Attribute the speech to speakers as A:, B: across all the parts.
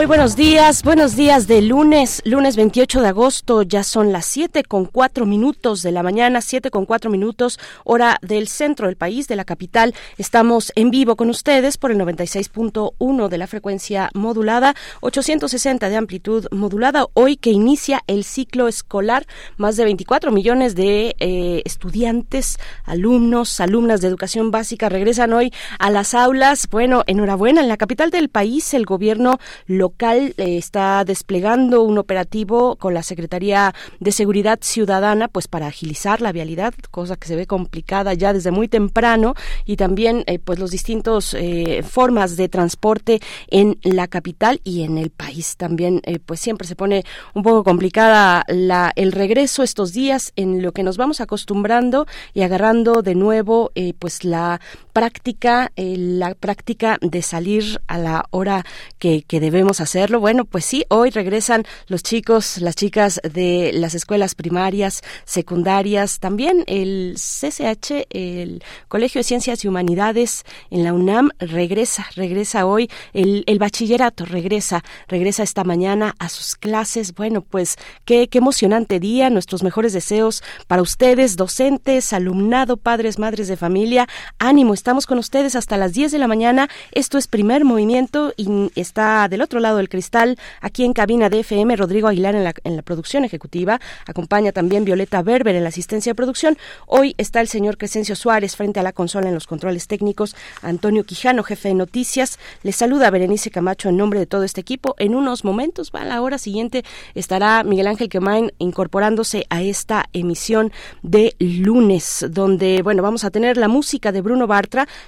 A: Muy buenos días, buenos días de lunes, lunes 28 de agosto, ya son las 7 con 4 minutos de la mañana, 7 con 4 minutos, hora del centro del país, de la capital. Estamos en vivo con ustedes por el 96.1 de la frecuencia modulada, 860 de amplitud modulada, hoy que inicia el ciclo escolar, más de 24 millones de eh, estudiantes, alumnos, alumnas de educación básica regresan hoy a las aulas. Bueno, enhorabuena, en la capital del país el gobierno lo local eh, está desplegando un operativo con la Secretaría de Seguridad Ciudadana, pues para agilizar la vialidad, cosa que se ve complicada ya desde muy temprano, y también eh, pues los distintos eh, formas de transporte en la capital y en el país. También, pues siempre se pone un poco complicada la, el regreso estos días en lo que nos vamos acostumbrando y agarrando de nuevo pues la práctica, la práctica de salir a la hora que, que debemos hacerlo. Bueno, pues sí, hoy regresan los chicos, las chicas de las escuelas primarias, secundarias, también el CCH, el Colegio de Ciencias y Humanidades en la UNAM regresa, regresa hoy, el, el bachillerato regresa, regresa esta mañana a sus clases. Bueno, pues qué, qué emocionante día, nuestros mejores deseos para ustedes, docentes, alumnado, padres, madres de familia. Ánimo, estamos con ustedes hasta las 10 de la mañana. Esto es primer movimiento y está del otro lado del cristal, aquí en cabina de FM, Rodrigo Aguilar en la, en la producción ejecutiva, acompaña también Violeta Berber en la asistencia de producción. Hoy está el señor Crescencio Suárez frente a la consola en los controles técnicos, Antonio Quijano, jefe de noticias. Les saluda Berenice Camacho en nombre de todo este equipo. En unos momentos, a la hora siguiente, estará Miguel Ángel Quemain incorporándose a esta emisión de lunes, donde, bueno, vamos a tener la música de Bruno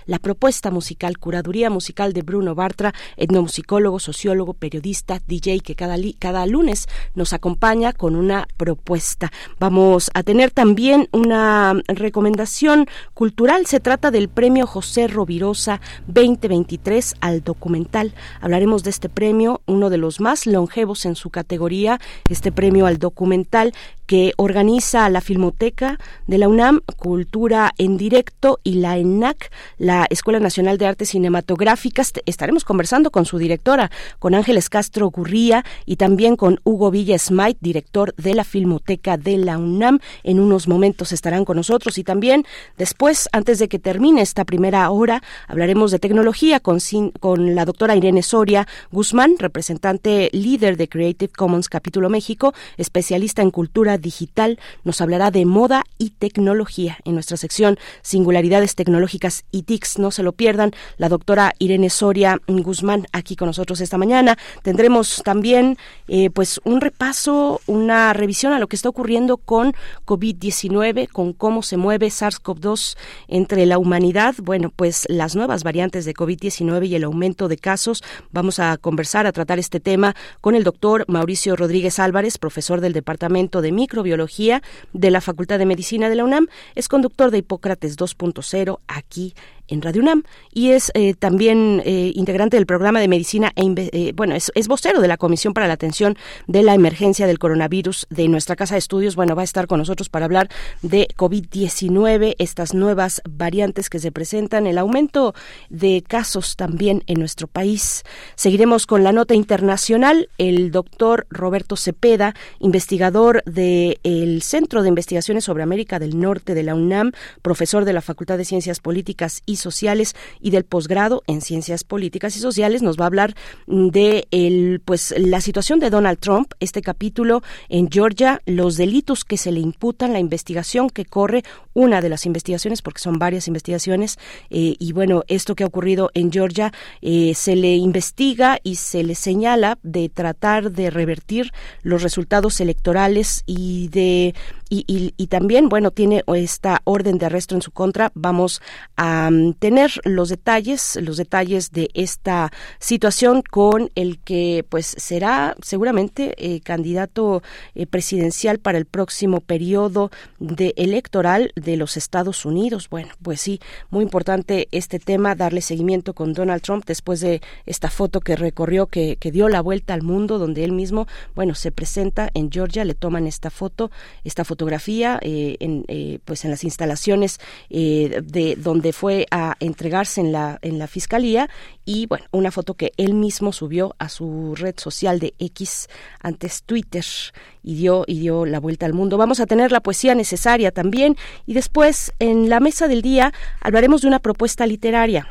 A: La propuesta musical, curaduría musical de Bruno Bartra, etnomusicólogo, sociólogo, periodista, DJ que cada, cada lunes nos acompaña con una propuesta. Vamos a tener también una recomendación cultural. Se trata del premio José Rovirosa 2023 al documental. Hablaremos de este premio, uno de los más longevos en su categoría, este premio al documental que organiza la Filmoteca de la UNAM, Cultura en Directo y la ENAC, la Escuela Nacional de Artes Cinematográficas. Estaremos conversando con su directora, con Ángeles Castro Gurría y también con Hugo Villa Smite, director de la Filmoteca de la UNAM. En unos momentos estarán con nosotros y también después, antes de que termine esta primera hora, hablaremos de tecnología con, con la doctora Irene Soria Guzmán, representante líder de Creative Commons Capítulo México, especialista en cultura digital, nos hablará de moda y tecnología en nuestra sección Singularidades Tecnológicas y TICs. No se lo pierdan. La doctora Irene Soria Guzmán aquí con nosotros esta mañana. Tendremos también eh, pues un repaso, una revisión a lo que está ocurriendo con COVID-19, con cómo se mueve SARS-CoV-2 entre la humanidad. Bueno, pues las nuevas variantes de COVID-19 y el aumento de casos. Vamos a conversar, a tratar este tema con el doctor Mauricio Rodríguez Álvarez, profesor del Departamento de microbiología de la Facultad de Medicina de la UNAM. Es conductor de Hipócrates 2.0 aquí en Radio UNAM y es eh, también eh, integrante del programa de medicina e eh, bueno es, vocero de la Comisión para la Atención de la Emergencia del Coronavirus de nuestra casa de estudios. Bueno va a estar con nosotros para hablar de COVID-19 estas nuevas variantes que se presentan el aumento de casos también en nuestro país. Seguiremos con la nota internacional. El doctor Roberto Cepeda investigador del el Centro de Investigaciones sobre América del Norte de la UNAM profesor de la Facultad de Ciencias Políticas y Sociales y del posgrado en Ciencias Políticas y Sociales. Nos va a hablar de el, pues, la situación de Donald Trump, este capítulo en Georgia, los delitos que se le imputan, la investigación que corre, una de las investigaciones, porque son varias investigaciones, eh, y bueno, esto que ha ocurrido en Georgia eh, se le investiga y se le señala de tratar de revertir los resultados electorales y de y, y, también, bueno, tiene esta orden de arresto en su contra. Vamos a mm, tener los detalles, los detalles de esta situación con el que pues será seguramente eh, candidato eh, presidencial para el próximo periodo de electoral de los Estados Unidos. Bueno, pues sí, muy importante este tema, darle seguimiento con Donald Trump después de esta foto que recorrió, que, que dio la vuelta al mundo, donde él mismo, bueno, se presenta en Georgia, le toman esta foto, esta fotografía eh, en, pues en las instalaciones de donde fue a entregarse en la en la fiscalía y bueno, una foto que él mismo subió a su red social de X antes Twitter y dio y dio la vuelta al mundo. Vamos a tener la poesía necesaria también y después en la mesa del día hablaremos de una propuesta literaria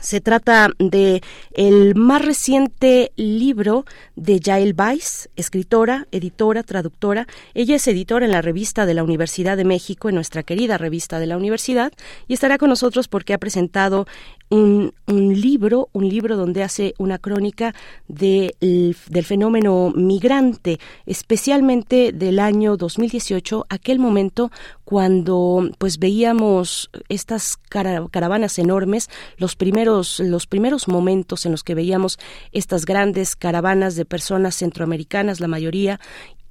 A: se trata de el más reciente libro de Yael Weiss, escritora, editora, traductora. Ella es editora en la revista de la Universidad de México, en nuestra querida revista de la universidad, y estará con nosotros porque ha presentado un, libro, un libro donde hace una crónica de, del fenómeno migrante, especialmente del año 2018, aquel momento cuando pues veíamos estas caravanas enormes, los primeros, los primeros momentos en los que veíamos estas grandes caravanas de personas centroamericanas, la mayoría,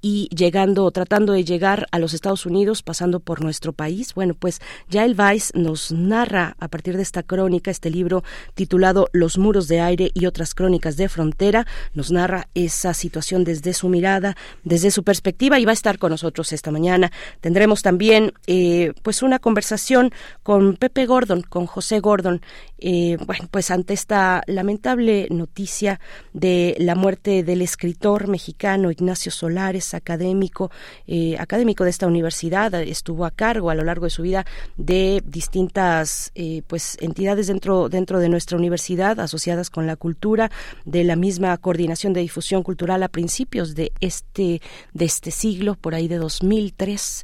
A: y llegando, tratando de llegar a los Estados Unidos, pasando por nuestro país. Bueno, pues ya el Vice nos narra a partir de esta crónica, este libro titulado Los muros de aire y otras crónicas de frontera, nos narra esa situación desde su mirada, desde su perspectiva y va a estar con nosotros esta mañana. Tendremos también eh, pues una conversación con Pepe Gordon, con José Gordon, eh, bueno, pues ante esta lamentable noticia de la muerte del escritor mexicano Ignacio Solares, académico, eh, académico de esta universidad, estuvo a cargo a lo largo de su vida de distintas eh, pues entidades dentro dentro de nuestra universidad asociadas con la cultura, de la misma coordinación de difusión cultural a principios de este de este siglo, por ahí de 2003.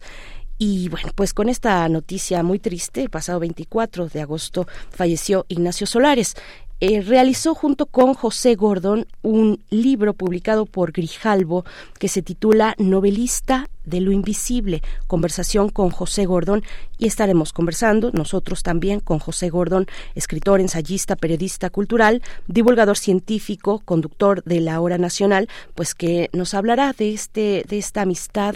A: Y bueno, pues con esta noticia muy triste, el pasado 24 de agosto falleció Ignacio Solares. Eh, realizó junto con José Gordon un libro publicado por Grijalbo que se titula Novelista de lo Invisible, conversación con José Gordon y estaremos conversando nosotros también con José Gordon, escritor, ensayista, periodista cultural, divulgador científico, conductor de la Hora Nacional, pues que nos hablará de este de esta amistad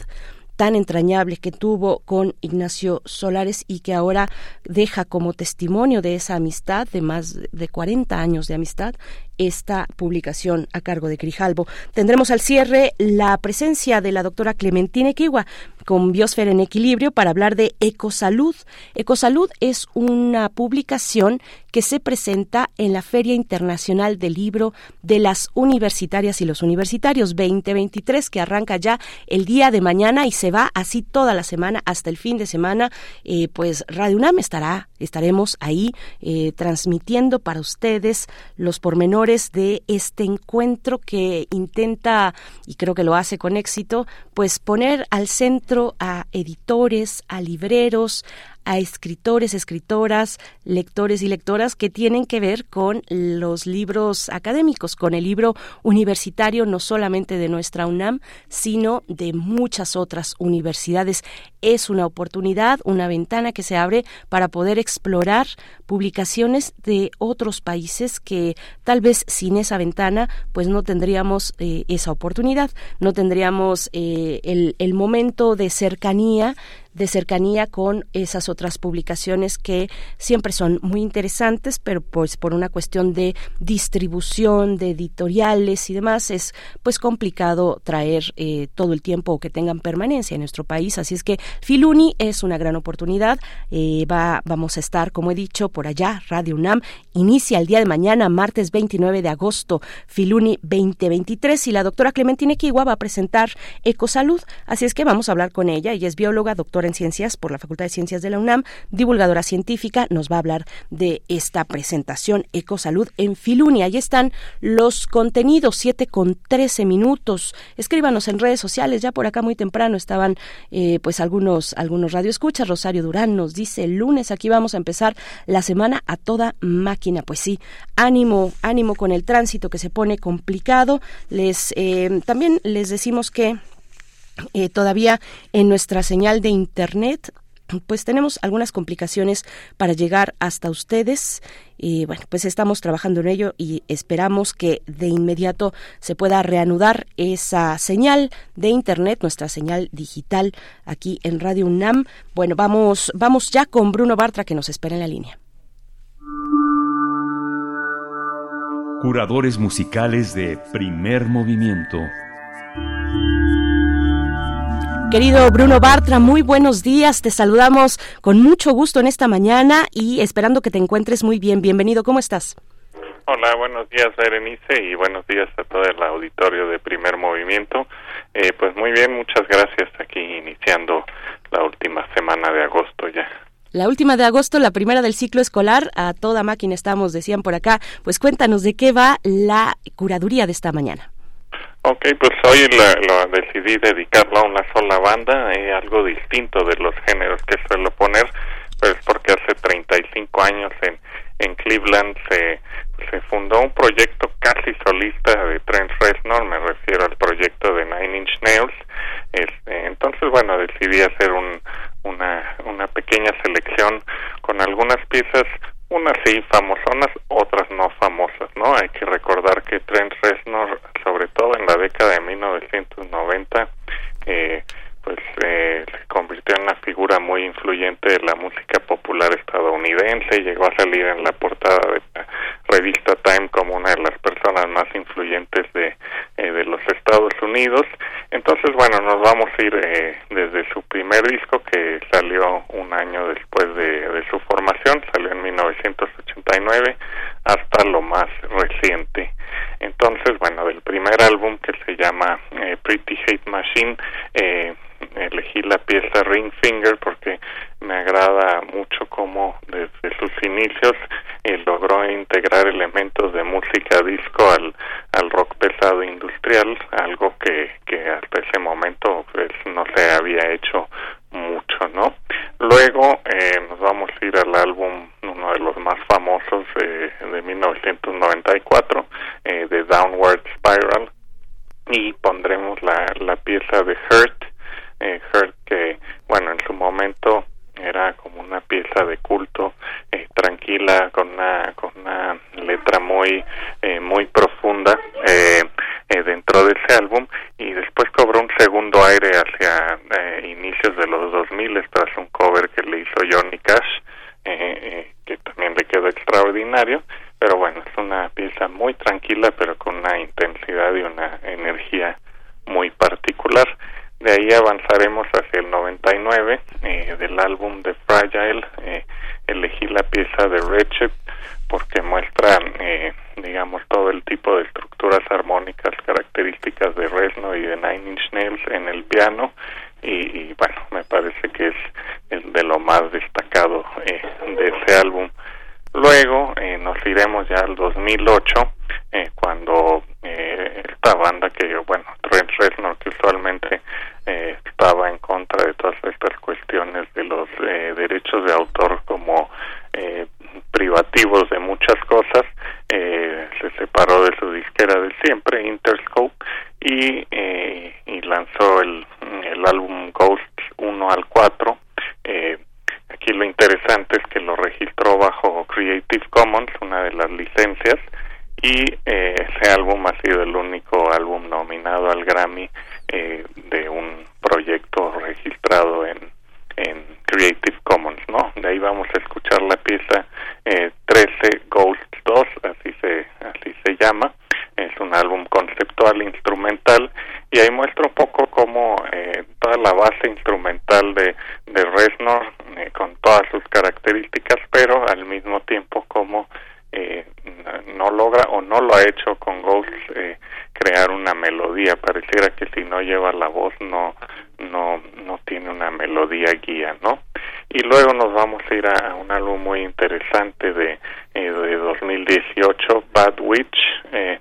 A: tan entrañable que tuvo con Ignacio Solares y que ahora deja como testimonio de esa amistad de más de 40 años de amistad esta publicación a cargo de Grijalbo. Tendremos al cierre la presencia de la doctora Clementina Equigua con Biosfera en Equilibrio para hablar de Ecosalud. Ecosalud es una publicación que se presenta en la Feria Internacional del Libro de las Universitarias y los Universitarios 2023 que arranca ya el día de mañana y se va así toda la semana hasta el fin de semana. Eh, pues Radio UNAM estará, estaremos ahí eh, transmitiendo para ustedes los pormenores de este encuentro que intenta, y creo que lo hace con éxito, pues poner al centro a editores, a libreros, a escritores, escritoras, lectores y lectoras que tienen que ver con los libros académicos, con el libro universitario no solamente de nuestra UNAM, sino de muchas otras universidades. Es una oportunidad, una ventana que se abre para poder explorar publicaciones de otros países que tal vez sin esa ventana pues no tendríamos eh, esa oportunidad, no tendríamos eh, el, el momento de cercanía de cercanía con esas otras publicaciones que siempre son muy interesantes, pero pues por una cuestión de distribución, de editoriales y demás, es pues complicado traer eh, todo el tiempo que tengan permanencia en nuestro país. Así es que Filuni es una gran oportunidad. Eh, va, vamos a estar, como he dicho, por allá. Radio UNAM inicia el día de mañana, martes 29 de agosto, Filuni 2023 y la doctora Clementina Equigua va a presentar Ecosalud. Así es que vamos a hablar con ella. Ella es bióloga, doctora en Ciencias por la Facultad de Ciencias de la UNAM, divulgadora científica, nos va a hablar de esta presentación Ecosalud en Filunia. Ahí están los contenidos, 7 con 13 minutos. Escríbanos en redes sociales, ya por acá muy temprano estaban eh, pues algunos, algunos radioescuchas. Rosario Durán nos dice, el lunes aquí vamos a empezar la semana a toda máquina. Pues sí, ánimo, ánimo con el tránsito que se pone complicado. Les eh, también les decimos que eh, todavía en nuestra señal de internet pues tenemos algunas complicaciones para llegar hasta ustedes y bueno, pues estamos trabajando en ello y esperamos que de inmediato se pueda reanudar esa señal de internet, nuestra señal digital aquí en Radio UNAM. Bueno, vamos vamos ya con Bruno Bartra que nos espera en la línea.
B: Curadores musicales de Primer Movimiento.
A: Querido Bruno Bartra, muy buenos días. Te saludamos con mucho gusto en esta mañana y esperando que te encuentres muy bien. Bienvenido, ¿cómo estás?
C: Hola, buenos días Berenice y buenos días a todo el auditorio de Primer Movimiento. Eh, pues muy bien, muchas gracias. Aquí iniciando la última semana de agosto ya.
A: La última de agosto, la primera del ciclo escolar, a toda máquina estamos, decían por acá. Pues cuéntanos de qué va la curaduría de esta mañana.
C: Ok, pues hoy lo decidí dedicarlo a una sola banda, eh, algo distinto de los géneros que suelo poner, pues porque hace 35 años en, en Cleveland se, se fundó un proyecto casi solista de Trent Reznor, me refiero al proyecto de Nine Inch Nails. Este, entonces, bueno, decidí hacer un, una, una pequeña selección con algunas piezas unas sí famosonas, otras no famosas, ¿no? Hay que recordar que Trent Reznor, sobre todo en la década de 1990, eh, pues eh, se convirtió en una figura muy influyente de la música popular estadounidense, llegó a salir en la portada de la revista Time como una de las personas más influyentes de, eh, de los Estados Unidos. Entonces, bueno, nos vamos a ir eh, desde su primer disco que salió un año después de, de su formación, salió en 1989, hasta lo más reciente. Entonces, bueno, del primer álbum que se llama eh, Pretty Hate Machine, eh, elegí la pieza Ring Finger porque me agrada mucho cómo desde sus inicios eh, logró integrar elementos de música disco al, al rock pesado industrial, algo que, que hasta ese momento pues, no se había hecho mucho, ¿no? Luego eh, nos vamos a ir al álbum, uno de los más famosos de 1994, eh, de Downward Spiral, y pondremos la, la pieza de Hurt, eh, que, bueno, en su momento era como una pieza de culto eh, tranquila con una con una letra muy eh, muy profunda eh, eh, dentro de ese álbum y después cobró un segundo aire hacia eh, inicios de los 2000 tras un cover que le hizo Johnny Cash que también le quedó extraordinario pero bueno es una pieza muy tranquila pero con una intensidad y una energía muy particular de ahí avanzaremos hacia el 99 eh, del álbum de Fragile. Eh, elegí la pieza de Wretched porque muestra, eh, digamos, todo el tipo de estructuras armónicas características de Resno y de Nine Inch Nails en el piano. Y, bueno, me parece que es el de lo más destacado eh, de ese álbum. Luego eh, nos iremos ya al 2008, eh, cuando eh, esta banda que, bueno, Trent Reznor, que usualmente eh, estaba en contra de todas estas cuestiones de los eh, derechos de autor como eh, privativos de muchas cosas, se separó de su disquera de siempre, Interscope, y, y lanzó el, el álbum Ghosts 1 al 4. Eh, aquí lo interesante es que lo registró bajo Creative Commons, una de las licencias, y eh, ese álbum ha sido el único álbum nominado al Grammy eh, de un proyecto registrado en, Creative Commons, ¿no? De ahí vamos a escuchar la pieza eh, 13 Ghost 2, así se, así se llama. Es un álbum conceptual instrumental y ahí muestra un poco cómo eh, toda la base instrumental de, de Reznor, eh, con todas sus características, pero al mismo tiempo como eh, no logra o no lo ha hecho con Ghost eh, crear una melodía. Pareciera que si no lleva la voz no no no tiene una melodía guía no y luego nos vamos a ir a un álbum muy interesante de eh, de 2018 Bad Witch eh,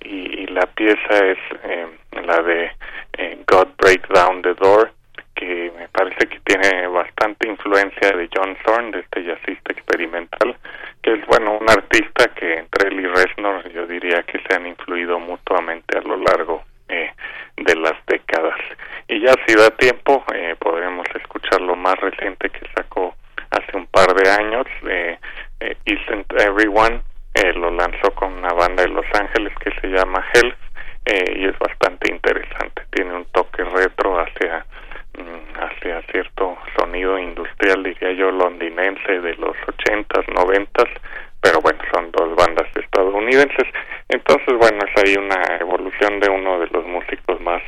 C: y, la pieza es eh, la de eh, God Break Down the Door que me parece que tiene bastante influencia de John Thorne, de este jazzista experimental, que es, bueno, un artista que entre él y Reznor yo diría que se han influido mutuamente a lo largo eh, de las décadas. Y ya si da tiempo, eh, podremos escuchar lo más reciente que sacó hace un par de años, eh, eh Isn't Everyone, eh, lo lanzó con una banda de Los Ángeles que se llama Health, eh, y es bastante interesante, tiene un toque retro hacia mm, hacia cierto sonido industrial, diría yo, londinense de los ochentas, noventas, pero bueno, son dos bandas estadounidenses. Entonces, bueno, es ahí una evolución de uno de los músicos más,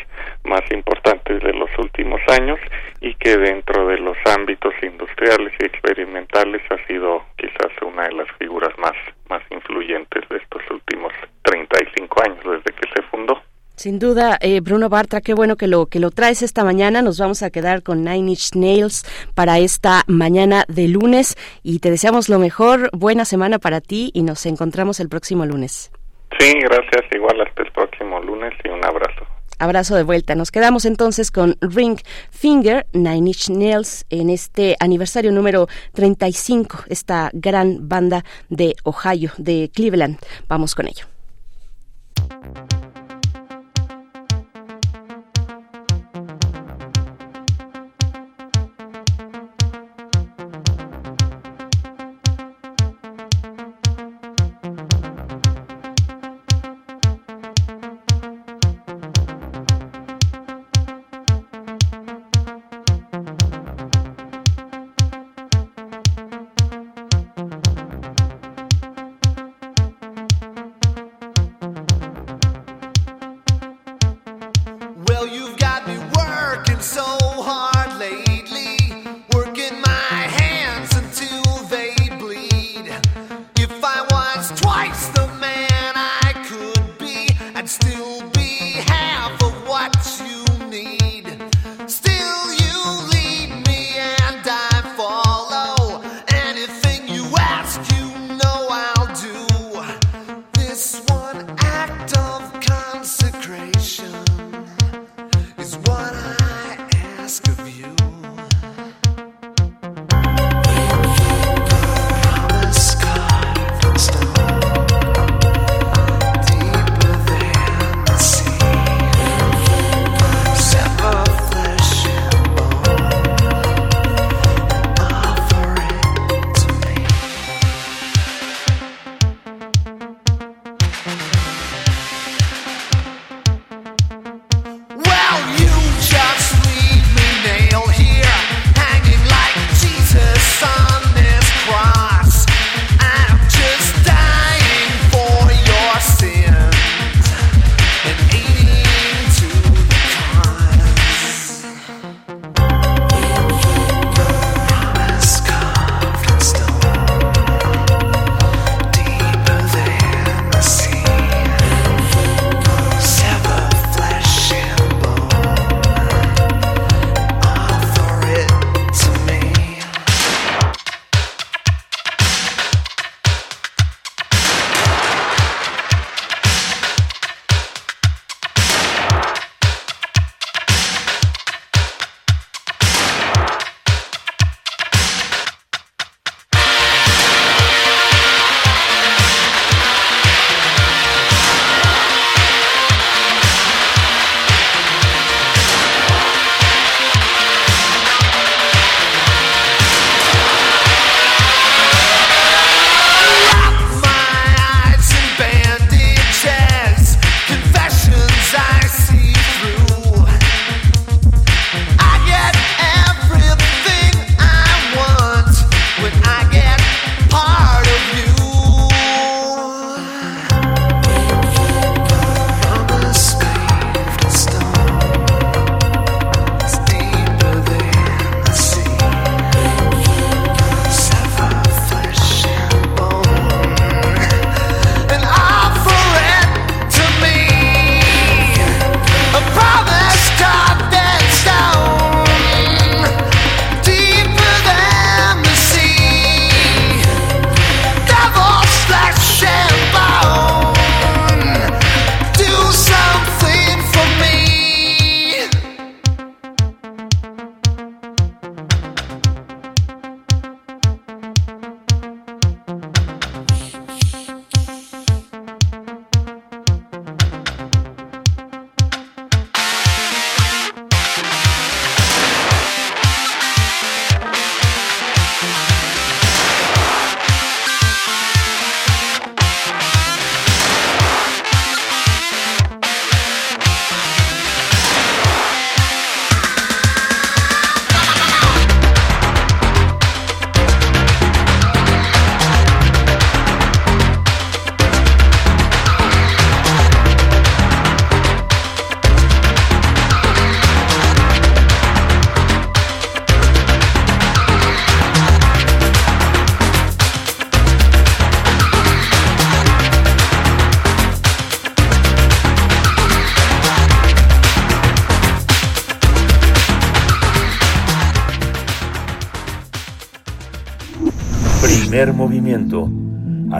C: más importantes de los últimos años y que dentro de los ámbitos industriales y experimentales ha sido quizás una de las figuras más, más influyentes de estos últimos 35 años desde que se fundó.
A: Sin duda, eh, Bruno Bartra, qué bueno que lo que lo traes esta mañana. Nos vamos a quedar con Nine Inch Nails para esta mañana de lunes y te deseamos lo mejor. Buena semana para ti y nos encontramos el próximo lunes.
C: Sí, gracias. Igual hasta el próximo lunes y un abrazo.
A: Abrazo de vuelta. Nos quedamos entonces con Ring Finger, Nine Inch Nails, en este aniversario número 35, esta gran banda de Ohio, de Cleveland. Vamos con ello.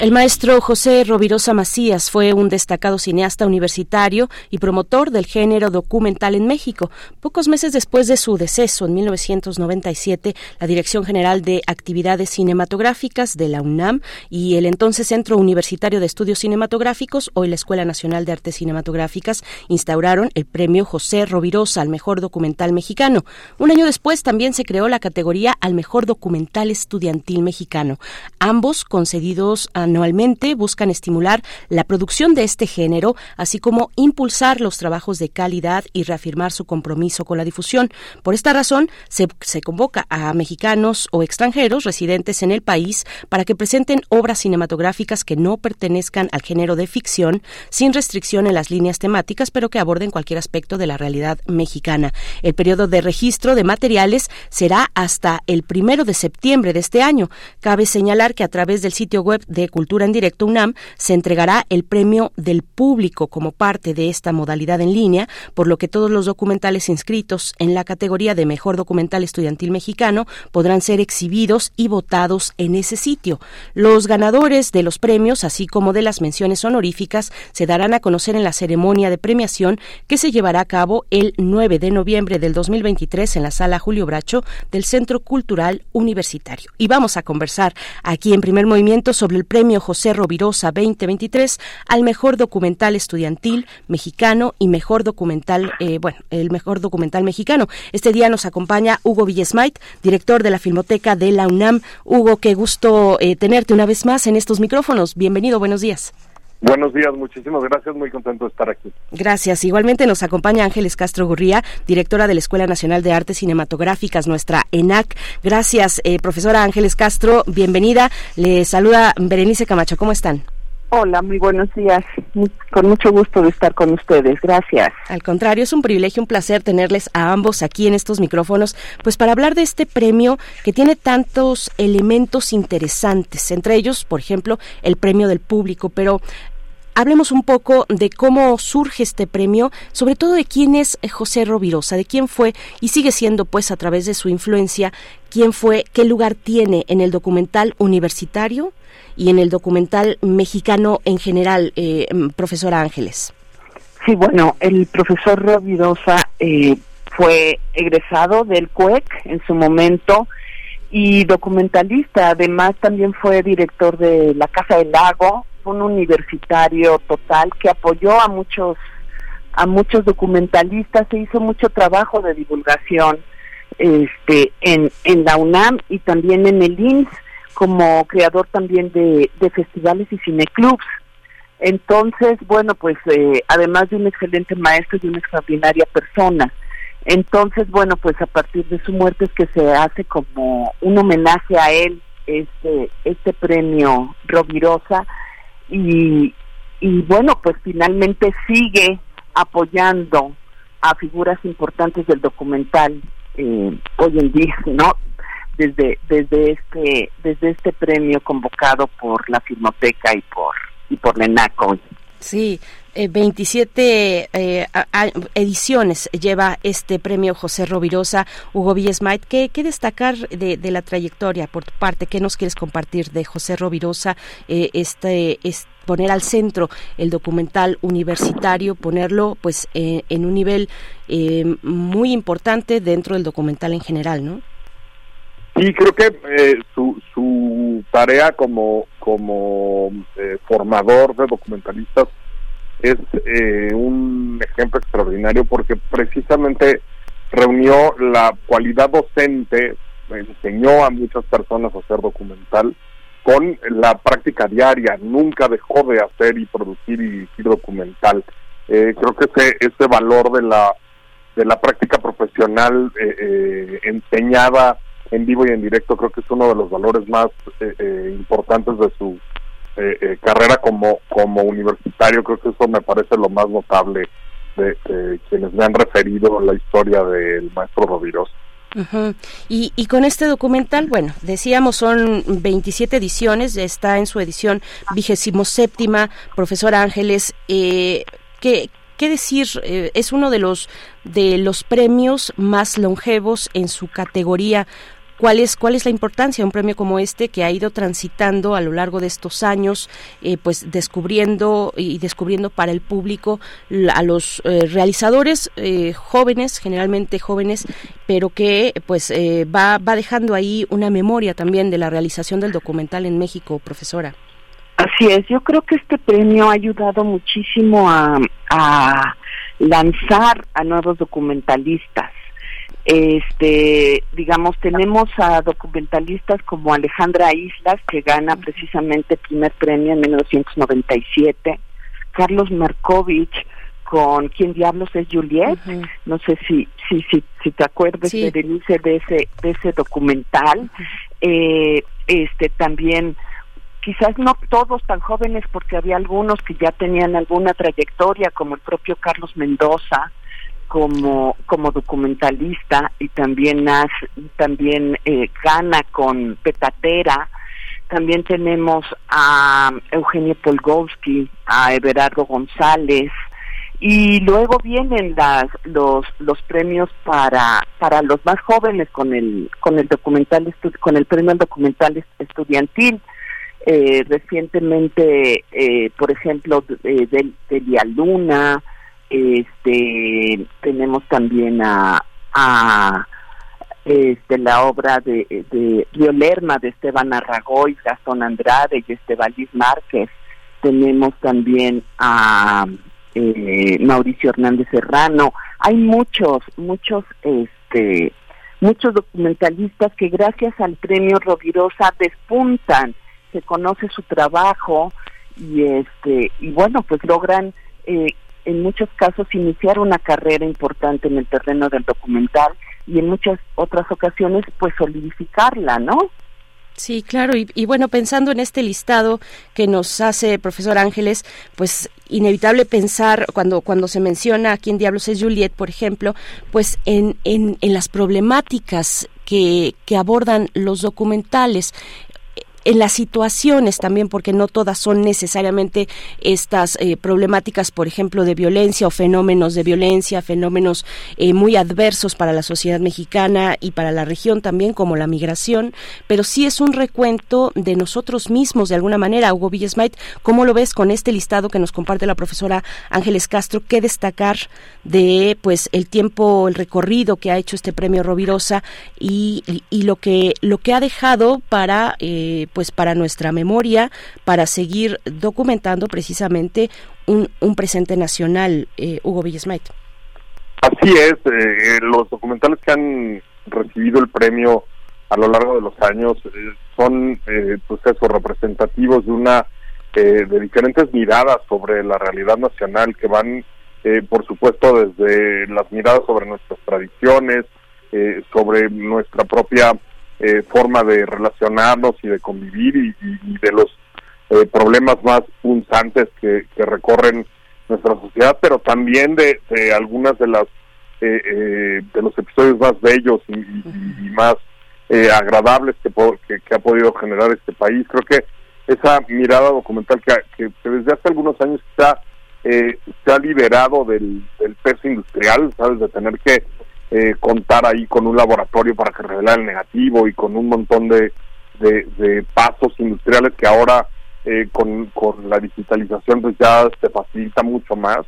A: El maestro José Rovirosa Macías fue un destacado cineasta universitario y promotor del género documental en México. Pocos meses después de su deceso, en 1997, la Dirección General de Actividades Cinematográficas de la UNAM y el entonces Centro Universitario de Estudios Cinematográficos, hoy la Escuela Nacional de Artes Cinematográficas, instauraron el premio José Rovirosa al mejor documental mexicano. Un año después también se creó la categoría al mejor documental estudiantil mexicano, ambos concedidos a anualmente buscan estimular la producción de este género, así como impulsar los trabajos de calidad y reafirmar su compromiso con la difusión. Por esta razón, se, convoca a mexicanos o extranjeros residentes en el país para que presenten obras cinematográficas que no pertenezcan al género de ficción, sin restricción en las líneas temáticas, pero que aborden cualquier aspecto de la realidad mexicana. El periodo de registro de materiales será hasta el primero de septiembre de este año. Cabe señalar que a través del sitio web de Cultura en Directo UNAM se entregará el premio del público como parte de esta modalidad en línea, por lo que todos los documentales inscritos en la categoría de Mejor Documental Estudiantil Mexicano podrán ser exhibidos y votados en ese sitio. Los ganadores de los premios, así como de las menciones honoríficas, se darán a conocer en la ceremonia de premiación que se llevará a cabo el 9 de noviembre del 2023 en la sala Julio Bracho del Centro Cultural Universitario. Y vamos a conversar aquí en primer movimiento sobre el premio José Rovirosa 2023 al mejor documental estudiantil mexicano y mejor documental, eh, bueno, el mejor documental mexicano. Este día nos acompaña Hugo Villesmait, director de la Filmoteca de la UNAM. Hugo, qué gusto eh, tenerte una vez más en estos micrófonos. Bienvenido, buenos días.
D: Buenos días, muchísimas gracias, muy contento de estar aquí.
A: Gracias. Igualmente nos acompaña Ángeles Castro Gurría, directora de la Escuela Nacional de Artes Cinematográficas, nuestra ENAC. Gracias, eh, profesora Ángeles Castro, bienvenida. Le saluda Berenice Camacho, ¿cómo están?
E: Hola, muy buenos días. Con mucho gusto de estar con ustedes. Gracias.
A: Al contrario, es un privilegio, un placer tenerles a ambos aquí en estos micrófonos, pues para hablar de este premio que tiene tantos elementos interesantes, entre ellos, por ejemplo, el premio del público, pero hablemos un poco de cómo surge este premio, sobre todo de quién es José Rovirosa, de quién fue y sigue siendo, pues, a través de su influencia, quién fue, qué lugar tiene en el documental universitario y en el documental mexicano en general, eh, profesora Ángeles.
E: Sí, bueno, el profesor Rovirosa eh, fue egresado del CUEC en su momento y documentalista. Además, también fue director de la Casa del Lago, un universitario total que apoyó a muchos a muchos documentalistas, se hizo mucho trabajo de divulgación este en, en la UNAM y también en el INS como creador también de, de festivales y cineclubs. Entonces, bueno, pues eh, además de un excelente maestro y una extraordinaria persona. Entonces, bueno, pues a partir de su muerte es que se hace como un homenaje a él este este premio Rovirosa y, y bueno, pues finalmente sigue apoyando a figuras importantes del documental eh, hoy en día, ¿no? Desde desde este desde este premio convocado por la Filmoteca y por y por la.
A: Sí, 27 eh, eh, ediciones lleva este premio José Rovirosa, Hugo Villesmait. ¿Qué, ¿Qué, destacar de, de, la trayectoria por tu parte? ¿Qué nos quieres compartir de José Rovirosa? Eh, este, es poner al centro el documental universitario, ponerlo pues en un nivel muy importante dentro del documental en general, ¿no?
D: Sí, creo que su, su tarea como, como formador de documentalistas es eh, un ejemplo extraordinario porque precisamente reunió la cualidad docente, enseñó a muchas personas a hacer documental con la práctica diaria, nunca dejó de hacer y producir y dirigir documental. Eh, creo que ese, ese valor de la de la práctica profesional eh, eh enseñada en vivo y en directo creo que es uno de los valores más eh, importantes de su eh, eh, carrera como, como universitario, creo que eso me parece lo más notable de, quienes me han referido la historia del maestro Rovirosa.
A: y, y, con este documental, bueno, decíamos son 27 ediciones, está en su edición vigésimo séptima, profesor Ángeles, eh, ¿qué, ¿qué decir? Eh, es uno de los, de los premios más longevos en su categoría cuál es cuál es la importancia de un premio como este que ha ido transitando a lo largo de estos años, eh, pues descubriendo y descubriendo para el público a los eh, realizadores eh, jóvenes, generalmente jóvenes, pero que pues va va dejando ahí una memoria también de la realización del documental en México, profesora.
E: Así es, yo creo que este premio ha ayudado muchísimo a, a lanzar a nuevos documentalistas este digamos tenemos a documentalistas como Alejandra Islas que gana precisamente el primer premio en 1997 Carlos Markovich con quién diablos es Juliet no sé si si si, si te acuerdas de de ese de ese documental. Eh, este también quizás no todos tan jóvenes porque había algunos que ya tenían alguna trayectoria como el propio Carlos Mendoza como como documentalista y también también eh, gana con Petatera también tenemos a Eugenio Polgowski a Everardo González y luego vienen las los los premios para para los más jóvenes con el con el documental con el premio al documental estudiantil. Eh, recientemente eh, por ejemplo de, de, de Luna este tenemos también a, este la obra de, de Río de Esteban Arragoy, Gastón Andrade y Esteban Márquez. Tenemos también a eh, Mauricio Hernández Serrano. Hay muchos, muchos, este, muchos documentalistas que gracias al premio Rovirosa despuntan, se conoce su trabajo y este, y bueno, pues logran eh, en muchos casos iniciar una carrera importante en el terreno del documental y en muchas otras ocasiones pues solidificarla, ¿no?
A: Sí, claro, y, bueno, pensando en este listado que nos hace profesor Ángeles, pues inevitable pensar cuando, cuando se menciona a quién diablos es Juliet, por ejemplo, pues en, en, en las problemáticas que, que abordan los documentales en las situaciones también, porque no todas son necesariamente estas eh, problemáticas, por ejemplo, de violencia o fenómenos de violencia, fenómenos eh, muy adversos para la sociedad mexicana y para la región también, como la migración, pero sí es un recuento de nosotros mismos, de alguna manera. Hugo Villesmait, ¿cómo lo ves con este listado que nos comparte la profesora Ángeles Castro? ¿Qué destacar de pues el tiempo, el recorrido que ha hecho este premio Rovirosa y, y, lo que lo que ha dejado para eh, pues para nuestra memoria, para seguir documentando precisamente un, un presente nacional, eh, Hugo Villesmait.
D: Así es, eh, los documentales que han recibido el premio a lo largo de los años eh, son eh, pues eso, representativos de una de diferentes miradas sobre la realidad nacional que van por supuesto desde las miradas sobre nuestras tradiciones sobre nuestra propia eh, forma de relacionarnos y de convivir y, de los eh, problemas más punzantes que, recorren nuestra sociedad, pero también de, algunas de las eh, de los episodios más bellos y, más agradables que, que, ha podido generar este país. Creo que esa mirada documental que, desde hace algunos años está se ha liberado del peso industrial, sabes, de tener que eh, contar ahí con un laboratorio para que revelara el negativo y con un montón de, de, pasos industriales que ahora eh, con, con la digitalización pues ya se facilita mucho más.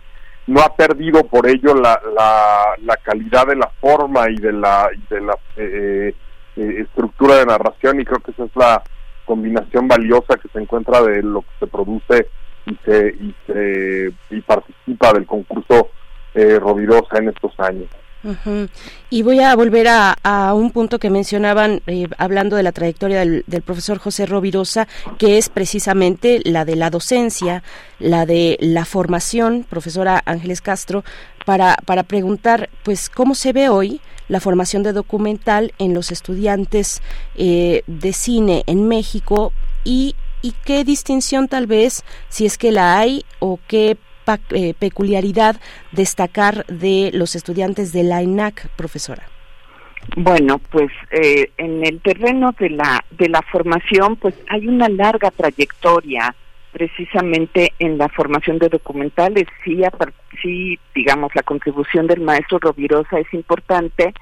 D: No ha perdido por ello la, la, la calidad de la forma y de la, de la eh, estructura de narración y creo que esa es la combinación valiosa que se encuentra de lo que se produce y se y, se, y participa del concurso eh, Rovirosa en estos años.
A: Y voy a volver a, un punto que mencionaban, eh, hablando de la trayectoria del, profesor José Rovirosa, que es precisamente la de la docencia, la de la formación, profesora Ángeles Castro, para, para preguntar, pues, ¿cómo se ve hoy la formación de documental en los estudiantes eh, de cine en México y, y qué distinción tal vez, si es que la hay, o qué peculiaridad destacar de los estudiantes de la ENAC, profesora?
E: Bueno, pues eh, en el terreno de la de la formación, pues hay una larga trayectoria precisamente en la formación de documentales. Sí, sí, digamos, la contribución del maestro Rovirosa es importante,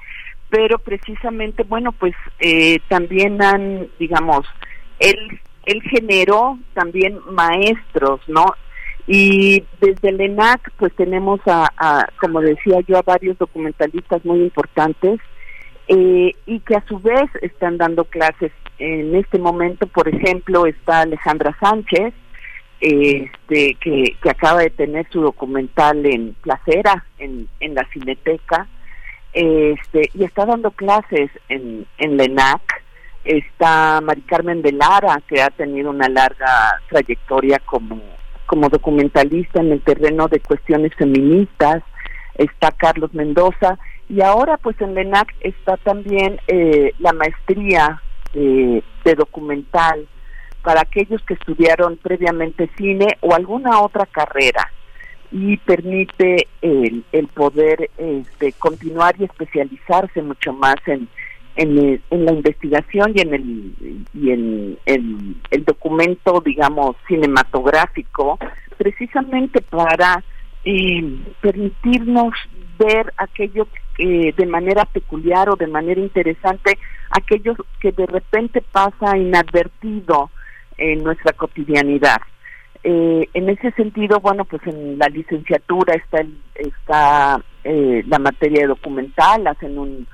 E: pero precisamente, bueno, pues eh, también han, digamos, él, él generó también maestros, ¿no? Y desde el ENAC, pues tenemos a, como decía yo, a varios documentalistas muy importantes eh, y que a su vez están dando clases. En este momento, por ejemplo, está Alejandra Sánchez, este, que, acaba de tener su documental en Placera, en, en la Cineteca este, y está dando clases en, en la ENAC. Está Mari Carmen de Lara, que ha tenido una larga trayectoria como, como documentalista en el terreno de cuestiones feministas. Está Carlos Mendoza. Y ahora, pues en la ENAC está también eh, la maestría de documental para aquellos que estudiaron previamente cine o alguna otra carrera y permite el, el poder este, continuar y especializarse mucho más en, en, la investigación y en el y en, el documento digamos cinematográfico precisamente para eh, permitirnos ver aquello que de manera peculiar o de manera interesante aquello que de repente pasa inadvertido en nuestra cotidianidad. Eh, en ese sentido, bueno, pues en la licenciatura está, está eh, la materia documental, hacen un,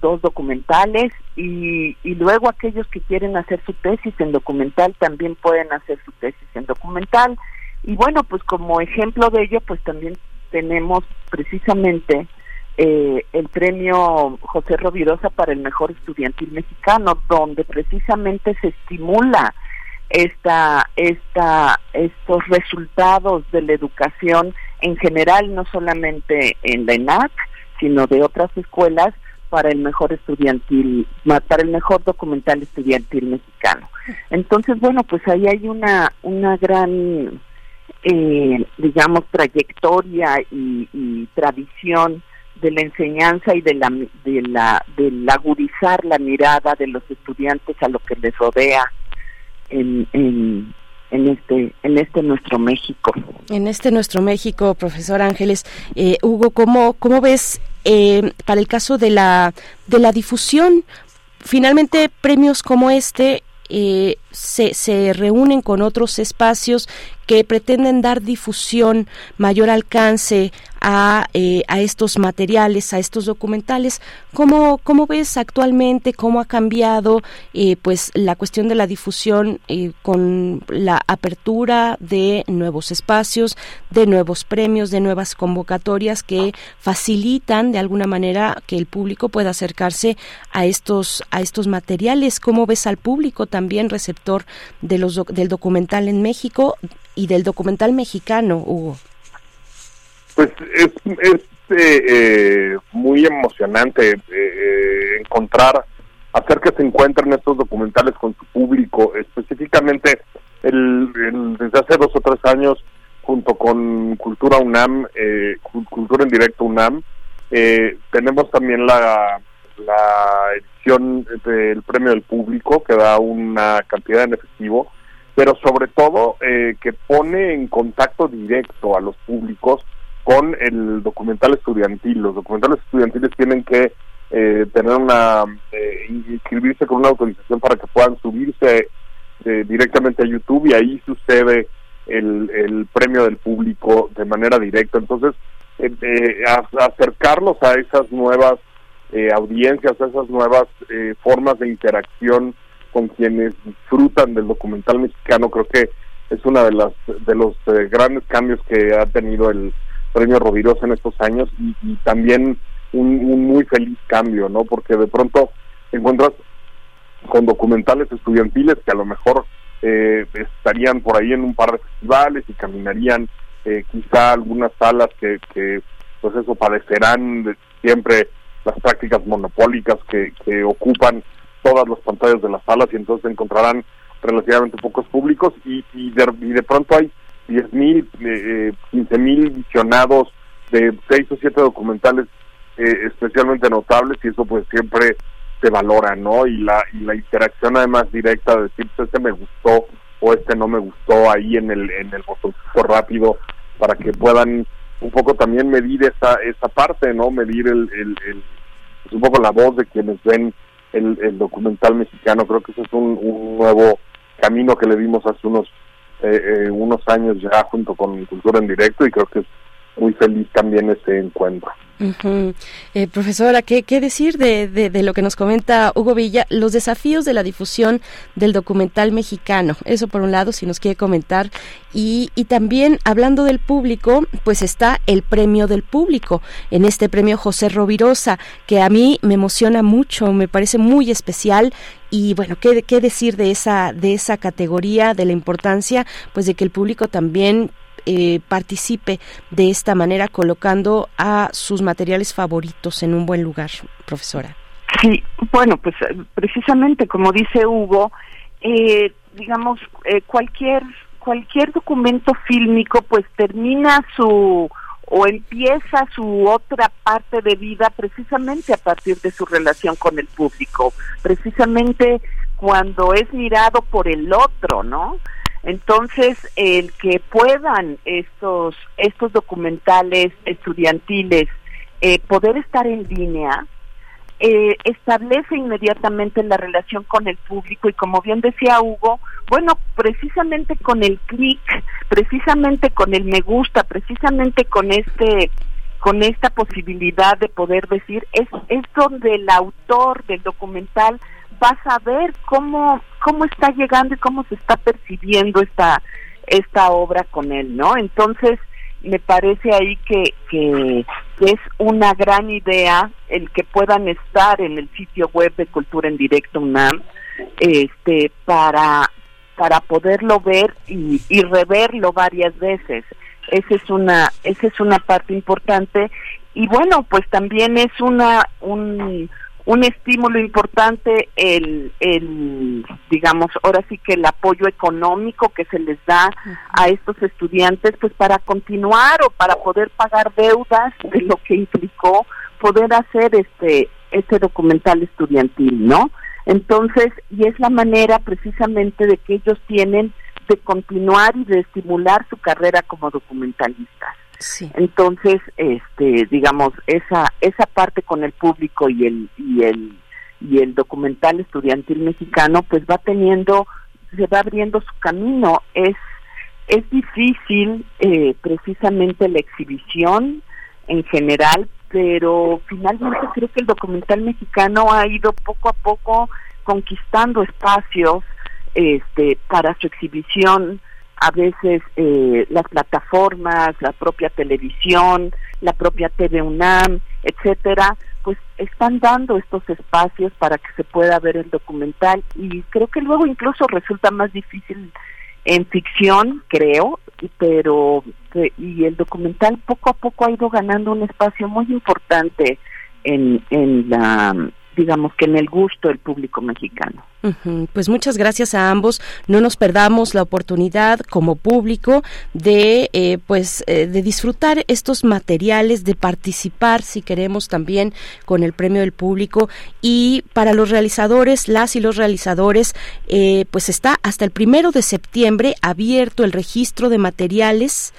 E: dos documentales y, y luego aquellos que quieren hacer su tesis en documental también pueden hacer su tesis en documental. Y bueno, pues como ejemplo de ello, pues también tenemos precisamente eh, el premio José Rovirosa para el mejor estudiantil mexicano, donde precisamente se estimula esta, esta, estos resultados de la educación en general, no solamente en la ENAC, sino de otras escuelas para el mejor estudiantil, para el mejor documental estudiantil mexicano. Entonces, bueno, pues ahí hay una, una gran, eh, digamos, trayectoria y, tradición de la enseñanza y de la, de la, del agudizar la mirada de los estudiantes a lo que les rodea en, en, en este en este nuestro México.
A: En este nuestro México, profesor Ángeles, eh, Hugo, ¿cómo, cómo ves eh, para el caso de la de la difusión? Finalmente, premios como este eh, se, se reúnen con otros espacios que pretenden dar difusión, mayor alcance a, eh, a estos materiales, a estos documentales. ¿Cómo, cómo ves actualmente cómo ha cambiado eh, pues la cuestión de la difusión eh, con la apertura de nuevos espacios, de nuevos premios, de nuevas convocatorias que facilitan de alguna manera que el público pueda acercarse a estos a estos materiales? ¿Cómo ves al público también receptor de los del documental en México y del documental mexicano, Hugo?
D: Pues es, eh, eh, muy emocionante eh, encontrar, hacer que se encuentren estos documentales con su público, específicamente el, desde hace dos o tres años junto con Cultura UNAM, Cultura en Directo UNAM, tenemos también la, la edición del Premio del Público que da una cantidad en efectivo pero sobre todo eh, que pone en contacto directo a los públicos con el documental estudiantil. Los documentales estudiantiles tienen que eh, tener una, eh, inscribirse con una autorización para que puedan subirse directamente a YouTube y ahí sucede el, el premio del público de manera directa. Entonces, acercarlos a esas nuevas audiencias, a esas nuevas formas de interacción con quienes disfrutan del documental mexicano. Creo que es uno de las de los eh, grandes cambios que ha tenido el premio Rovirosa en estos años y, también un, muy feliz cambio, ¿no? Porque de pronto encuentras con documentales estudiantiles que a lo mejor eh, estarían por ahí en un par de festivales y caminarían eh, quizá algunas salas que, que pues eso padecerán siempre las prácticas monopólicas que, que ocupan todas las pantallas de las salas y entonces encontrarán relativamente pocos públicos y, y, de, y de pronto hay 10 mil, eh, 15 mil visionados de seis o siete documentales especialmente notables y eso pues siempre se valora, ¿no? Y la, y la interacción además directa de decir, este me gustó o este no me gustó ahí en el, en el botoncito rápido para que puedan un poco también medir esa, esa parte, ¿no? Medir el, el, pues, un poco la voz de quienes ven el, el documental mexicano. Creo que ese es un, un nuevo camino que le dimos hace unos eh, eh, unos años ya junto con Cultura en Directo y creo que es muy feliz también ese encuentro.
A: Eh, profesora, ¿qué, ¿qué, decir de, de, de, lo que nos comenta Hugo Villa? Los desafíos de la difusión del documental mexicano. Eso por un lado, si nos quiere comentar. Y, y también, hablando del público, pues está el premio del público. En este premio José Rovirosa, que a mí me emociona mucho, me parece muy especial y bueno qué, qué decir de esa de esa categoría de la importancia pues de que el público también eh, participe de esta manera colocando a sus materiales favoritos en un buen lugar, profesora.
E: Sí, bueno, pues eh, precisamente como dice Hugo, eh, digamos, eh, cualquier, cualquier documento fílmico pues termina su o empieza su otra parte de vida precisamente a partir de su relación con el público, precisamente cuando es mirado por el otro, ¿no? Entonces, el que puedan estos, estos documentales estudiantiles eh, poder estar en línea, eh, establece inmediatamente la relación con el público y como bien decía Hugo, bueno, precisamente con el clic, precisamente con el me gusta, precisamente con este con esta posibilidad de poder decir es es donde el autor del documental vas a ver cómo cómo está llegando y cómo se está percibiendo esta esta obra con él, ¿no? Entonces, me parece ahí que, que, es una gran idea el que puedan estar en el sitio web de Cultura en Directo UNAM este para para poderlo ver y, y reverlo varias veces. Esa es una esa es una parte importante y bueno, pues también es una un un estímulo importante el, el, digamos, ahora sí que el apoyo económico que se les da a estos estudiantes, pues para continuar o para poder pagar deudas de lo que implicó poder hacer este, este documental estudiantil, ¿no? Entonces, y es la manera precisamente de que ellos tienen de continuar y de estimular su carrera como documentalistas.
A: Sí.
E: Entonces, este, digamos, esa esa parte con el público y el y el y el documental estudiantil mexicano, pues va teniendo, se va abriendo su camino. Es es difícil, eh, precisamente la exhibición en general, pero finalmente creo que el documental mexicano ha ido poco a poco conquistando espacios, este, para su exhibición a veces eh, las plataformas, la propia televisión, la propia TV UNAM, etcétera, pues están dando estos espacios para que se pueda ver el documental. Y creo que luego incluso resulta más difícil en ficción, creo, pero y el documental poco a poco ha ido ganando un espacio muy importante en, en la digamos que en el gusto del público mexicano.
A: Pues muchas gracias a ambos. No nos perdamos la oportunidad como público de eh, pues eh, de disfrutar estos materiales, de participar si queremos también con el premio del público y para los realizadores, las y los realizadores, eh, pues está hasta el primero de septiembre abierto el registro de materiales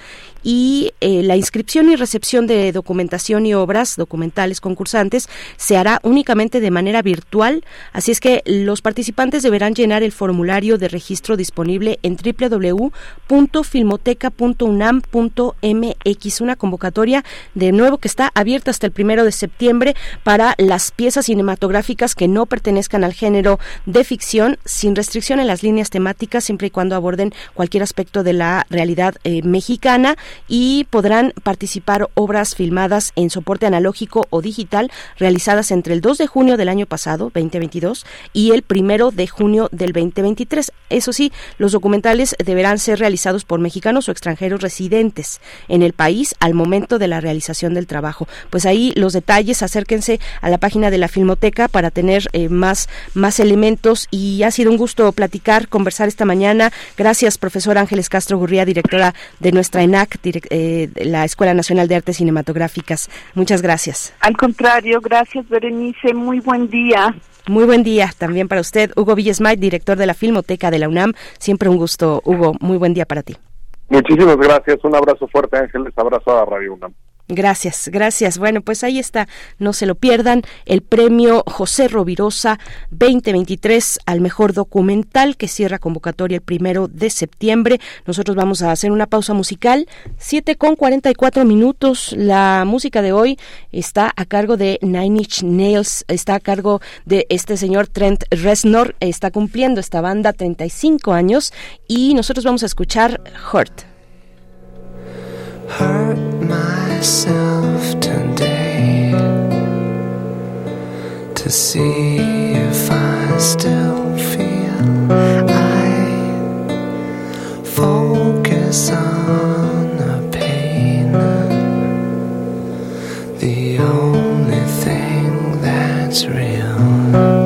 A: y eh, la inscripción y recepción de documentación y obras documentales concursantes se hará únicamente de manera virtual, así es que los participantes deberán llenar el formulario de registro disponible en www.filmoteca.unam.mx, una convocatoria de nuevo que está abierta hasta el primero de septiembre para las piezas cinematográficas que no pertenezcan al género de ficción, sin restricción en las líneas temáticas, siempre y cuando aborden cualquier aspecto de la realidad eh, mexicana y podrán participar obras filmadas en soporte analógico o digital realizadas entre el 2 de junio del año pasado, 2022, y el 1 primero de junio del 2023. Eso sí, los documentales deberán ser realizados por mexicanos o extranjeros residentes en el país al momento de la realización del trabajo. Pues ahí los detalles, acérquense a la página de la Filmoteca para tener eh, más, más elementos y ha sido un gusto platicar, conversar esta mañana. Gracias, profesor Ángeles Castro Gurría, directora de nuestra ENAC, eh, la Escuela Nacional de Artes Cinematográficas. Muchas gracias.
E: Al contrario, gracias, Berenice. Muy buen día.
A: Muy buen día también para usted, Hugo Villesmait, director de la Filmoteca de la UNAM. Siempre un gusto, Hugo. Muy buen día para ti.
D: Muchísimas gracias. Un abrazo fuerte, Ángeles. Abrazo a Radio UNAM.
A: Gracias, gracias. Bueno, pues ahí está, no se lo pierdan, el premio José Rovirosa 2023 al mejor documental que cierra convocatoria el primero de septiembre. Nosotros vamos a hacer una pausa musical, 7 con 44 minutos. La música de hoy está a cargo de Nine Inch Nails, está a cargo de este señor Trent Reznor, está cumpliendo esta banda 35 años y nosotros vamos a escuchar Hurt. hurt myself today to see if I still feel I focus on the pain. The only thing that's real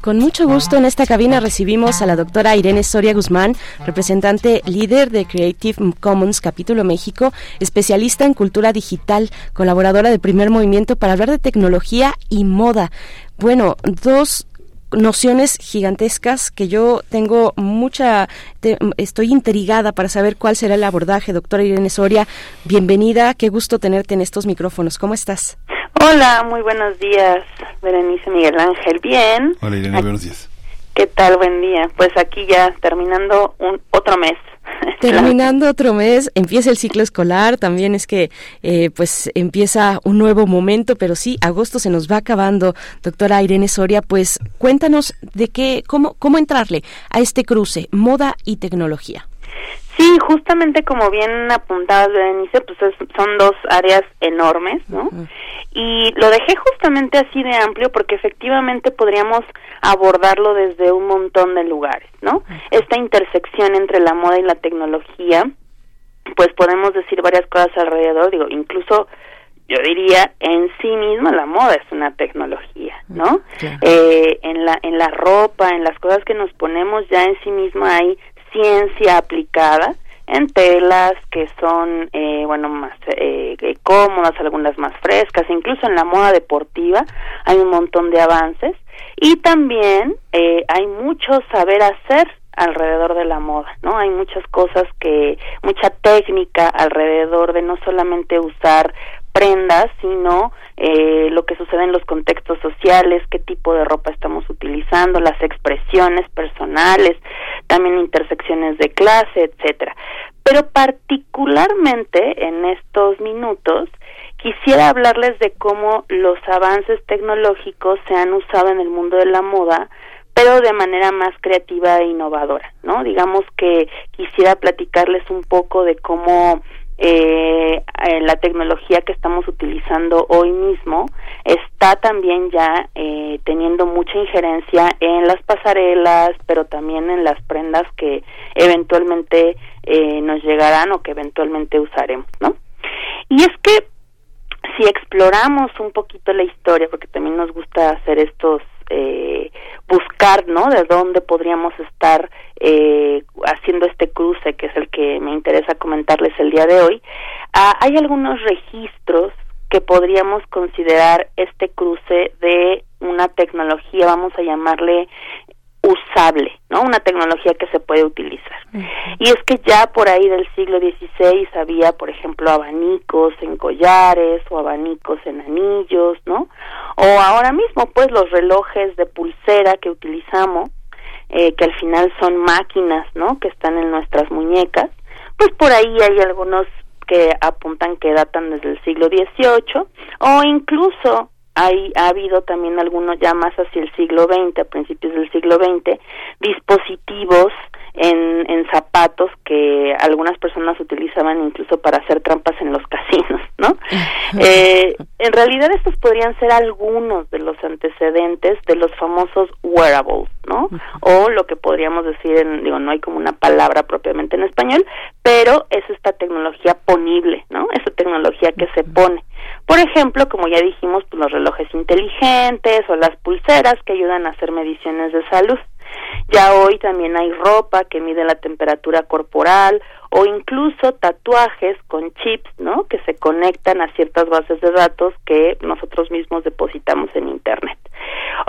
A: Con mucho gusto en esta cabina recibimos a la doctora Irene Soria Guzmán, representante líder de Creative Commons Capítulo México, especialista en cultura digital, colaboradora de Primer Movimiento para hablar de tecnología y moda. Bueno, dos nociones gigantescas que yo tengo mucha, te- estoy intrigada para saber cuál será el abordaje. Doctora Irene Soria, bienvenida, qué gusto tenerte en estos micrófonos. ¿Cómo estás?
F: Hola, muy buenos días, Berenice Miguel Ángel. Bien.
G: Hola, Irene, buenos días.
F: ¿Qué tal? Buen día. Pues aquí ya terminando un otro mes.
A: Terminando otro mes, empieza el ciclo escolar, también es que eh, pues empieza un nuevo momento, pero sí, agosto se nos va acabando. Doctora Irene Soria, pues cuéntanos de qué, cómo, cómo entrarle a este cruce, moda y tecnología.
F: Sí, justamente como bien apuntabas, Berenice, pues son dos áreas enormes, ¿no? Y lo dejé justamente así de amplio porque efectivamente podríamos abordarlo desde un montón de lugares, ¿no? Esta intersección entre la moda y la tecnología, pues podemos decir varias cosas alrededor, digo, incluso yo diría en sí misma la moda es una tecnología, ¿no? Eh, en la en la ropa, en las cosas que nos ponemos ya en sí misma hay ciencia aplicada en telas que son, eh, bueno, más eh, cómodas, algunas más frescas, incluso en la moda deportiva hay un montón de avances y también eh, hay mucho saber hacer alrededor de la moda, ¿no? Hay muchas cosas que, mucha técnica alrededor de no solamente usar prendas, sino eh, lo que sucede en los contextos sociales, qué tipo de ropa estamos utilizando, las expresiones personales, también intersecciones de clase, etcétera. Pero particularmente en estos minutos quisiera hablarles de cómo los avances tecnológicos se han usado en el mundo de la moda pero de manera más creativa e innovadora, ¿no? Digamos que quisiera platicarles un poco de cómo eh, eh, la tecnología que estamos utilizando hoy mismo está también ya eh, teniendo mucha injerencia en las pasarelas, pero también en las prendas que eventualmente eh, nos llegarán o que eventualmente usaremos, ¿no? Y es que si exploramos un poquito la historia, porque también nos gusta hacer estos eh, buscar, ¿no? De dónde podríamos estar eh, haciendo este cruce, que es el que me interesa comentarles el día de hoy. Ah, hay algunos registros que podríamos considerar este cruce de una tecnología, vamos a llamarle usable, ¿no? Una tecnología que se puede utilizar. Y es que ya por ahí del siglo XVI había, por ejemplo, abanicos en collares o abanicos en anillos, ¿no? O ahora mismo, pues, los relojes de pulsera que utilizamos, eh, que al final son máquinas, ¿no? Que están en nuestras muñecas, pues por ahí hay algunos que apuntan que datan desde el siglo XVIII o incluso hay, ha habido también algunos ya más hacia el siglo XX, a principios del siglo XX, dispositivos en, en zapatos que algunas personas utilizaban incluso para hacer trampas en los casinos, ¿no? Eh, en realidad estos podrían ser algunos de los antecedentes de los famosos wearables, ¿no? O lo que podríamos decir, en, digo, no hay como una palabra propiamente en español, pero es esta tecnología ponible, ¿no? Esa tecnología que se pone. Por ejemplo, como ya dijimos, pues los relojes inteligentes o las pulseras que ayudan a hacer mediciones de salud. Ya hoy también hay ropa que mide la temperatura corporal o incluso tatuajes con chips, ¿no? Que se conectan a ciertas bases de datos que nosotros mismos depositamos en Internet.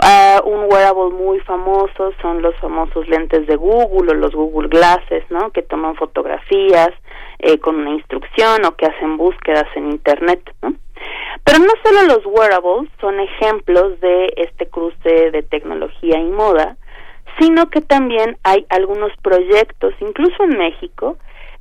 F: Uh, un wearable muy famoso son los famosos lentes de Google o los Google Glasses, ¿no? Que toman fotografías eh, con una instrucción o que hacen búsquedas en Internet, ¿no? Pero no solo los wearables son ejemplos de este cruce de tecnología y moda, sino que también hay algunos proyectos, incluso en México,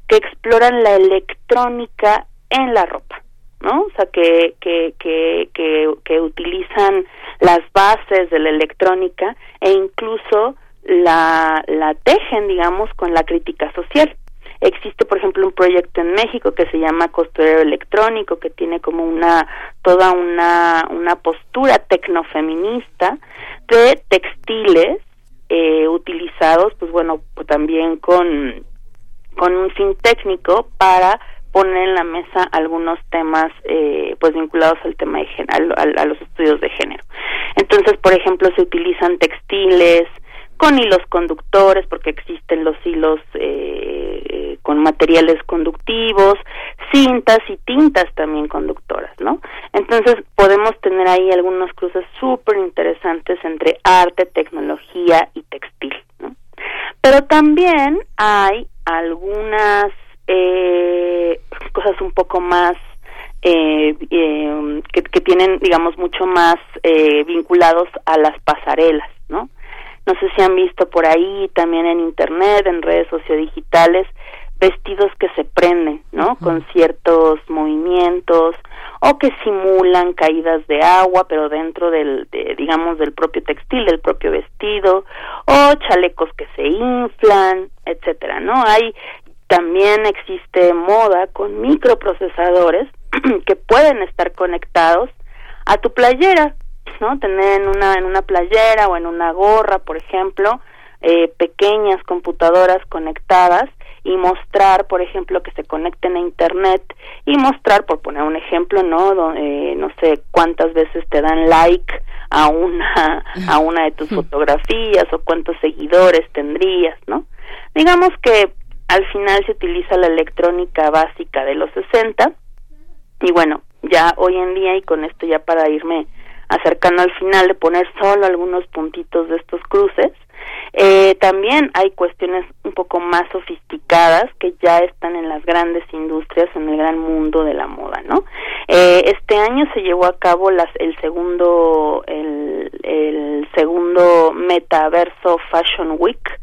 F: que exploran la electrónica en la ropa, ¿no? O sea, que, que, que, que, que utilizan las bases de la electrónica e incluso la, la tejen, digamos, con la crítica social. Existe, por ejemplo, un proyecto en México que se llama Costurero Electrónico, que tiene como una toda una, una postura tecnofeminista de textiles eh, utilizados, pues bueno, pues también con, con un fin técnico para poner en la mesa algunos temas eh, pues vinculados al tema de género, a, los estudios de género. Entonces, por ejemplo, se utilizan textiles con hilos conductores, porque existen los hilos eh, con materiales conductivos, cintas y tintas también conductoras, ¿no? Entonces podemos tener ahí algunos cruces súper interesantes entre arte, tecnología y textil, ¿no? Pero también hay algunas eh, cosas un poco más eh, eh, que, que, tienen, digamos, mucho más eh, vinculados a las pasarelas, ¿no? No sé si han visto por ahí, también en internet, en redes sociodigitales, vestidos que se prenden, ¿no? Con ciertos movimientos o que simulan caídas de agua, pero dentro del, digamos, del propio textil, del propio vestido, o chalecos que se inflan, etcétera, ¿no? Hay también existe moda con microprocesadores que pueden estar conectados a tu playera, ¿no? Tener en una en una playera o en una gorra, por ejemplo, eh, pequeñas computadoras conectadas y mostrar, por ejemplo, que se conecten a Internet y mostrar, por poner un ejemplo, no, eh, no sé cuántas veces te dan like a una a una de tus fotografías o cuántos seguidores tendrías, ¿no? Digamos que al final se utiliza la electrónica básica de los 60 y bueno, ya hoy en día y con esto ya para irme acercando al final de poner solo algunos puntitos de estos cruces, eh, también hay cuestiones un poco más sofisticadas que ya están en las grandes industrias, en el gran mundo de la moda, ¿no? Eh, este año se llevó a cabo las, el segundo el, segundo metaverso Fashion Week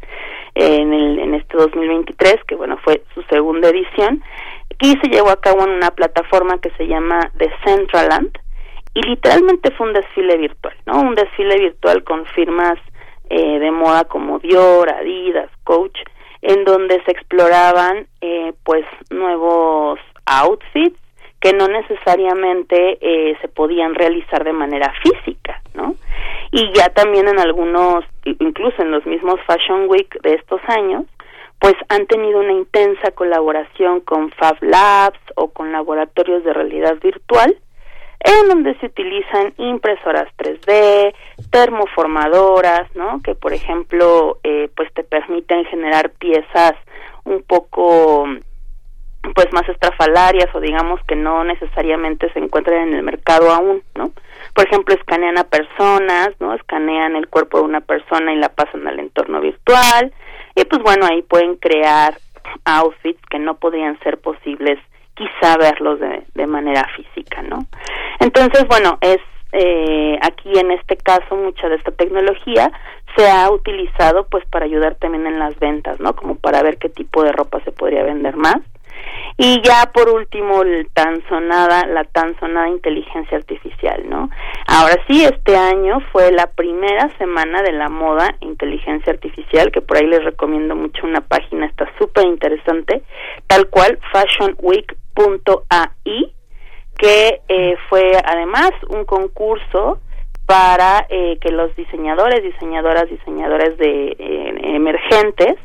F: en, el, en este 2023, que bueno fue su segunda edición, y se llevó a cabo en una plataforma que se llama Decentraland y literalmente fue un desfile virtual, ¿no? Un desfile virtual con firmas eh, de moda como Dior, Adidas, Coach, en donde se exploraban eh, pues nuevos outfits que no necesariamente eh, se podían realizar de manera física, ¿no? Y ya también en algunos, incluso en los mismos Fashion Week de estos años, pues han tenido una intensa colaboración con Fab Labs o con laboratorios de realidad virtual en donde se utilizan impresoras 3D, termoformadoras, ¿no? Que por ejemplo, eh, pues te permiten generar piezas un poco pues más estrafalarias o digamos que no necesariamente se encuentran en el mercado aún, ¿no? Por ejemplo, escanean a personas, ¿no? Escanean el cuerpo de una persona y la pasan al entorno virtual y pues bueno, ahí pueden crear outfits que no podrían ser posibles quizá verlos de, de manera física, ¿no? Entonces, bueno, es eh, aquí en este caso mucha de esta tecnología se ha utilizado pues para ayudar también en las ventas, ¿no? Como para ver qué tipo de ropa se podría vender más. Y ya por último, el tan sonada, la tan sonada inteligencia artificial, ¿no? Ahora sí, este año fue la primera semana de la moda inteligencia artificial, que por ahí les recomiendo mucho una página, está súper interesante, tal cual Fashion Week .ai que eh, fue además un concurso para eh, que los diseñadores, diseñadoras, diseñadores de eh, emergentes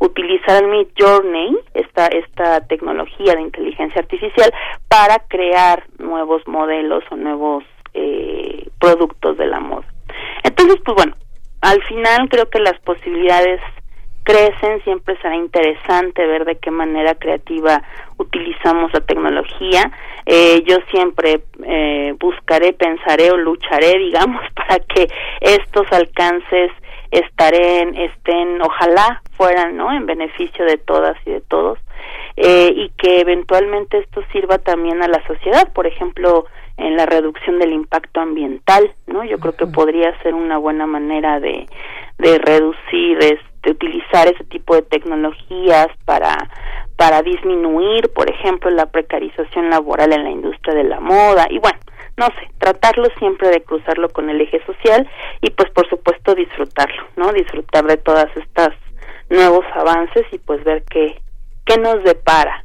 F: utilizaran Mid Journey, esta, esta tecnología de inteligencia artificial, para crear nuevos modelos o nuevos productos de la moda. Entonces, pues bueno, al final creo que las posibilidades crecen, siempre será interesante ver de qué manera creativa utilizamos la tecnología. Eh, yo siempre eh, buscaré, pensaré o lucharé, digamos, para que estos alcances estén, estén, ojalá fueran, ¿no? En beneficio de todas y de todos. Eh, y que eventualmente esto sirva también a la sociedad, por ejemplo, en la reducción del impacto ambiental, ¿no? Yo creo que podría ser una buena manera de, de reducir de utilizar ese tipo de tecnologías para para disminuir, por ejemplo, la precarización laboral en la industria de la moda y bueno, no sé, tratarlo siempre de cruzarlo con el eje social y pues por supuesto disfrutarlo, ¿no? Disfrutar de todas estas nuevos avances y pues ver qué qué nos depara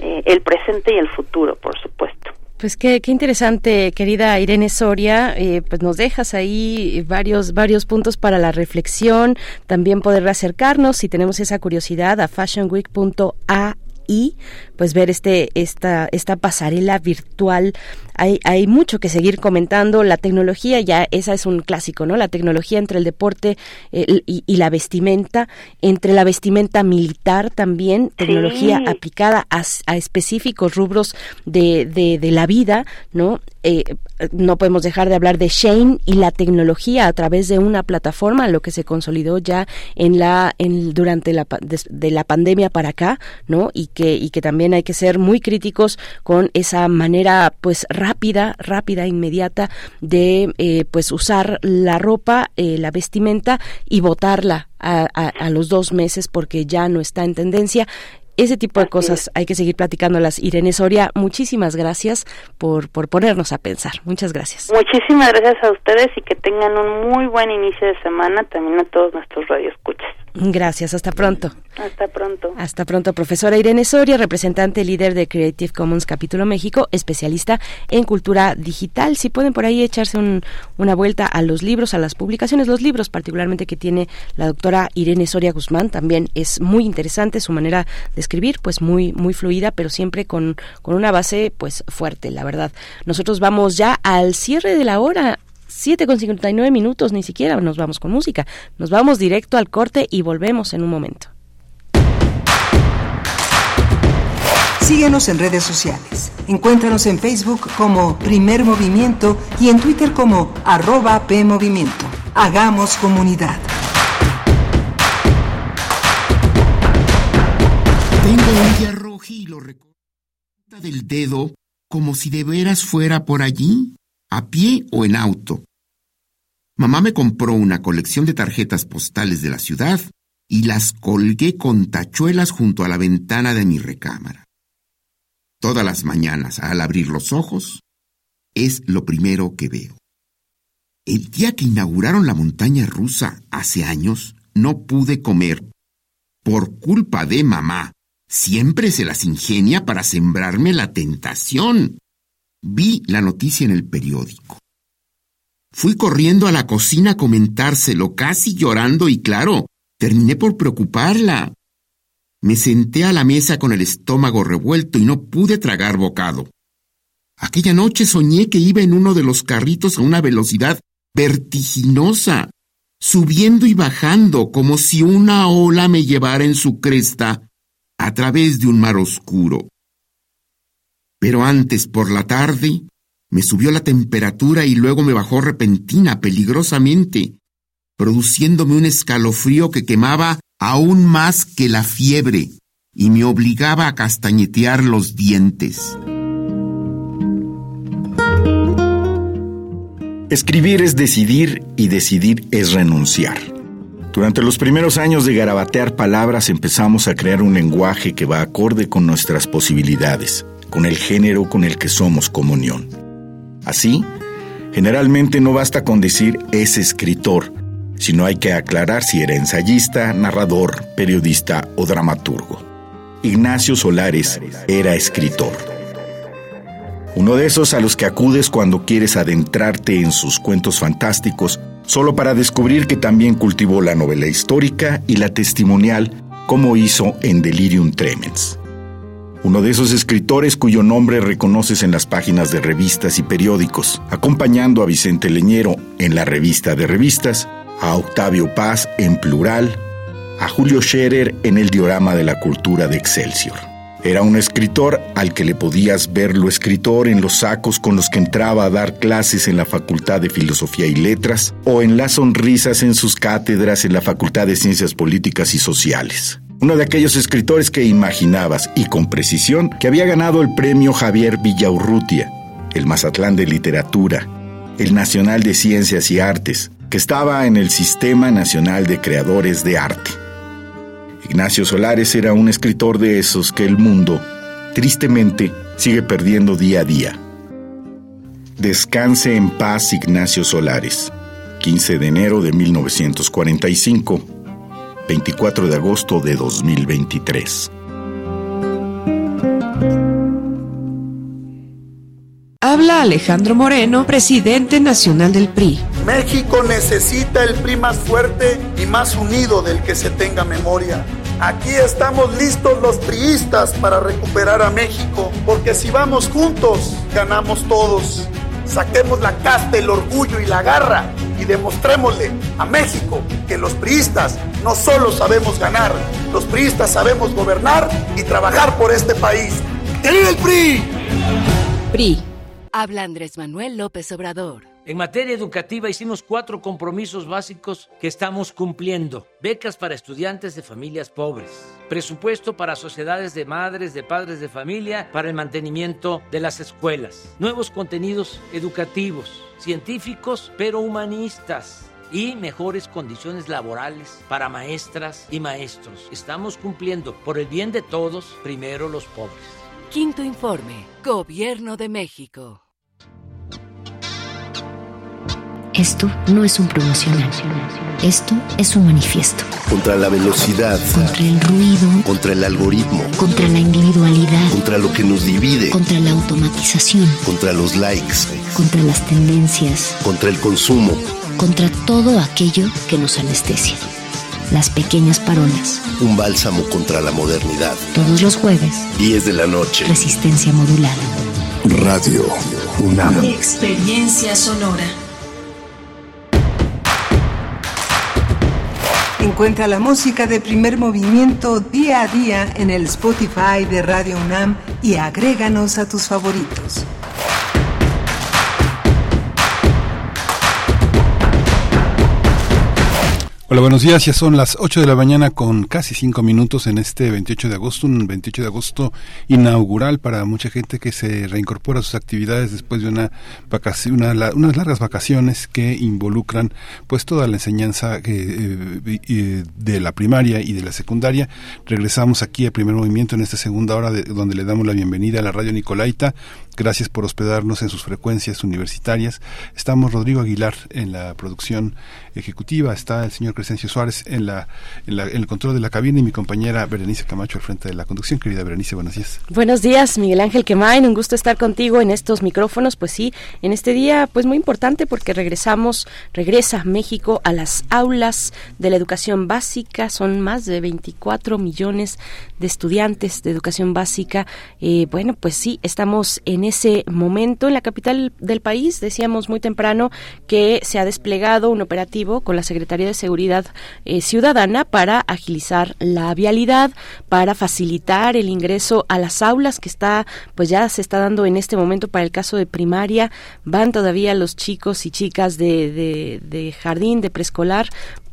F: eh, el presente y el futuro, por supuesto.
A: Pues qué, qué interesante, querida Irene Soria, eh, pues nos dejas ahí varios, varios puntos para la reflexión, también poder acercarnos si tenemos esa curiosidad a fashionweek.a y pues ver este esta esta pasarela virtual. Hay, hay mucho que seguir comentando. La tecnología ya esa es un clásico no la tecnología entre el deporte y, la vestimenta entre la vestimenta militar también tecnología aplicada a, a, específicos rubros de, de, de la vida no eh, no podemos dejar de hablar de Shane y la tecnología a través de una plataforma, lo que se consolidó ya en la en durante la de la pandemia para acá, ¿no? Y que, y que también hay que ser muy críticos con esa manera pues rápida, rápida, inmediata de eh, pues usar la ropa, eh, la vestimenta y botarla a, a, los dos meses porque ya no está en tendencia ese tipo de cosas hay que seguir platicándolas. Irene Soria, muchísimas gracias por, por ponernos a pensar. Muchas gracias.
F: Muchísimas gracias a ustedes y que tengan un muy buen inicio de semana también a todos nuestros radioescuchas.
A: Gracias, hasta pronto.
F: Hasta pronto.
A: Hasta pronto, profesora Irene Soria, representante líder de Creative Commons Capítulo México, especialista en cultura digital. Si pueden por ahí echarse una vuelta a los libros, a las publicaciones, los libros particularmente que tiene la doctora Irene Soria Guzmán, también es muy interesante su manera de escribir, pues muy muy fluida, pero siempre con, con una base pues fuerte, la verdad. Nosotros vamos ya al cierre de la hora. 7 con 59 minutos, ni siquiera nos vamos con música. Nos vamos directo al corte y volvemos en un momento.
H: Síguenos en redes sociales. Encuéntranos en Facebook como Primer Movimiento y en Twitter como arroba PMovimiento. Hagamos comunidad.
G: Rojo y lo recorta del dedo como si de veras fuera por allí a pie o en auto. Mamá me compró una colección de tarjetas postales de la ciudad y las colgué con tachuelas junto a la ventana de mi recámara. Todas las mañanas, al abrir los ojos, es lo primero que veo. El día que inauguraron la montaña rusa hace años, no pude comer. Por culpa de mamá, siempre se las ingenia para sembrarme la tentación. Vi la noticia en el periódico. Fui corriendo a la cocina a comentárselo, casi llorando y claro, terminé por preocuparla. Me senté a la mesa con el estómago revuelto y no pude tragar bocado. Aquella noche soñé que iba en uno de los carritos a una velocidad vertiginosa, subiendo y bajando como si una ola me llevara en su cresta a través de un mar oscuro. Pero antes, por la tarde, me subió la temperatura y luego me bajó repentina, peligrosamente, produciéndome un escalofrío que quemaba aún más que la fiebre y me obligaba a castañetear los dientes.
I: Escribir es decidir y decidir es renunciar. Durante los primeros años de garabatear palabras empezamos a crear un lenguaje que va acorde con nuestras posibilidades con el género con el que somos comunión. Así, generalmente no basta con decir es escritor, sino hay que aclarar si era ensayista, narrador, periodista o dramaturgo. Ignacio Solares era escritor. Uno de esos a los que acudes cuando quieres adentrarte en sus cuentos fantásticos, solo para descubrir que también cultivó la novela histórica y la testimonial, como hizo en Delirium Tremens uno de esos escritores cuyo nombre reconoces en las páginas de revistas y periódicos, acompañando a Vicente Leñero en la revista de revistas, a Octavio Paz en plural, a Julio Scherer en el diorama de la cultura de Excelsior. Era un escritor al que le podías ver lo escritor en los sacos con los que entraba a dar clases en la Facultad de Filosofía y Letras o en las sonrisas en sus cátedras en la Facultad de Ciencias Políticas y Sociales uno de aquellos escritores que imaginabas, y con precisión, que había ganado el premio Javier Villaurrutia, el Mazatlán de Literatura, el Nacional de Ciencias y Artes, que estaba en el Sistema Nacional de Creadores de Arte. Ignacio Solares era un escritor de esos que el mundo, tristemente, sigue perdiendo día a día. Descanse en paz Ignacio Solares, 15 de enero de 1945 24 de agosto de 2023.
H: Habla Alejandro Moreno, presidente nacional del PRI.
J: México necesita el PRI más fuerte y más unido del que se tenga memoria. Aquí estamos listos los priistas para recuperar a México, porque si vamos juntos, ganamos todos. Saquemos la casta, el orgullo y la garra y demostrémosle a México que los priistas no solo sabemos ganar, los priistas sabemos gobernar y trabajar por este país. ¡Que el PRI!
K: PRI. Habla Andrés Manuel López Obrador. En materia educativa hicimos cuatro compromisos básicos que estamos cumpliendo. Becas para estudiantes de familias pobres. Presupuesto para sociedades de madres, de padres de familia, para el mantenimiento de las escuelas. Nuevos contenidos educativos, científicos, pero humanistas y mejores condiciones laborales para maestras y maestros. Estamos cumpliendo por el bien de todos, primero los pobres.
L: Quinto informe, Gobierno de México.
M: Esto no es un promocional. Esto es un manifiesto.
N: Contra la velocidad.
M: Contra el ruido.
N: Contra el algoritmo.
M: Contra la individualidad.
N: Contra lo que nos divide.
M: Contra la automatización.
N: Contra los likes.
M: Contra las tendencias.
N: Contra el consumo.
M: Contra todo aquello que nos anestesia. Las pequeñas parolas.
N: Un bálsamo contra la modernidad.
M: Todos los jueves.
N: 10 de la noche.
M: Resistencia modulada.
N: Radio UNAM.
L: Experiencia sonora.
H: Encuentra la música de primer movimiento día a día en el Spotify de Radio UNAM y agréganos a tus favoritos.
O: Hola, buenos días. Ya son las 8 de la mañana con casi 5 minutos en este 28 de agosto, un 28 de agosto inaugural para mucha gente que se reincorpora a sus actividades después de una vacación, una, unas largas vacaciones que involucran pues toda la enseñanza eh, eh, de la primaria y de la secundaria. Regresamos aquí a primer movimiento en esta segunda hora de, donde le damos la bienvenida a la radio Nicolaita Gracias por hospedarnos en sus frecuencias universitarias. Estamos Rodrigo Aguilar en la producción ejecutiva, está el señor Crescencio Suárez en, la, en, el control de la cabina y mi compañera Berenice Camacho al frente de la conducción. Querida Berenice, buenos días.
A: Buenos días, Miguel Ángel Quemain. Un gusto estar contigo en estos micrófonos. Pues sí, en este día pues muy importante porque regresamos, regresa México a las aulas de la educación básica. Son más de 24 millones de estudiantes de educación básica. Eh, bueno, pues sí, estamos en ese momento en la capital del país. Decíamos muy temprano que se ha desplegado un operativo con la Secretaría de Seguridad eh, Ciudadana para agilizar la vialidad, para facilitar el ingreso a las aulas que está, pues ya se está dando en este momento para el caso de primaria. Van todavía los chicos y chicas de, de, de jardín, de preescolar,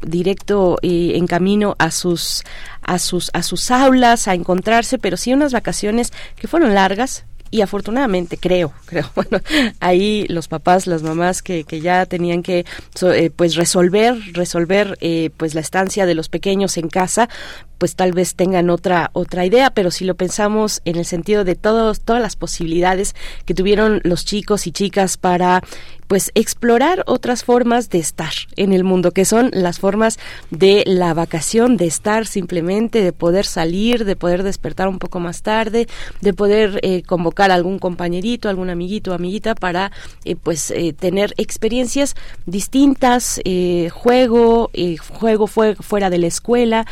A: directo eh, en camino a sus a sus a sus aulas a encontrarse pero sí unas vacaciones que fueron largas y afortunadamente creo, creo, bueno, ahí los papás, las mamás que, que ya tenían que eh, pues resolver, resolver eh, pues la estancia de los pequeños en casa, pues tal vez tengan otra otra idea, pero si lo pensamos en el sentido de todos todas las posibilidades que tuvieron los chicos y chicas para pues explorar otras formas de estar en el mundo, que son las formas de la vacación, de estar simplemente, de poder salir, de poder despertar un poco más tarde, de poder eh, convocar a algún compañerito, algún amiguito amiguita para eh, pues eh, tener experiencias distintas, juego, juego fuera de la escuela,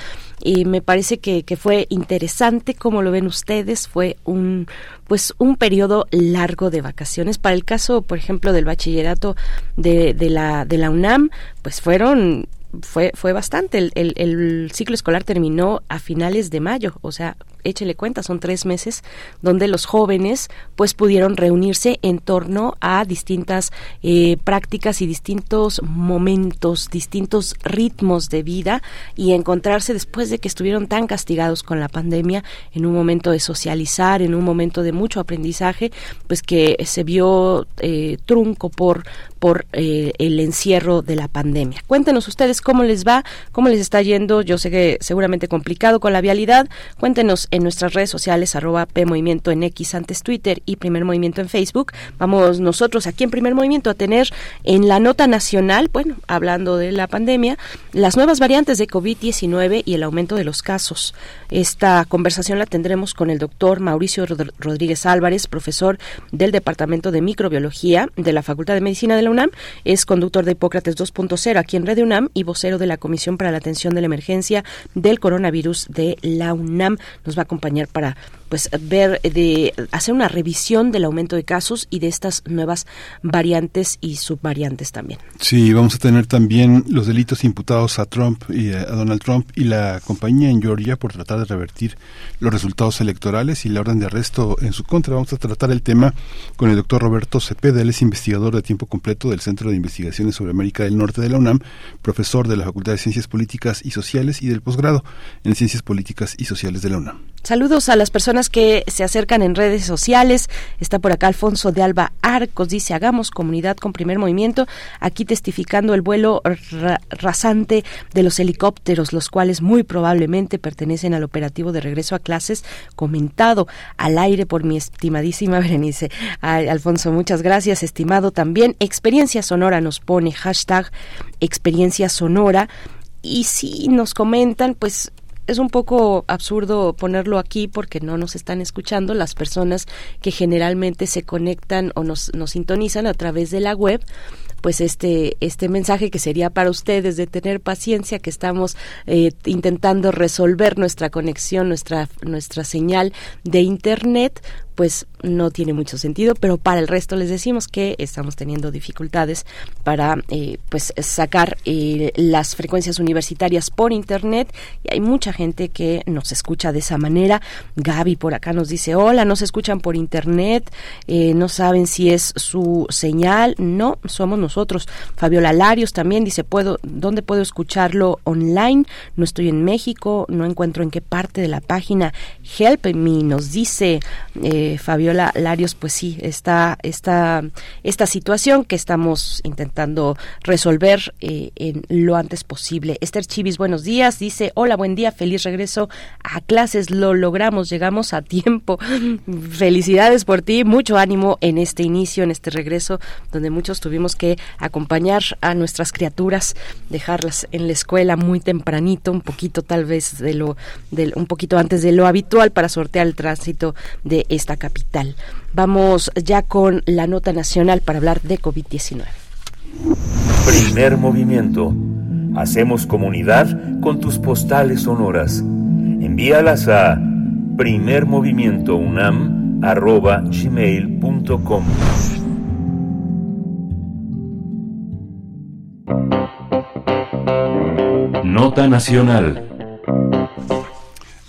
A: y me parece que, que fue interesante como lo ven ustedes fue un pues un periodo largo de vacaciones para el caso por ejemplo del bachillerato de, de la de la UNAM pues fueron fue, fue bastante. El, el, el, ciclo escolar terminó a finales de mayo, o sea, échele cuenta, son tres meses donde los jóvenes pues pudieron reunirse en torno a distintas eh, prácticas y distintos momentos, distintos ritmos de vida y encontrarse después de que estuvieron tan castigados con la pandemia en un momento de socializar, en un momento de mucho aprendizaje, pues que se vio eh, trunco por por eh, el encierro de la pandemia. Cuéntenos ustedes cómo les va, cómo les está yendo. Yo sé que seguramente complicado con la vialidad. Cuéntenos en nuestras redes sociales, arroba PMovimiento en X antes Twitter y Primer Movimiento en Facebook. Vamos nosotros aquí en Primer Movimiento a tener en la nota nacional, bueno, hablando de la pandemia, las nuevas variantes de COVID-19 y el aumento de los casos. Esta conversación la tendremos con el doctor Mauricio Rodríguez Álvarez, profesor del Departamento de Microbiología de la Facultad de Medicina de la UNAM, es conductor de Hipócrates 2.0 aquí en Red UNAM y vocero de la Comisión para la Atención de la Emergencia del Coronavirus de la UNAM. Nos va acompañar para pues ver de hacer una revisión del aumento de casos y de estas nuevas variantes y subvariantes también.
O: Sí, vamos a tener también los delitos imputados a Trump y a Donald Trump y la compañía en Georgia por tratar de revertir los resultados electorales y la orden de arresto en su contra. Vamos a tratar el tema con el doctor Roberto Cepeda, él es investigador de tiempo completo del Centro de Investigaciones sobre América del Norte de la UNAM, profesor de la Facultad de Ciencias Políticas y Sociales y del posgrado en Ciencias Políticas y Sociales de la UNAM.
A: Saludos a las personas que se acercan en redes sociales. Está por acá Alfonso de Alba Arcos, dice, hagamos comunidad con primer movimiento, aquí testificando el vuelo rasante de los helicópteros, los cuales muy probablemente pertenecen al operativo de regreso a clases comentado al aire por mi estimadísima Berenice. Alfonso, muchas gracias, estimado también. Experiencia Sonora nos pone hashtag Experiencia Sonora. Y si nos comentan, pues es un poco absurdo ponerlo aquí porque no nos están escuchando las personas que generalmente se conectan o nos, nos sintonizan a través de la web pues este este mensaje que sería para ustedes de tener paciencia que estamos eh, intentando resolver nuestra conexión nuestra nuestra señal de internet pues no tiene mucho sentido, pero para el resto les decimos que estamos teniendo dificultades para eh, pues sacar eh, las frecuencias universitarias por internet y hay mucha gente que nos escucha de esa manera. Gaby por acá nos dice hola, no se escuchan por internet, eh, no saben si es su señal, no, somos nosotros. Fabiola Larios también dice puedo, ¿dónde puedo escucharlo online? No estoy en México, no encuentro en qué parte de la página. Help me nos dice Fabiola Larios, pues sí, está esta, esta situación que estamos intentando resolver eh, en lo antes posible. Esther Chivis, buenos días, dice, hola, buen día, feliz regreso a clases, lo logramos, llegamos a tiempo. Felicidades por ti, mucho ánimo en este inicio, en este regreso, donde muchos tuvimos que acompañar a nuestras criaturas, dejarlas en la escuela muy tempranito, un poquito tal vez de lo, un poquito antes de lo habitual para sortear el tránsito de esta capital. Vamos ya con la nota nacional para hablar de COVID-19.
B: Primer movimiento. Hacemos comunidad con tus postales sonoras. Envíalas a primermovimientounam.gmail.com
O: Nota Nacional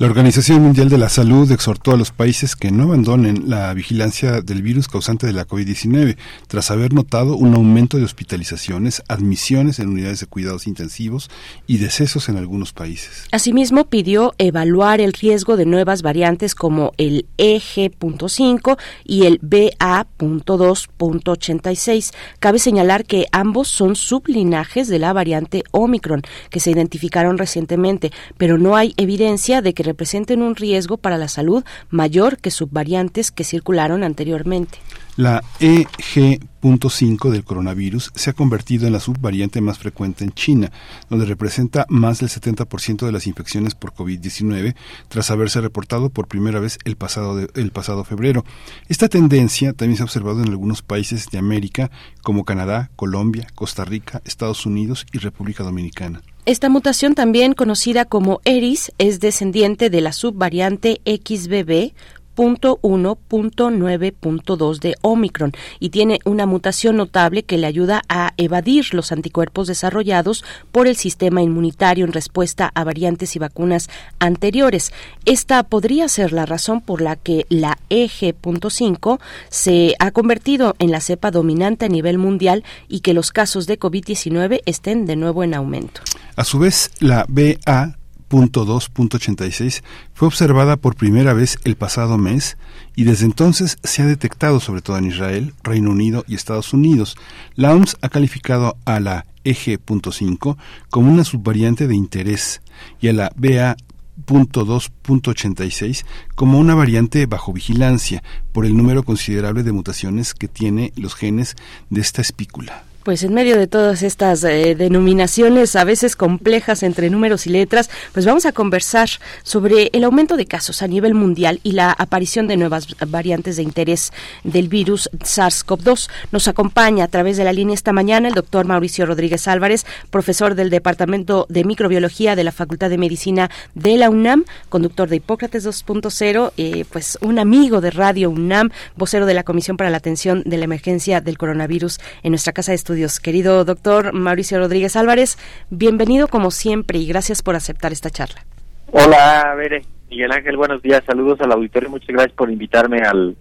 O: la Organización Mundial de la Salud exhortó a los países que no abandonen la vigilancia del virus causante de la COVID-19, tras haber notado un aumento de hospitalizaciones, admisiones en unidades de cuidados intensivos y decesos en algunos países.
A: Asimismo, pidió evaluar el riesgo de nuevas variantes como el EG.5 y el BA.2.86. Cabe señalar que ambos son sublinajes de la variante Omicron, que se identificaron recientemente, pero no hay evidencia de que representen un riesgo para la salud mayor que subvariantes que circularon anteriormente.
O: La EG.5 del coronavirus se ha convertido en la subvariante más frecuente en China, donde representa más del 70% de las infecciones por COVID-19, tras haberse reportado por primera vez el pasado, el pasado febrero. Esta tendencia también se ha observado en algunos países de América, como Canadá, Colombia, Costa Rica, Estados Unidos y República Dominicana.
A: Esta mutación, también conocida como ERIS, es descendiente de la subvariante XBB .1.9.2 de Omicron y tiene una mutación notable que le ayuda a evadir los anticuerpos desarrollados por el sistema inmunitario en respuesta a variantes y vacunas anteriores. Esta podría ser la razón por la que la EG.5 se ha convertido en la cepa dominante a nivel mundial y que los casos de COVID-19 estén de nuevo en aumento.
O: A su vez, la BA .2.86 fue observada por primera vez el pasado mes y desde entonces se ha detectado sobre todo en Israel, Reino Unido y Estados Unidos. La OMS ha calificado a la EG.5 como una subvariante de interés y a la BA.2.86 como una variante bajo vigilancia por el número considerable de mutaciones que tiene los genes de esta espícula.
A: Pues en medio de todas estas eh, denominaciones a veces complejas entre números y letras, pues vamos a conversar sobre el aumento de casos a nivel mundial y la aparición de nuevas variantes de interés del virus SARS-CoV-2. Nos acompaña a través de la línea esta mañana el doctor Mauricio Rodríguez Álvarez, profesor del Departamento de Microbiología de la Facultad de Medicina de la UNAM, conductor de Hipócrates 2.0, eh, pues un amigo de Radio UNAM, vocero de la Comisión para la Atención de la Emergencia del Coronavirus en nuestra casa de estudios Querido doctor Mauricio Rodríguez Álvarez, bienvenido como siempre y gracias por aceptar esta charla.
P: Hola, Bere. Miguel Ángel, buenos días. Saludos al auditorio. Muchas gracias por invitarme al,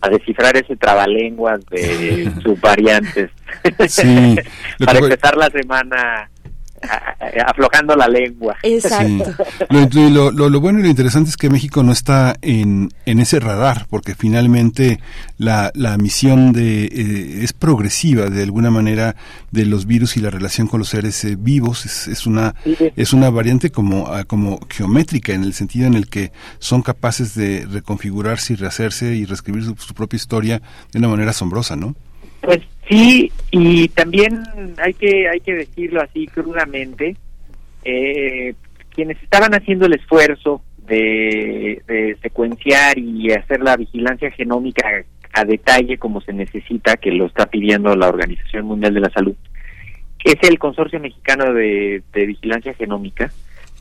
P: a descifrar ese trabalenguas de sus variantes.
O: Sí,
P: Para empezar la semana aflojando la lengua.
A: Exacto.
O: Lo, lo, bueno y lo interesante es que México no está en, en ese radar, porque finalmente la, la misión de, eh, es progresiva de alguna manera de los virus y la relación con los seres eh, vivos. Es, es una, es una variante como, ah, como geométrica en el sentido en el que son capaces de reconfigurarse y rehacerse y reescribir su propia historia de una manera asombrosa, ¿no?
P: Pues sí, y también hay que hay que decirlo así crudamente, eh, quienes estaban haciendo el esfuerzo de, secuenciar y hacer la vigilancia genómica a detalle como se necesita, que lo está pidiendo la Organización Mundial de la Salud, es el Consorcio Mexicano de, Vigilancia Genómica,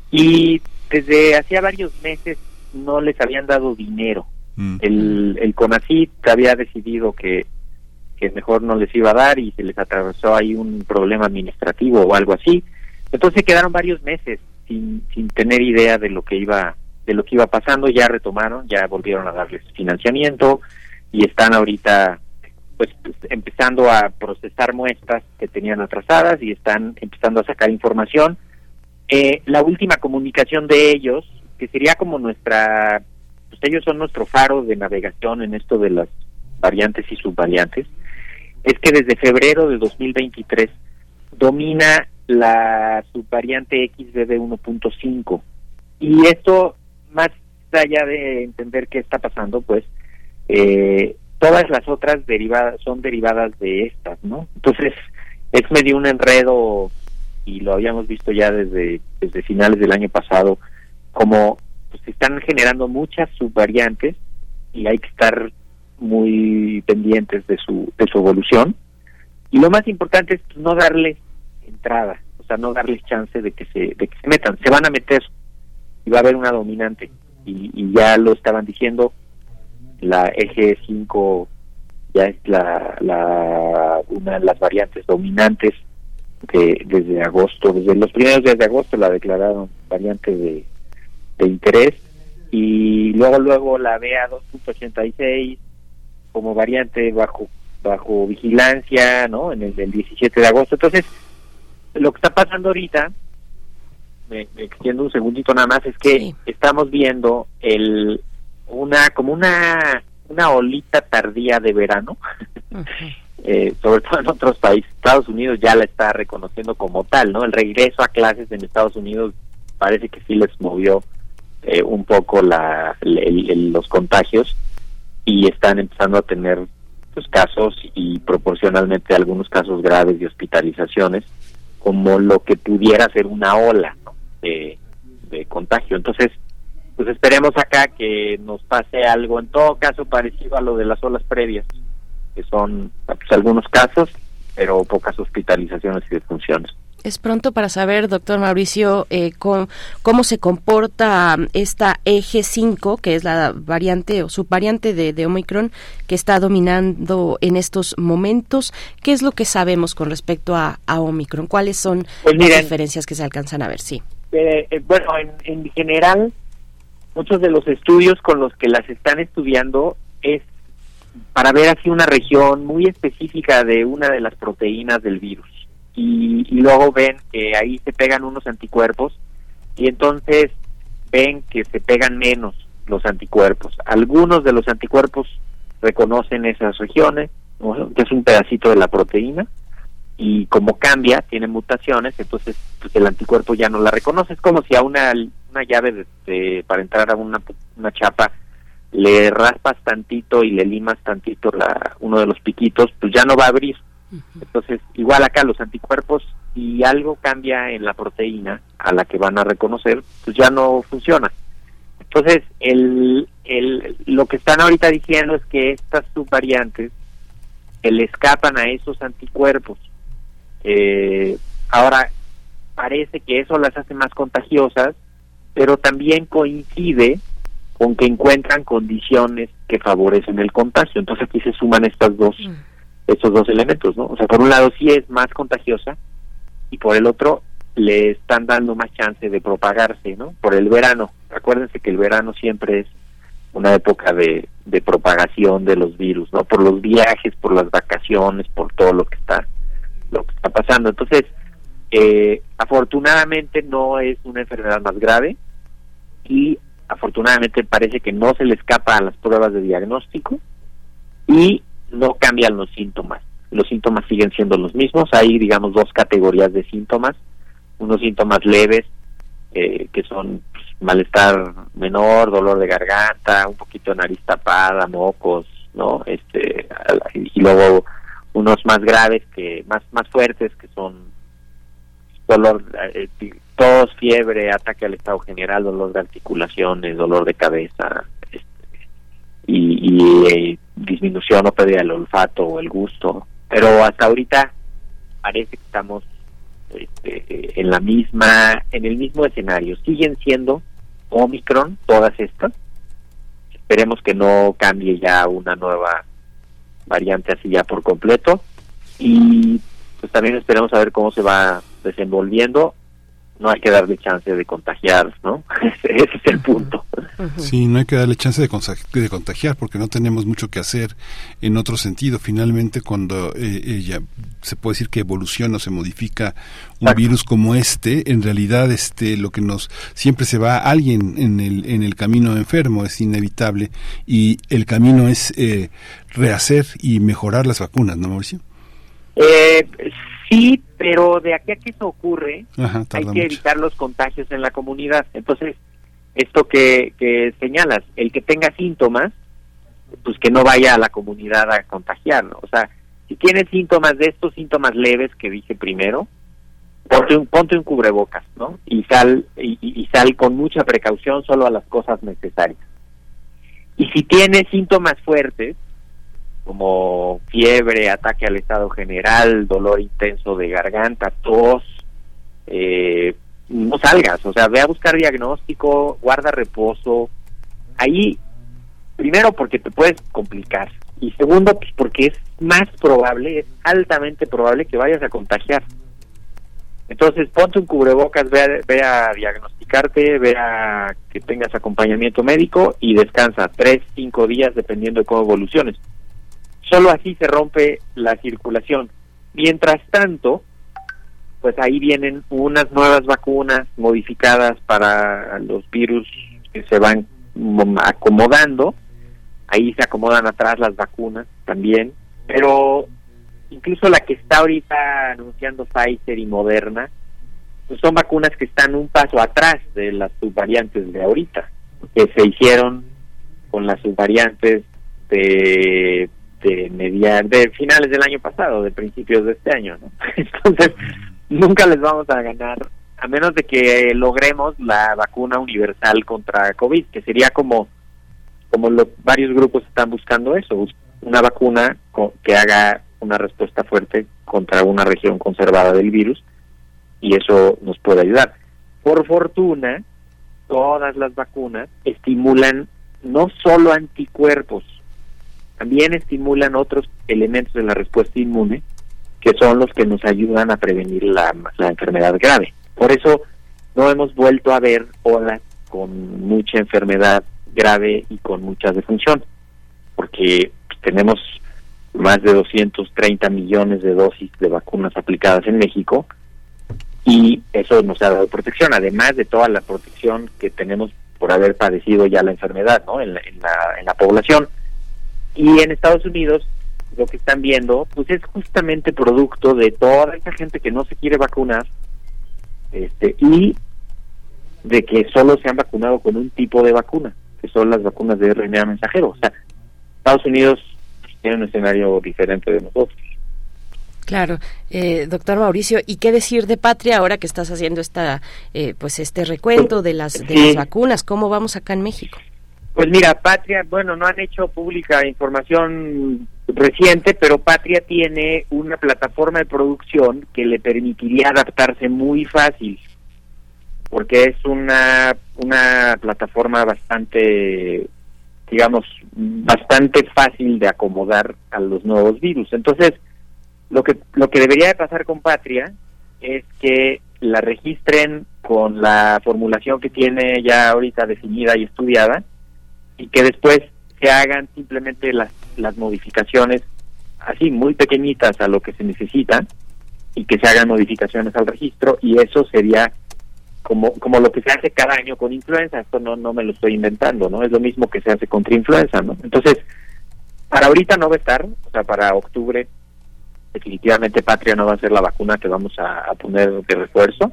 P: y desde hacía varios meses no les habían dado dinero. Mm. El, el CONACYT había decidido que que mejor no les iba a dar y se les atravesó ahí un problema administrativo o algo así. Entonces quedaron varios meses sin, sin tener idea de lo que iba de lo que iba pasando, ya retomaron, ya volvieron a darles financiamiento y están ahorita pues empezando a procesar muestras que tenían atrasadas y están empezando a sacar información. Eh, la última comunicación de ellos, que sería como nuestra, pues ellos son nuestro faro de navegación en esto de las variantes y subvariantes, es que desde febrero de 2023 domina la subvariante XBB 1.5 y esto más allá de entender qué está pasando pues eh, todas las otras derivadas son derivadas de estas no entonces es medio un enredo y lo habíamos visto ya desde desde finales del año pasado como pues, están generando muchas subvariantes y hay que estar muy pendientes de su, de su evolución. Y lo más importante es no darles entrada, o sea, no darles chance de que se, de que se metan. Se van a meter y va a haber una dominante. Y, y ya lo estaban diciendo, la eje 5 ya es la, la, una de las variantes dominantes de, desde agosto, desde los primeros días de agosto la declararon variante de, de interés y luego luego la BA 2.86 como variante bajo bajo vigilancia, ¿no? En el, 17 de agosto. Entonces, lo que está pasando ahorita, me, extiendo un segundito nada más, es que estamos viendo el una como una una olita tardía de verano, eh, sobre todo en otros países. Estados Unidos ya la está reconociendo como tal, ¿no? El regreso a clases en Estados Unidos parece que sí les movió eh, un poco la, los contagios y están empezando a tener pues, casos y proporcionalmente algunos casos graves de hospitalizaciones como lo que pudiera ser una ola de, contagio. Entonces, pues esperemos acá que nos pase algo, en todo caso parecido a lo de las olas previas, que son pues, algunos casos, pero pocas hospitalizaciones y defunciones.
A: Es pronto para saber, doctor Mauricio, eh, cómo, se comporta esta eje 5, que es la variante o subvariante de, de, Omicron que está dominando en estos momentos. ¿Qué es lo que sabemos con respecto a, Omicron? ¿Cuáles son pues las diferencias que se alcanzan a ver? Sí.
P: Eh, eh, bueno, en, en general, muchos de los estudios con los que las están estudiando es para ver así una región muy específica de una de las proteínas del virus y, luego ven que ahí se pegan unos anticuerpos y entonces ven que se pegan menos los anticuerpos. Algunos de los anticuerpos reconocen esas regiones, que es un pedacito de la proteína, y como cambia, tiene mutaciones, entonces pues el anticuerpo ya no la reconoce. Es como si a una, una llave de, para entrar a una, una chapa le raspas tantito y le limas tantito la, uno de los piquitos, pues ya no va a abrir Entonces, igual acá los anticuerpos, si algo cambia en la proteína a la que van a reconocer, pues ya no funciona. Entonces, el, el, lo que están ahorita diciendo es que estas subvariantes se le escapan a esos anticuerpos. Eh, ahora, parece que eso las hace más contagiosas, pero también coincide con que encuentran condiciones que favorecen el contagio. Entonces aquí se suman estas dos, estos dos elementos, ¿no? O sea, por un lado sí es más contagiosa y por el otro le están dando más chance de propagarse, ¿no? Por el verano. Acuérdense que el verano siempre es una época de, propagación de los virus, ¿no? Por los viajes, por las vacaciones, por todo lo que está, lo que está pasando. Entonces, eh, afortunadamente no es una enfermedad más grave y afortunadamente parece que no se le escapa a las pruebas de diagnóstico y no cambian los síntomas. Los síntomas siguen siendo los mismos. Hay, digamos, dos categorías de síntomas. Unos síntomas leves, eh, que son pues, malestar menor, dolor de garganta, un poquito de nariz tapada, mocos, ¿no? Este, y luego unos más graves, que más, más fuertes, que son dolor, eh, tos, fiebre, ataque al estado general, dolor de articulaciones, dolor de cabeza y, y eh, disminución o pérdida del olfato o el gusto. Pero hasta ahorita parece que estamos este, en la misma, en el mismo escenario. Siguen siendo Omicron todas estas. Esperemos que no cambie ya una nueva variante así ya por completo y pues también esperemos a ver cómo se va desenvolviendo no hay que darle chance de contagiar, ¿no? Ese es el punto.
O: Sí, no hay que darle chance de, de, contagiar porque no tenemos mucho que hacer en otro sentido. Finalmente, cuando eh, ella se puede decir que evoluciona o se modifica un virus como este, en realidad este lo que nos siempre se va alguien en el en el camino enfermo es inevitable y el camino es eh, rehacer y mejorar las vacunas, ¿no, Mauricio?
P: Eh, Sí, pero de aquí a que eso ocurre, hay que evitar los contagios en la comunidad. Entonces, esto que, que señalas, el que tenga síntomas, pues que no vaya a la comunidad a contagiar. O sea, si tienes síntomas de estos síntomas leves que dije primero, ponte un, ponte un cubrebocas, ¿no? Y sal, y, y sal con mucha precaución solo a las cosas necesarias. Y si tienes síntomas fuertes, como fiebre, ataque al estado general, dolor intenso de garganta, tos, eh, no salgas, o sea, ve a buscar diagnóstico, guarda reposo. Ahí, primero porque te puedes complicar y segundo pues porque es más probable, es altamente probable que vayas a contagiar. Entonces, ponte un cubrebocas, ve a, ve a diagnosticarte, ve a que tengas acompañamiento médico y descansa tres, cinco días dependiendo de cómo evoluciones. Solo así se rompe la circulación. Mientras tanto, pues ahí vienen unas nuevas vacunas modificadas para los virus que se van acomodando. Ahí se acomodan atrás las vacunas también. Pero incluso la que está ahorita anunciando Pfizer y Moderna, pues son vacunas que están un paso atrás de las subvariantes de ahorita, que se hicieron con las subvariantes de de media, de finales del año pasado, de principios de este año, ¿no? Entonces, nunca les vamos a ganar a menos de que logremos la vacuna universal contra COVID, que sería como como los varios grupos están buscando eso, una vacuna que haga una respuesta fuerte contra una región conservada del virus y eso nos puede ayudar. Por fortuna, todas las vacunas estimulan no solo anticuerpos, también estimulan otros elementos de la respuesta inmune que son los que nos ayudan a prevenir la, enfermedad grave. Por eso no hemos vuelto a ver olas con mucha enfermedad grave y con mucha defunción, porque tenemos más de 230 millones de dosis de vacunas aplicadas en México y eso nos ha dado protección, además de toda la protección que tenemos por haber padecido ya la enfermedad ¿no? en, la, en la población. Y en Estados Unidos lo que están viendo pues es justamente producto de toda esa gente que no se quiere vacunar este y de que solo se han vacunado con un tipo de vacuna, que son las vacunas de RNA mensajero. O sea, Estados Unidos tiene un escenario diferente de nosotros.
A: Claro, eh, doctor Mauricio, ¿y qué decir de Patria ahora que estás haciendo esta, eh, pues este recuento de las, de las vacunas? ¿Cómo vamos acá en México?
P: Pues mira, Patria, bueno, no han hecho pública información reciente, pero Patria tiene una plataforma de producción que le permitiría adaptarse muy fácil, porque es una, una plataforma bastante, digamos, bastante fácil de acomodar a los nuevos virus. Entonces, lo que, lo que debería de pasar con Patria es que la registren con la formulación que tiene ya ahorita definida y estudiada y que después se hagan simplemente las, las modificaciones así muy pequeñitas a lo que se necesita y que se hagan modificaciones al registro y eso sería como como lo que se hace cada año con influenza. Esto no no me lo estoy inventando no es lo mismo que se hace contra influenza no entonces para ahorita no va a estar o sea para octubre definitivamente Patria no va a ser la vacuna que vamos a, poner de refuerzo,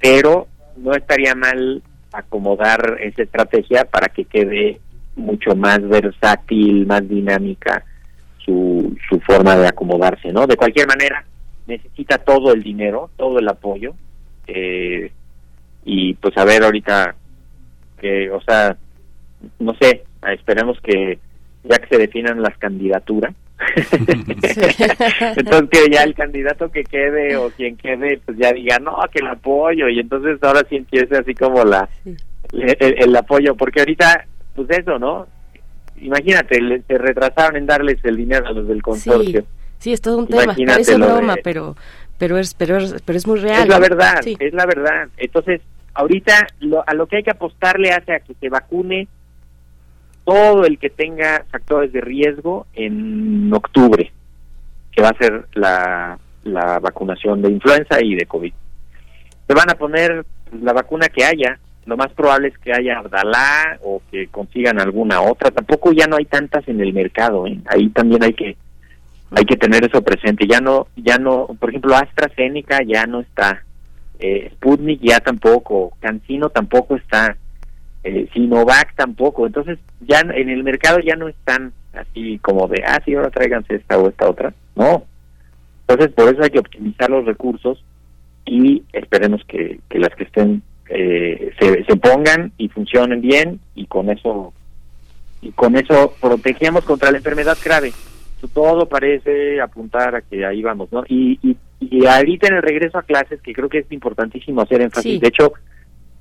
P: pero no estaría mal acomodar esa estrategia para que quede mucho más versátil, más dinámica su, su forma de acomodarse, ¿no? De cualquier manera, necesita todo el dinero, todo el apoyo, eh, y pues a ver ahorita que, o sea, no sé, esperemos que ya que se definan las candidaturas, entonces que ya el candidato que quede o quien quede pues ya diga no que el apoyo y entonces ahora sí empieza así como la el, apoyo porque ahorita pues eso no imagínate se retrasaron en darles el dinero a los del consorcio.
A: Sí, es todo un tema. Parece broma pero pero es pero es, pero es muy real.
P: Es la verdad es la verdad. Entonces ahorita a lo que hay que apostarle hace a que se vacune todo el que tenga factores de riesgo en octubre, que va a ser la, la vacunación de influenza y de COVID. Se van a poner la vacuna que haya, lo más probable es que haya Ardalá o que consigan alguna otra, tampoco ya no hay tantas en el mercado, ¿eh? ahí también hay que hay que tener eso presente, ya no ya no, por ejemplo, AstraZeneca ya no está, eh, Sputnik ya tampoco, Cancino tampoco está, eh, Sinovac tampoco, entonces ya en el mercado ya no están así como de, ah, sí, ahora tráiganse esta o esta otra, no. Entonces por eso hay que optimizar los recursos y esperemos que, que las que estén eh, se, se pongan y funcionen bien y con eso y con eso protegemos contra la enfermedad grave. Todo parece apuntar a que ahí vamos, ¿no? Y, y, y ahorita en el regreso a clases, que creo que es importantísimo hacer énfasis, de hecho,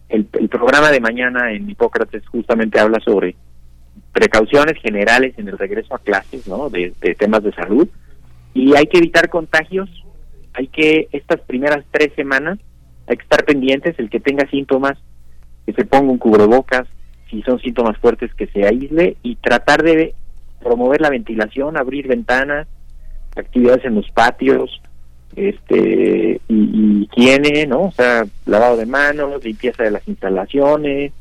P: el, programa de mañana en Hipócrates justamente habla sobre precauciones generales en el regreso a clases, ¿no? De, temas de salud. Y hay que evitar contagios. Hay que, estas primeras tres semanas, hay que estar pendientes. El que tenga síntomas, que se ponga un cubrebocas. Si son síntomas fuertes, que se aísle. Y tratar de promover la ventilación, abrir ventanas, actividades en los patios, este y, y ¿no? O sea, lavado de manos, limpieza de las instalaciones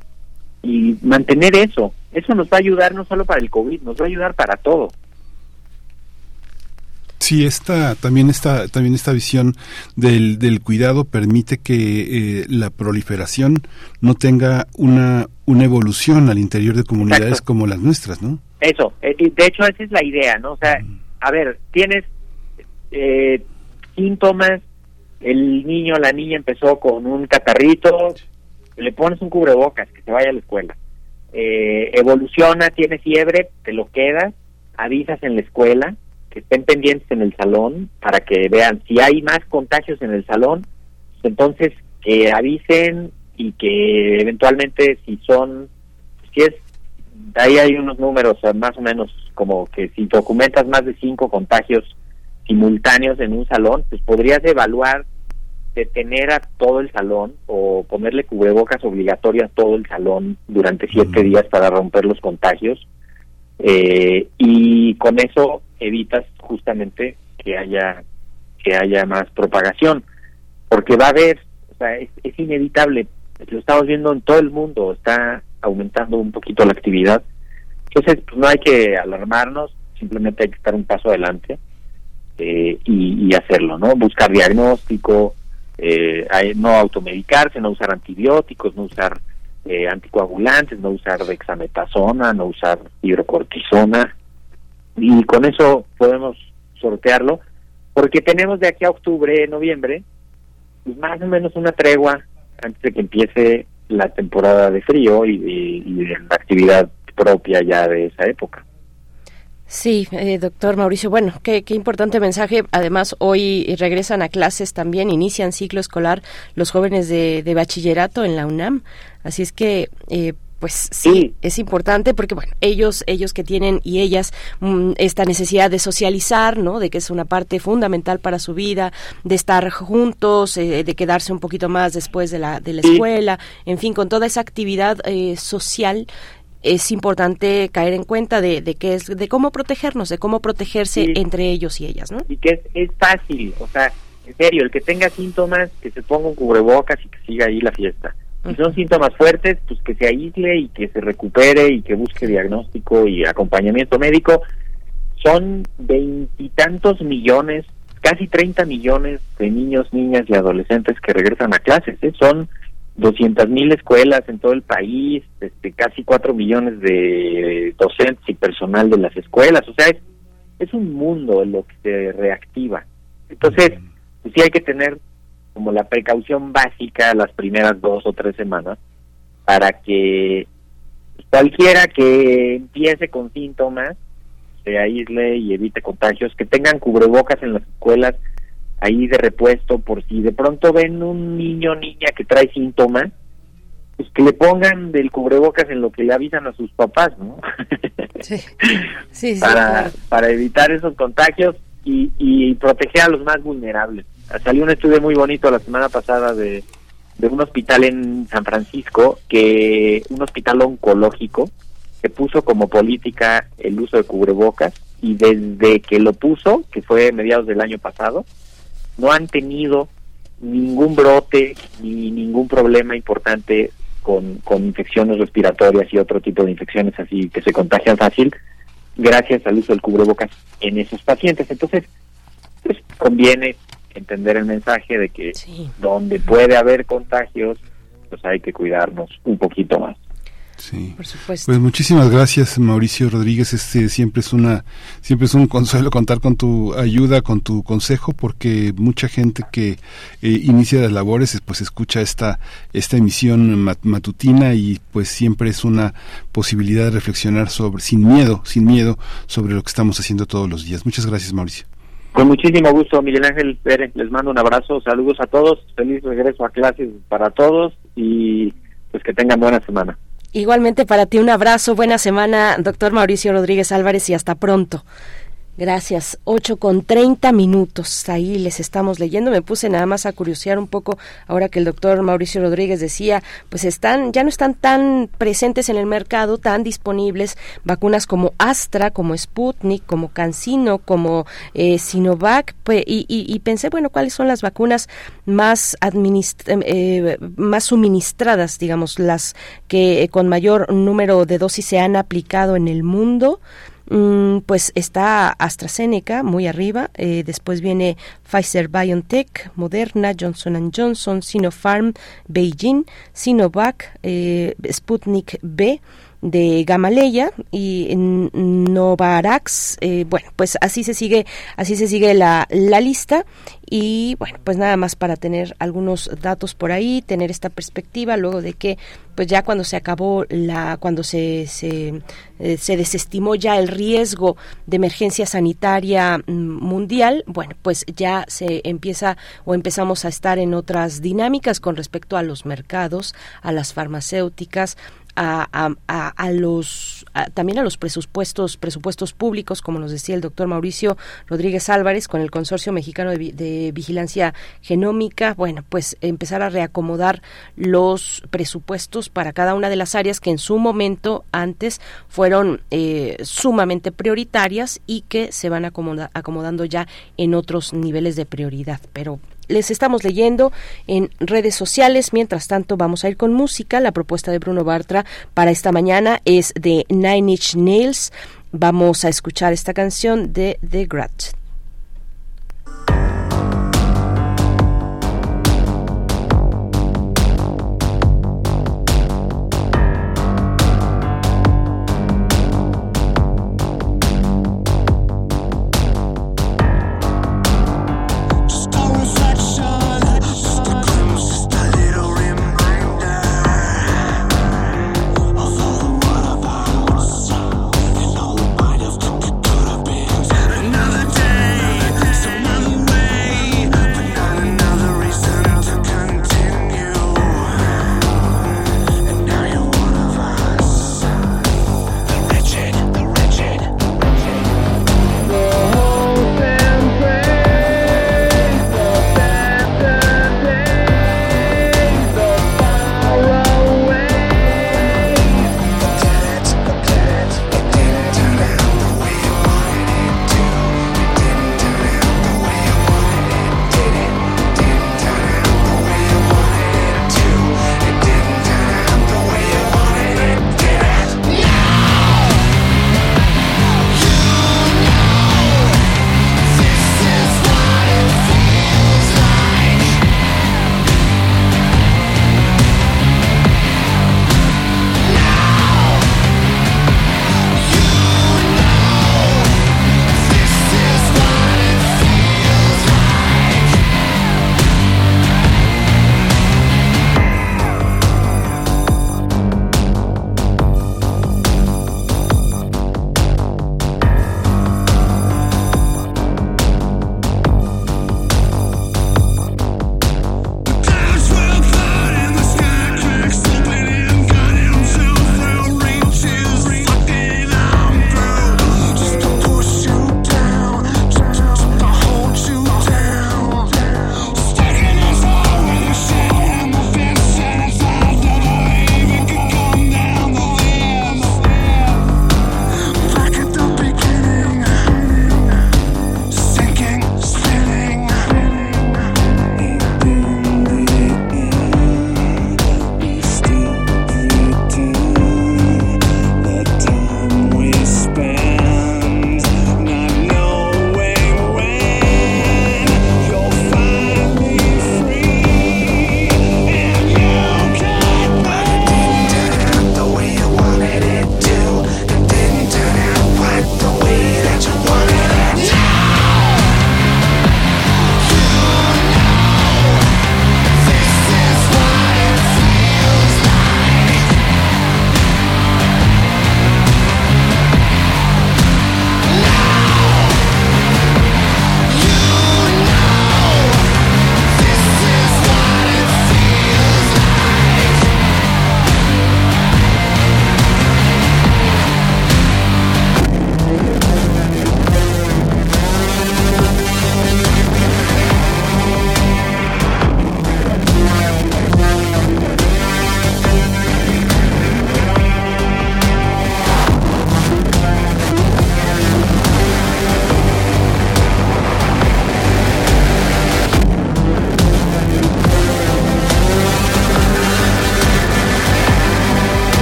P: y mantener eso. Eso nos va a ayudar no solo para el COVID, nos va a ayudar para todo.
O: Sí, esta, también esta, también esta visión del, del cuidado permite que eh, la proliferación no tenga una, una evolución al interior de comunidades como las nuestras, ¿no?
P: Eso, eh, de hecho esa es la idea, ¿no? O sea, a ver, tienes eh, síntomas, el niño la niña empezó con un catarrito, le pones un cubrebocas, que se vaya a la escuela. Eh, evoluciona, tiene fiebre, te lo quedas, avisas en la escuela, que estén pendientes en el salón para que vean si hay más contagios en el salón, entonces que avisen y que eventualmente si son, si es, ahí hay unos números más o menos como que si documentas más de cinco contagios simultáneos en un salón, pues podrías evaluar detener a todo el salón o ponerle cubrebocas obligatorio a todo el salón durante siete días para romper los contagios eh, y con eso evitas justamente que haya que haya más propagación porque va a haber o sea es, es inevitable. Lo estamos viendo en todo el mundo está aumentando un poquito la actividad. Entonces pues no hay que alarmarnos simplemente hay que estar un paso adelante eh, y, hacerlo, ¿no? Buscar diagnóstico, eh, no automedicarse, no usar antibióticos, no usar eh, anticoagulantes, no usar dexametasona, no usar hidrocortisona y con eso podemos sortearlo porque tenemos de aquí a octubre, noviembre, pues más o menos una tregua antes de que empiece la temporada de frío y, y- y de la actividad propia ya de esa época.
A: Sí, eh, doctor Mauricio, bueno, qué, qué importante mensaje. Además, hoy regresan a clases también, inician ciclo escolar los jóvenes de, de bachillerato en la UNAM. Así es que, eh, pues sí, es importante porque, bueno, ellos, ellos que tienen y ellas mm, esta necesidad de socializar, ¿no? De que es una parte fundamental para su vida, de estar juntos, eh, de quedarse un poquito más después de la, de la escuela, en fin, con toda esa actividad eh, social es importante caer en cuenta de, de que es de cómo protegernos, de cómo protegerse entre ellos y ellas, ¿no?
P: Y que es, es fácil, o sea, en serio, el que tenga síntomas, que se ponga un cubrebocas y que siga ahí la fiesta. Si son síntomas fuertes, pues que se aísle y que se recupere y que busque diagnóstico y acompañamiento médico. Son veintitantos millones, casi 30 millones de niños, niñas y adolescentes que regresan a clases. ¿eh? Son 200 mil escuelas en todo el país, este, casi 4 millones de docentes y personal de las escuelas. O sea, es, es un mundo en lo que se reactiva. Entonces, pues sí hay que tener como la precaución básica las primeras dos o tres semanas para que cualquiera que empiece con síntomas se aísle y evite contagios, que tengan cubrebocas en las escuelas ahí de repuesto por si de pronto ven un niño o niña que trae síntomas, pues que le pongan del cubrebocas en lo que le avisan a sus papás, ¿no?
A: Sí, sí,
P: para,
A: claro.
P: para evitar esos contagios y, y proteger a los más vulnerables. Salió un estudio muy bonito la semana pasada de, de un hospital en San Francisco, que un hospital oncológico, que puso como política el uso de cubrebocas y desde que lo puso, que fue mediados del año pasado, no han tenido ningún brote ni ningún problema importante con, con infecciones respiratorias y otro tipo de infecciones así que se contagian fácil gracias al uso del cubrebocas en esos pacientes. Entonces, pues conviene entender el mensaje de que donde puede haber contagios, pues hay que cuidarnos un poquito más.
O: Sí.
A: Por supuesto.
O: Pues muchísimas gracias, Mauricio Rodríguez. Este siempre es una siempre es un consuelo contar con tu ayuda, con tu consejo, porque mucha gente que eh, inicia las labores, pues escucha esta esta emisión mat- matutina y pues siempre es una posibilidad de reflexionar sobre sin miedo, sin miedo sobre lo que estamos haciendo todos los días. Muchas gracias, Mauricio.
P: Con muchísimo gusto, Miguel Ángel Pérez, les mando un abrazo, saludos a todos, feliz regreso a clases para todos y pues que tengan buena semana.
A: Igualmente para ti un abrazo, buena semana, doctor Mauricio Rodríguez Álvarez y hasta pronto. Gracias. 8 con 30 minutos. Ahí les estamos leyendo. Me puse nada más a curiosear un poco ahora que el doctor Mauricio Rodríguez decía, pues están, ya no están tan presentes en el mercado, tan disponibles vacunas como Astra, como Sputnik, como CanSino, como eh, Sinovac. Pues, y, y- y pensé, bueno, ¿cuáles son las vacunas más, administ- eh, más suministradas, digamos, las que eh, con mayor número de dosis se han aplicado en el mundo? Mm, pues está AstraZeneca muy arriba, eh, después viene Pfizer BioNTech, Moderna, Johnson Johnson, Sinopharm, Beijing, Sinovac, eh, Sputnik B de Gamaleya y Novarax, eh, bueno, pues así se sigue, así se sigue la, la lista. Y bueno, pues nada más para tener algunos datos por ahí, tener esta perspectiva luego de que pues ya cuando se acabó la, cuando se, se, eh, se desestimó ya el riesgo de emergencia sanitaria mm, mundial, bueno, pues ya se empieza o empezamos a estar en otras dinámicas con respecto a los mercados, a las farmacéuticas, a, a, a, a los también a los presupuestos presupuestos públicos como nos decía el doctor Mauricio Rodríguez Álvarez con el consorcio mexicano de, de vigilancia genómica bueno pues empezar a reacomodar los presupuestos para cada una de las áreas que en su momento antes fueron eh, sumamente prioritarias y que se van acomoda- acomodando ya en otros niveles de prioridad. Pero les estamos leyendo en redes sociales. Mientras tanto, vamos a ir con música. La propuesta de Bruno Bartra para esta mañana es de Nine Inch Nails. Vamos a escuchar esta canción de The Grudge.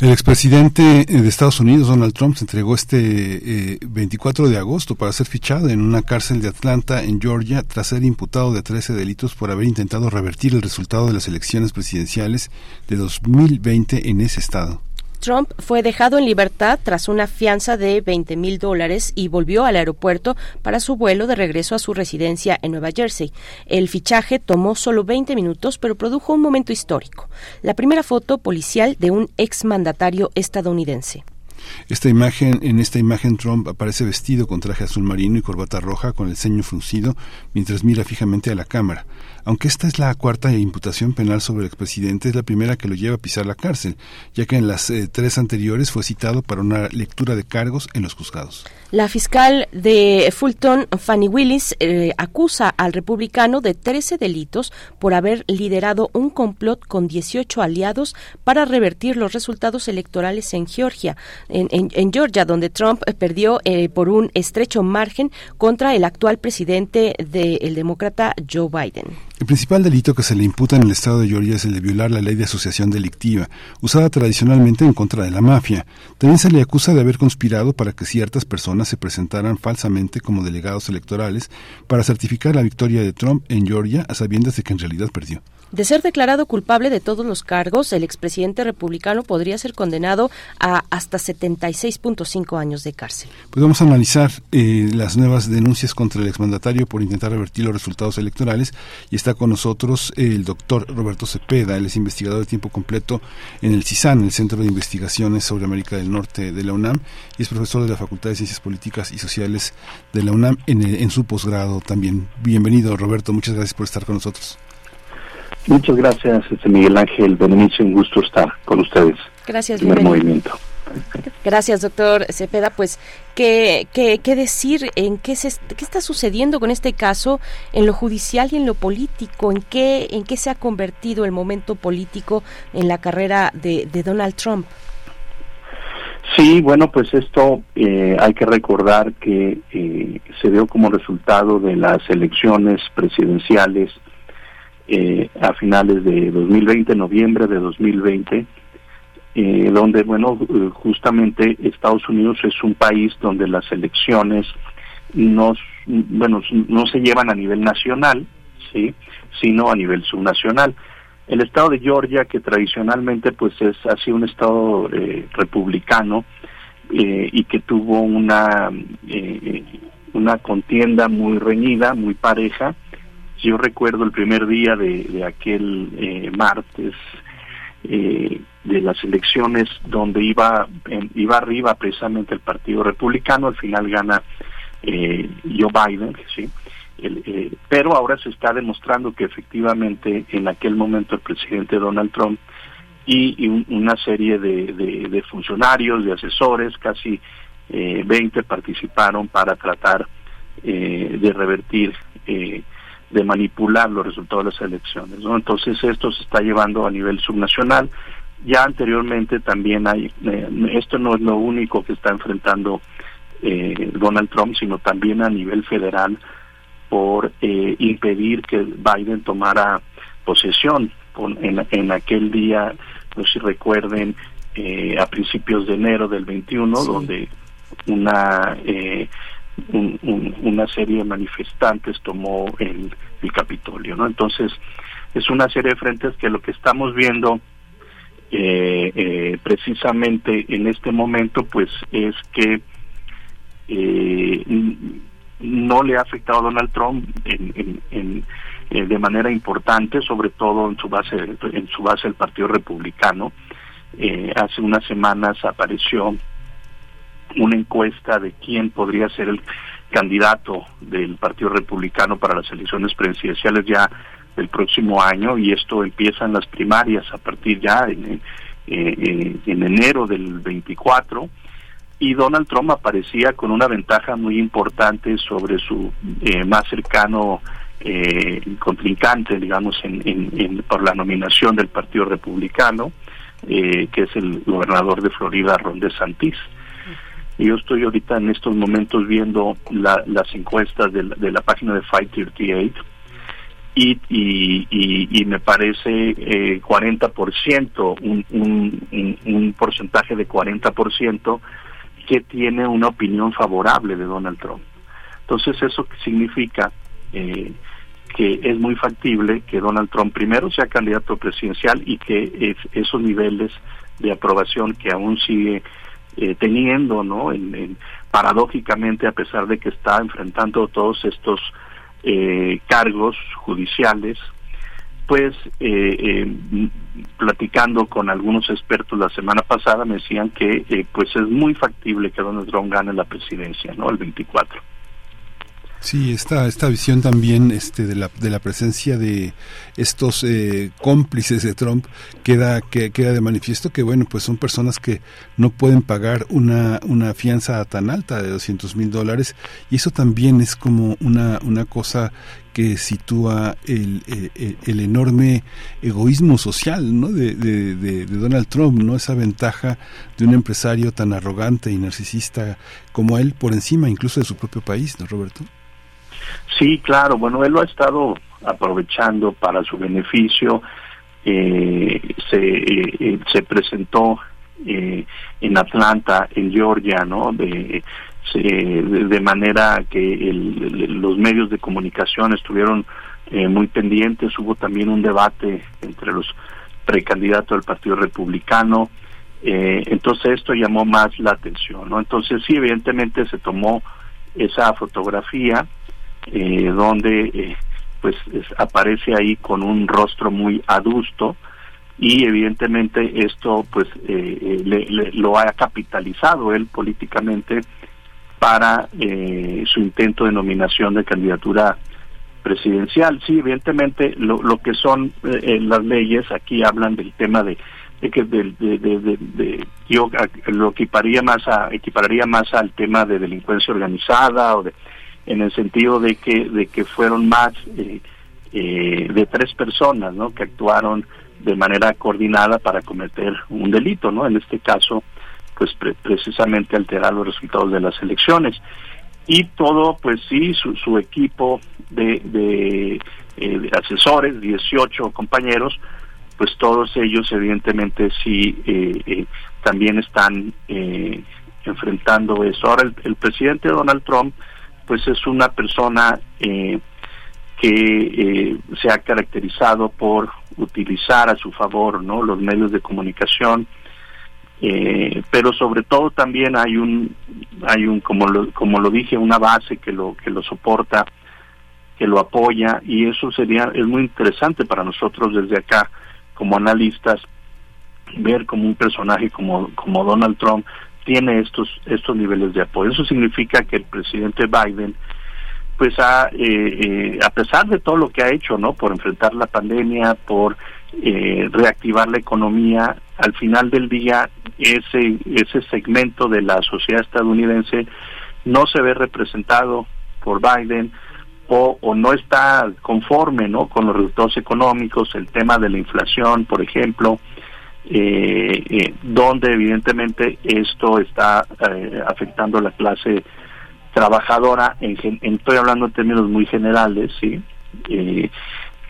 O: el expresidente de Estados Unidos, Donald Trump, se entregó este 24 eh, de agosto para ser fichado en una cárcel de Atlanta, en Georgia, tras ser imputado de 13 delitos por haber intentado revertir el resultado de las elecciones presidenciales de 2020 en ese estado.
A: Trump fue dejado en libertad tras una fianza de 20 mil dólares y volvió al aeropuerto para su vuelo de regreso a su residencia en Nueva Jersey. El fichaje tomó solo 20 minutos, pero produjo un momento histórico. La primera foto policial de un exmandatario estadounidense.
O: Esta imagen, en esta imagen Trump aparece vestido con traje azul marino y corbata roja con el ceño fruncido mientras mira fijamente a la cámara. Aunque esta es la cuarta imputación penal sobre el expresidente, es la primera que lo lleva a pisar la cárcel, ya que en las eh, tres anteriores fue citado para una lectura de cargos en los juzgados.
A: La fiscal de Fulton, Fanny Willis, eh, acusa al republicano de 13 delitos por haber liderado un complot con 18 aliados para revertir los resultados electorales en Georgia, en, Georgia, donde Trump perdió eh, por un estrecho margen contra el actual presidente del demócrata Joe Biden.
O: El principal delito que se le imputa en el estado de Georgia es el de violar la ley de asociación delictiva, usada tradicionalmente en contra de la mafia. También se le acusa de haber conspirado para que ciertas personas se presentaran falsamente como delegados electorales para certificar la victoria de Trump en Georgia a sabiendas de que en realidad perdió.
A: De ser declarado culpable de todos los cargos, el expresidente republicano podría ser condenado a hasta 76.5 años de cárcel.
O: Pues vamos a analizar eh, las nuevas denuncias contra el exmandatario por intentar revertir los resultados electorales y está con nosotros el doctor Roberto Cepeda, él es investigador de tiempo completo en el CISAN, el Centro de Investigaciones sobre América del Norte de la UNAM, y es profesor de la Facultad de Ciencias Políticas y Sociales de la UNAM en, en su posgrado también. Bienvenido Roberto, muchas gracias por estar con nosotros.
Q: Muchas gracias, este Miguel Ángel Benítez, un gusto estar con ustedes.
A: Gracias,
Q: Primer movimiento.
A: Gracias, doctor Cepeda. Pues, ¿qué, qué, qué decir? ¿En qué, se, qué está sucediendo con este caso en lo judicial y en lo político? ¿En qué, en qué se ha convertido el momento político en la carrera de, de Donald Trump?
Q: Sí, bueno, pues esto eh, hay que recordar que eh, se dio como resultado de las elecciones presidenciales eh, a finales de 2020, noviembre de 2020, eh, donde, bueno, eh, justamente Estados Unidos es un país donde las elecciones no, bueno, no se llevan a nivel nacional, sí, sino a nivel subnacional. El estado de Georgia, que tradicionalmente pues es ha sido un estado republicano y que tuvo una una contienda muy reñida, muy pareja, yo recuerdo el primer día de, aquel eh, martes eh, de las elecciones donde iba iba arriba precisamente el Partido Republicano, al final gana eh, Joe Biden, sí. pero ahora se está demostrando que efectivamente en aquel momento el presidente Donald Trump y, una serie de, funcionarios, de asesores, casi 20 participaron para tratar de revertir eh, de manipular los resultados de las elecciones. ¿no? Entonces esto se está llevando a nivel subnacional. Ya anteriormente también hay, eh, esto no es lo único que está enfrentando eh, Donald Trump, sino también a nivel federal por eh, impedir que Biden tomara posesión en, en, aquel día, no sé si recuerden, a principios de enero del 21, donde una una serie de manifestantes tomó el, Capitolio, ¿no? Entonces, es una serie de frentes que lo que estamos viendo eh, eh, precisamente en este momento, pues es que eh, no le ha afectado a Donald Trump en, de manera importante, sobre todo en su base, en su base el Partido Republicano. hace unas semanas apareció una encuesta de quién podría ser el candidato del Partido Republicano para las elecciones presidenciales ya del próximo año y esto empieza en las primarias a partir ya en, en, enero del 24 y Donald Trump aparecía con una ventaja muy importante sobre su eh, más cercano eh, contrincante, digamos, en, por la nominación del Partido Republicano, eh, que es el gobernador de Florida, Ron DeSantis. Y yo estoy ahorita en estos momentos viendo las encuestas de la, de la página de 538 y, y, y, me parece eh, 40%, un, un, un porcentaje de 40% que tiene una opinión favorable de Donald Trump. Entonces, ¿eso significa? Eh, que es muy factible que Donald Trump primero sea candidato presidencial y que esos niveles de aprobación que aún sigue eh, teniendo, ¿no? En, paradójicamente, a pesar de que está enfrentando todos estos eh, cargos judiciales, pues eh, platicando con algunos expertos la semana pasada me decían que pues es muy factible que Donald Trump gane la presidencia, ¿no? El 24.
O: Sí, esta, esta visión también este, de, la, de la presencia de estos eh, cómplices de Trump queda, que, queda de manifiesto que, bueno, pues son personas que no pueden pagar una, una fianza tan alta de 200 mil dólares y eso también es como una, una cosa que sitúa el, el, enorme egoísmo social ¿no? de, de, de, Donald Trump, ¿no? esa ventaja de un empresario tan arrogante y narcisista como él por encima incluso de su propio país, ¿no, Roberto?
Q: Sí, claro, bueno, él lo ha estado aprovechando para su beneficio. Eh, se, eh, se presentó eh, en Atlanta, en Georgia, ¿no? De, de manera que los medios de comunicación estuvieron muy pendientes. Hubo también un debate entre los precandidatos del Partido Republicano. entonces esto llamó más la atención, ¿no? Entonces sí, evidentemente se tomó esa fotografía eh, donde eh, pues aparece ahí con un rostro muy adusto y evidentemente esto pues eh, le, lo ha capitalizado él políticamente para su intento de nominación de candidatura presidencial. Sí, evidentemente lo, lo que son las leyes aquí hablan del tema de, de que de, de, yo lo equiparía más a equipararía más al tema de delincuencia organizada o de en el sentido de que de que fueron más eh, eh, de tres personas no que actuaron de manera coordinada para cometer un delito no en este caso pues precisamente alterar los resultados de las elecciones. Y todo pues sí su, su equipo de, de, eh, asesores 18 compañeros pues todos ellos evidentemente sí también están enfrentando eso. Ahora el presidente Donald Trump pues es una persona eh, que eh, se ha caracterizado por utilizar a su favor no los medios de comunicación eh, pero sobre todo también hay un hay un como lo, como lo dije una base que lo que lo soporta que lo apoya y eso sería es muy interesante para nosotros desde acá como analistas ver como un personaje como como Donald Trump tiene estos estos niveles de apoyo. Eso significa que el presidente Biden, pues ha, eh, eh, a pesar de todo lo que ha hecho, no, por enfrentar la pandemia, por eh, reactivar la economía, al final del día ese ese segmento de la sociedad estadounidense no se ve representado por Biden o, o no está conforme, no, con los resultados económicos, el tema de la inflación, por ejemplo eh, eh, donde evidentemente esto está eh, afectando a la clase trabajadora, en, estoy hablando en términos muy generales, ¿sí? Eh,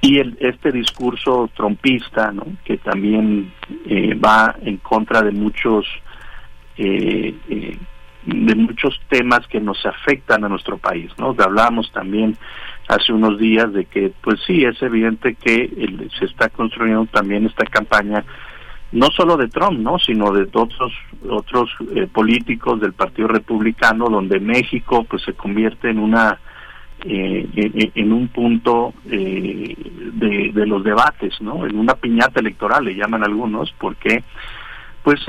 Q: y el, este discurso trompista, ¿no? que también va en contra de muchos de muchos temas que nos afectan a nuestro país, ¿no? Hablábamos también hace unos días de que, pues sí, es evidente que se está construyendo también esta campaña no solo de Trump, ¿no? sino de otros otros eh, políticos del Partido Republicano, donde México pues se convierte en una eh, en, un punto eh, de, de, los debates, ¿no? En una piñata electoral le llaman algunos, porque pues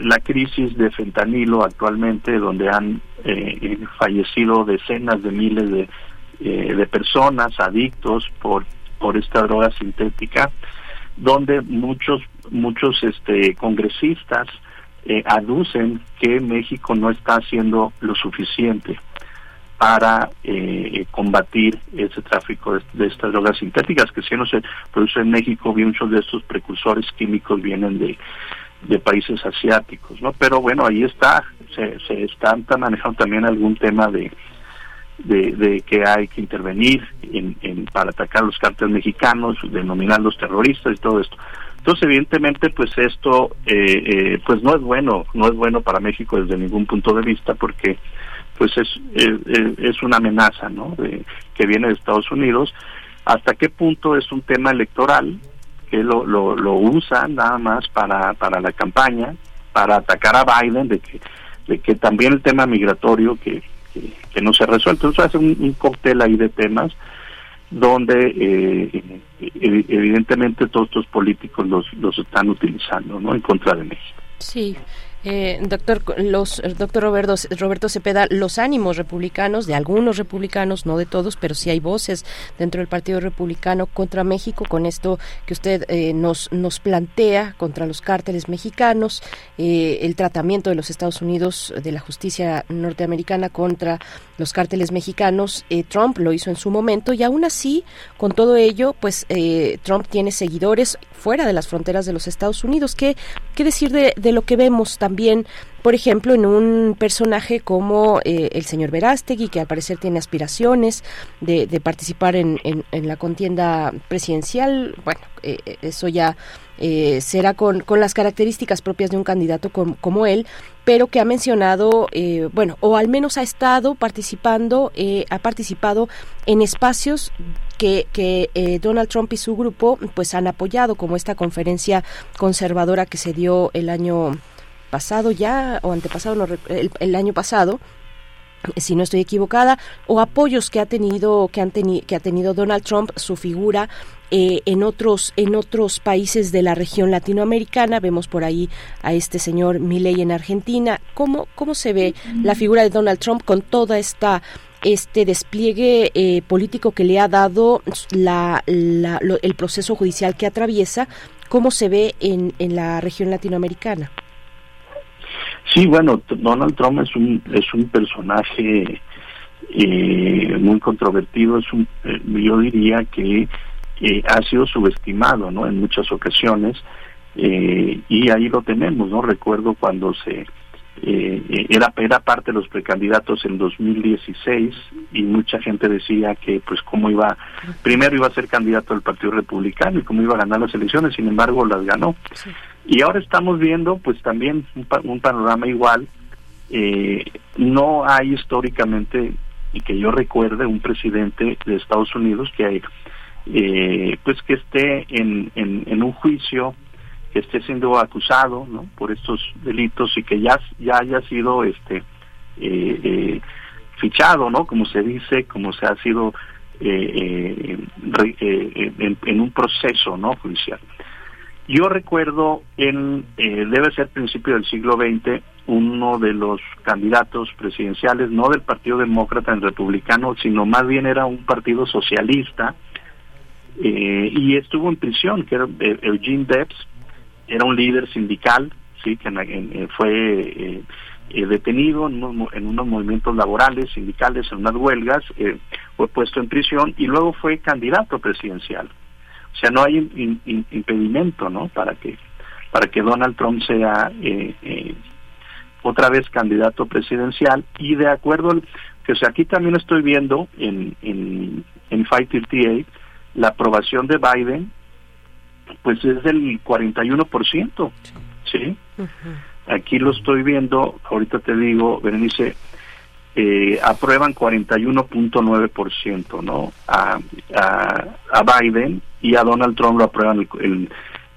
Q: la crisis de fentanilo actualmente, donde han fallecido decenas de miles de, de personas adictos por por esta droga sintética, donde muchos muchos este congresistas eh, aducen que México no está haciendo lo suficiente para eh, combatir ese tráfico de, estas drogas sintéticas que si no se produce en México, muchos de estos precursores químicos vienen de, de países asiáticos, ¿no? Pero bueno, ahí está, se, se están manejando también algún tema de, de, de, que hay que intervenir en, en, para atacar los cárteles mexicanos, denominarlos terroristas y todo esto. Entonces, evidentemente, pues esto, eh, eh, pues no es bueno, no es bueno para México desde ningún punto de vista, porque pues es, es, es una amenaza, ¿no? De, que viene de Estados Unidos. ¿Hasta qué punto es un tema electoral que lo, lo, lo usan nada más para, para la campaña, para atacar a Biden, de que, de que también el tema migratorio que, que, no se ha resuelto. Entonces hace un, cóctel ahí de temas donde eh, evidentemente todos estos políticos los, los están utilizando ¿no? en contra de México.
A: Sí, eh, doctor, los, doctor Roberto, Roberto Cepeda, los ánimos republicanos, de algunos republicanos, no de todos, pero sí hay voces dentro del Partido Republicano contra México, con esto que usted eh, nos, nos plantea contra los cárteles mexicanos, eh, el tratamiento de los Estados Unidos, de la justicia norteamericana contra los cárteles mexicanos. Eh, Trump lo hizo en su momento y aún así, con todo ello, pues eh, Trump tiene seguidores fuera de las fronteras de los Estados Unidos. ¿Qué, qué decir de, de lo que vemos también? También, por ejemplo, en un personaje como eh, el señor Verástegui, que al parecer tiene aspiraciones de, de participar en, en, la contienda presidencial. Bueno, eh, eso ya eh, será con, con, las características propias de un candidato com, como él, pero que ha mencionado, eh, bueno, o al menos ha estado participando, eh, ha participado en espacios que, que eh, Donald Trump y su grupo pues han apoyado, como esta conferencia conservadora que se dio el año pasado ya o antepasado, no, el, el año pasado, si no estoy equivocada, o apoyos que ha tenido que han teni que ha tenido Donald Trump, su figura eh, en otros en otros países de la región latinoamericana. Vemos por ahí a este señor Milei en Argentina. ¿Cómo cómo se ve la figura de Donald Trump con toda esta este despliegue eh, político que le ha dado la, la, lo, el proceso judicial que atraviesa? ¿Cómo se ve en, en la región latinoamericana?
Q: Sí, bueno, Donald Trump es un es un personaje eh, muy controvertido, es un, eh, yo diría que eh, ha sido subestimado, ¿no? En muchas ocasiones eh, y ahí lo tenemos, ¿no? Recuerdo cuando se era era parte de los precandidatos en 2016 y mucha gente decía que pues cómo iba primero iba a ser candidato del Partido Republicano y cómo iba a ganar las elecciones sin embargo las ganó sí. Y ahora estamos viendo pues también un, un panorama igual. Eh, no hay históricamente y que yo recuerde un presidente de Estados Unidos que hay eh, pues que esté en, en, un juicio que esté siendo acusado por estos delitos y que ya ya haya sido este eh, eh, fichado no como se dice como se ha sido eh en, en, un proceso no judicial yo recuerdo en eh, debe ser principio del siglo XX uno de los candidatos presidenciales no del Partido Demócrata en republicano sino más bien era un partido socialista eh, y estuvo en prisión que era Eugene Debs era un líder sindical, sí, que en, fue eh, eh, detenido en unos, en unos, movimientos laborales, sindicales, en unas huelgas, eh, fue puesto en prisión y luego fue candidato presidencial. O sea, no hay in, in, impedimento, ¿no? Para que para que Donald Trump sea eh, otra vez candidato presidencial y de acuerdo que o sea, aquí también estoy viendo en en en 538 la aprobación de Biden pues es del 41%, ¿sí? Uh -huh. Aquí lo estoy viendo, ahorita te digo, Berenice, eh, aprueban 41.9%, ¿no? A, a, Biden y a Donald Trump lo aprueban el, el,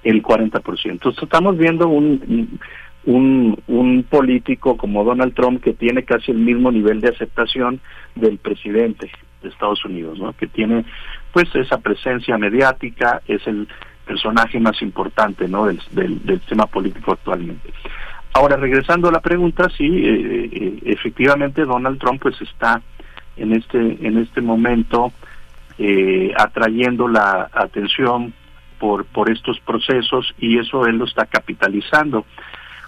Q: el 40%. Entonces estamos viendo un, un, un político como Donald Trump que tiene casi el mismo nivel de aceptación del presidente de Estados Unidos, ¿no? Que tiene pues esa presencia mediática, es el personaje más importante ¿no? del, del, del tema político actualmente. Ahora, regresando a la pregunta, sí, eh, eh, efectivamente Donald Trump pues está en este, en este momento eh, atrayendo la atención por, por estos procesos y eso él lo está capitalizando.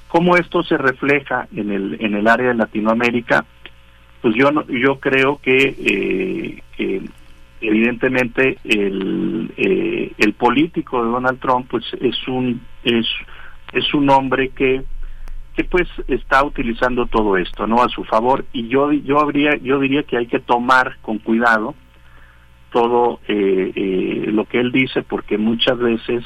Q: ¿Cómo esto se refleja en el, en el área de Latinoamérica? pues yo no, yo creo que, eh, evidentemente el, el político de Donald Trump pues es un es es un hombre que que pues está utilizando todo esto no a su favor. Y yo yo habría yo diría que hay que tomar con cuidado todo eh, eh, lo que él dice porque muchas veces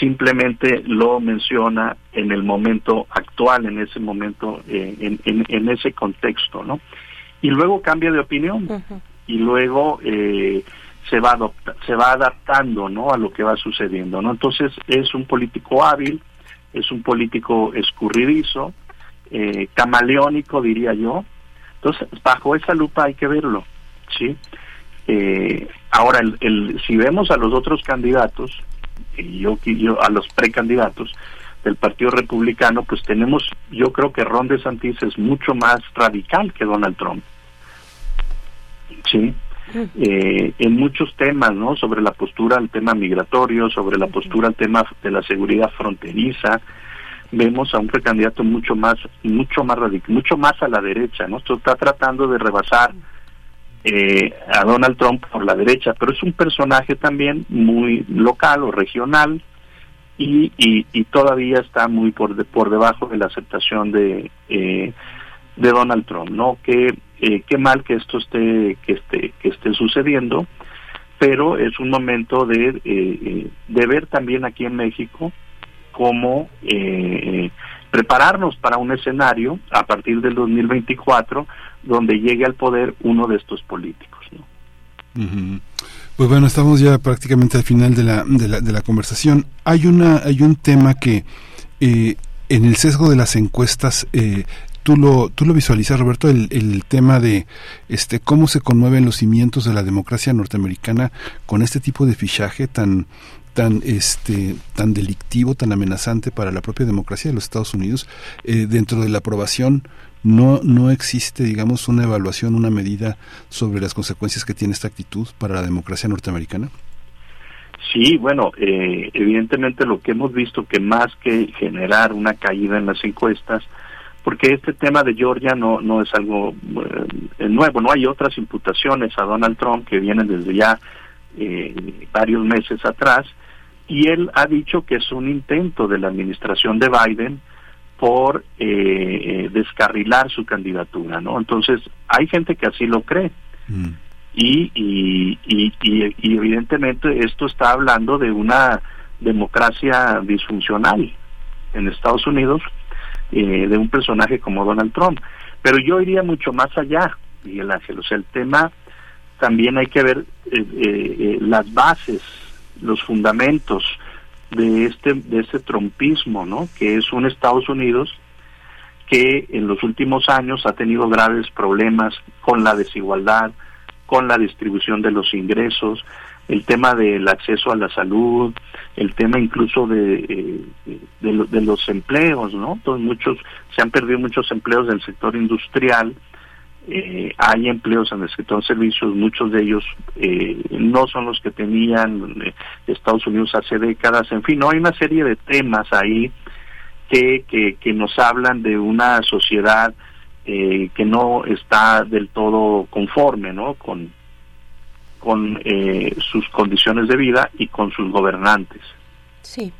Q: simplemente lo menciona en el momento actual en ese momento eh, en, en, en, ese contexto no y luego cambia de opinión. Y luego eh, se va adopta, se va adaptando no a lo que va sucediendo no entonces es un político hábil es un político escurridizo eh, camaleónico diría yo entonces bajo esa lupa hay que verlo sí eh, ahora el, el, si vemos a los otros candidatos yo, yo a los precandidatos del Partido Republicano, pues tenemos, yo creo que Ron DeSantis es mucho más radical que Donald Trump. Sí. Eh, en muchos temas, ¿no? Sobre la postura al tema migratorio, sobre la postura al tema de la seguridad fronteriza, vemos a un precandidato mucho más, mucho más radical, mucho más a la derecha, ¿no? Esto está tratando de rebasar eh, a Donald Trump por la derecha, pero es un personaje también muy local o regional y, y, y todavía está muy por, de, por debajo de la aceptación de, eh, de Donald Trump, ¿no? Que eh, qué mal que esto esté que esté que esté sucediendo, pero es un momento de eh, eh de ver también aquí en México cómo eh, prepararnos para un escenario a partir del 2024 donde llegue al poder uno de estos políticos. ¿no?
O: Pues bueno, estamos ya prácticamente al final de la, de la, de la conversación. Hay, una, hay un tema que eh, en el sesgo de las encuestas eh, tú lo, tú lo visualizas, Roberto, el, el, tema de este cómo se conmueven los cimientos de la democracia norteamericana con este tipo de fichaje tan tan este tan delictivo, tan amenazante para la propia democracia de los Estados Unidos, eh, dentro de la aprobación no no existe, digamos, una evaluación, una medida sobre las consecuencias que tiene esta actitud para la democracia norteamericana.
Q: Sí, bueno, eh, evidentemente lo que hemos visto que más que generar una caída en las encuestas, porque este tema de Georgia no no es algo eh, nuevo, no hay otras imputaciones a Donald Trump que vienen desde ya eh, varios meses atrás y él ha dicho que es un intento de la administración de Biden por eh, descarrilar su candidatura, ¿no? Entonces hay gente que así lo cree. Mm. Y, y, y, y, evidentemente esto está hablando de una democracia disfuncional en Estados Unidos, eh, de un personaje como Donald Trump. Pero yo iría mucho más allá, Miguel Ángel. O sea, el tema también hay que ver eh, eh, las bases, los fundamentos de este de este trompismo, ¿no? Que es un Estados Unidos que en los últimos años ha tenido graves problemas con la desigualdad, con la distribución de los ingresos, el tema del acceso a la salud, el tema incluso de, eh, de, lo, de, los empleos, ¿no? Entonces muchos, se han perdido muchos empleos del sector industrial, eh, hay empleos en el sector servicios, muchos de ellos eh, no son los que tenían eh, Estados Unidos hace décadas, en fin, no hay una serie de temas ahí que, que, que nos hablan de una sociedad eh, que no está del todo conforme ¿no? con, con eh, sus condiciones de vida y con sus gobernantes.
A: Sí.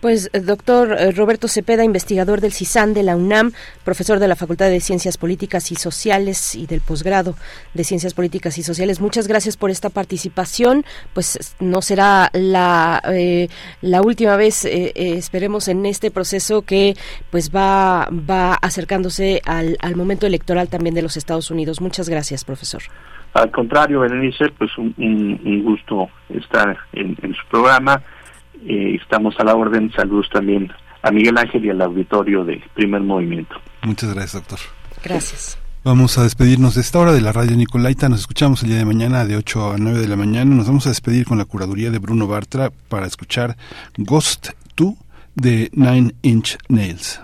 A: Pues doctor Roberto Cepeda, investigador del CISAN de la UNAM, profesor de la Facultad de Ciencias Políticas y Sociales y del posgrado de Ciencias Políticas y Sociales, muchas gracias por esta participación. Pues no será la, eh, la última vez, eh, eh, esperemos, en este proceso que pues va, va acercándose al, al momento electoral también de los Estados Unidos. Muchas gracias, profesor.
Q: Al contrario, Berenice, pues un, un, un gusto estar en, en su programa eh, estamos a la orden. Saludos también a Miguel Ángel y al auditorio de Primer Movimiento.
O: Muchas gracias, doctor.
A: Gracias.
O: Vamos a despedirnos de esta hora de la radio Nicolaita. Nos escuchamos el día de mañana de 8 a 9 de la mañana. Nos vamos a despedir con la curaduría de Bruno Bartra para escuchar Ghost 2 de Nine Inch Nails.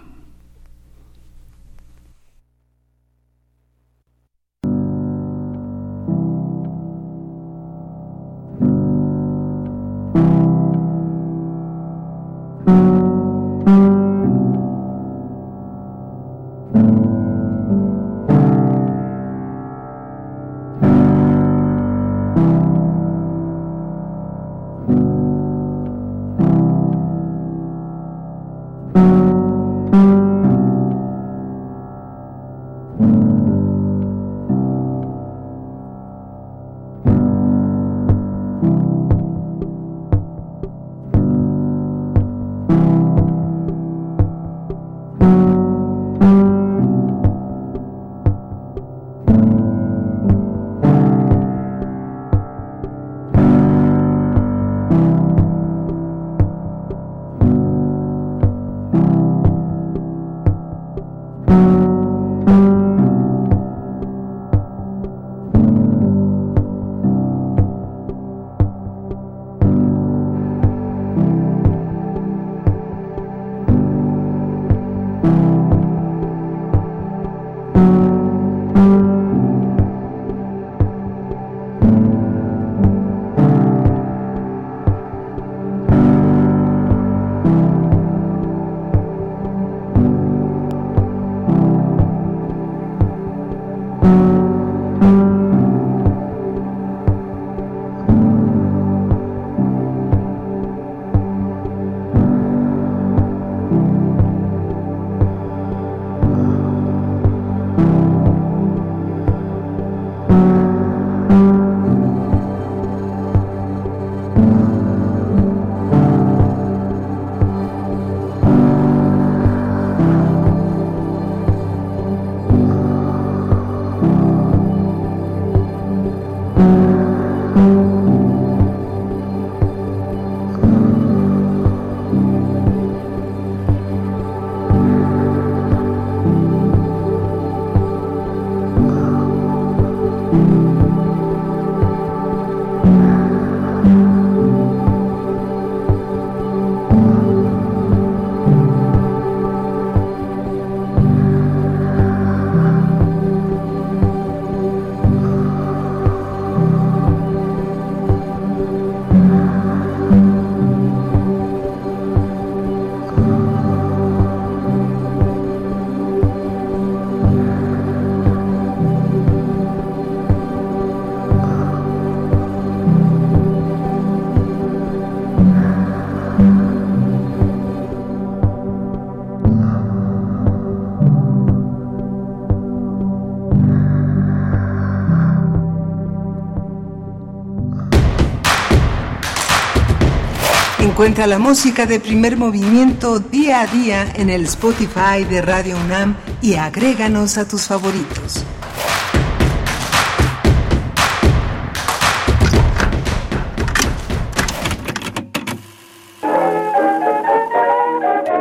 H: Encuentra la música de primer movimiento día a día en el Spotify de Radio UNAM y agréganos a tus favoritos.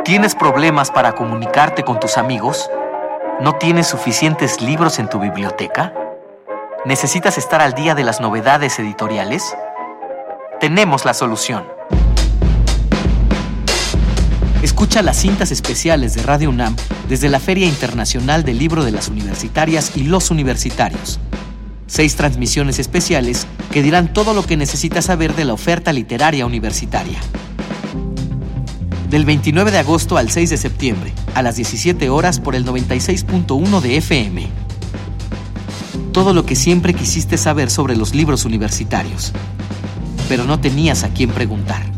R: ¿Tienes problemas para comunicarte con tus amigos? ¿No tienes suficientes libros en tu biblioteca? ¿Necesitas estar al día de las novedades editoriales? Tenemos la solución. Escucha las cintas especiales de Radio UNAM desde la Feria Internacional del Libro de las Universitarias y los Universitarios. Seis transmisiones especiales que dirán todo lo que necesitas saber de la oferta literaria universitaria. Del 29 de agosto al 6 de septiembre, a las 17 horas por el 96.1 de FM. Todo lo que siempre quisiste saber sobre los libros universitarios, pero no tenías a quién preguntar.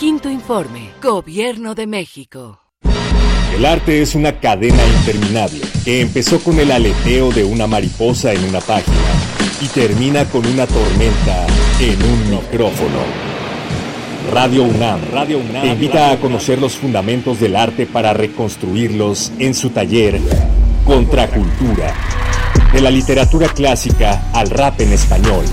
L: Quinto informe, Gobierno de México.
S: El arte es una cadena interminable que empezó con el aleteo de una mariposa en una página y termina con una tormenta en un micrófono. Radio UNAM, Radio UNAM te invita a conocer los fundamentos del arte para reconstruirlos en su taller Contracultura. De la literatura clásica al rap en español.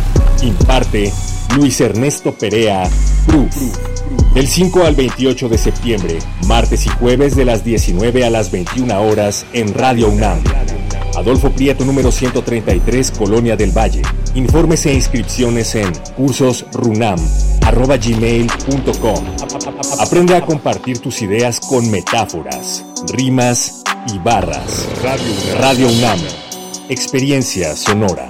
S: Imparte Luis Ernesto Perea Proof. Del 5 al 28 de septiembre, martes y jueves de las 19 a las 21 horas en Radio UNAM. Adolfo Prieto número 133, Colonia del Valle. Informes e inscripciones en cursosrunam.gmail.com Aprende a compartir tus ideas con metáforas, rimas y barras. Radio UNAM. Experiencia sonora.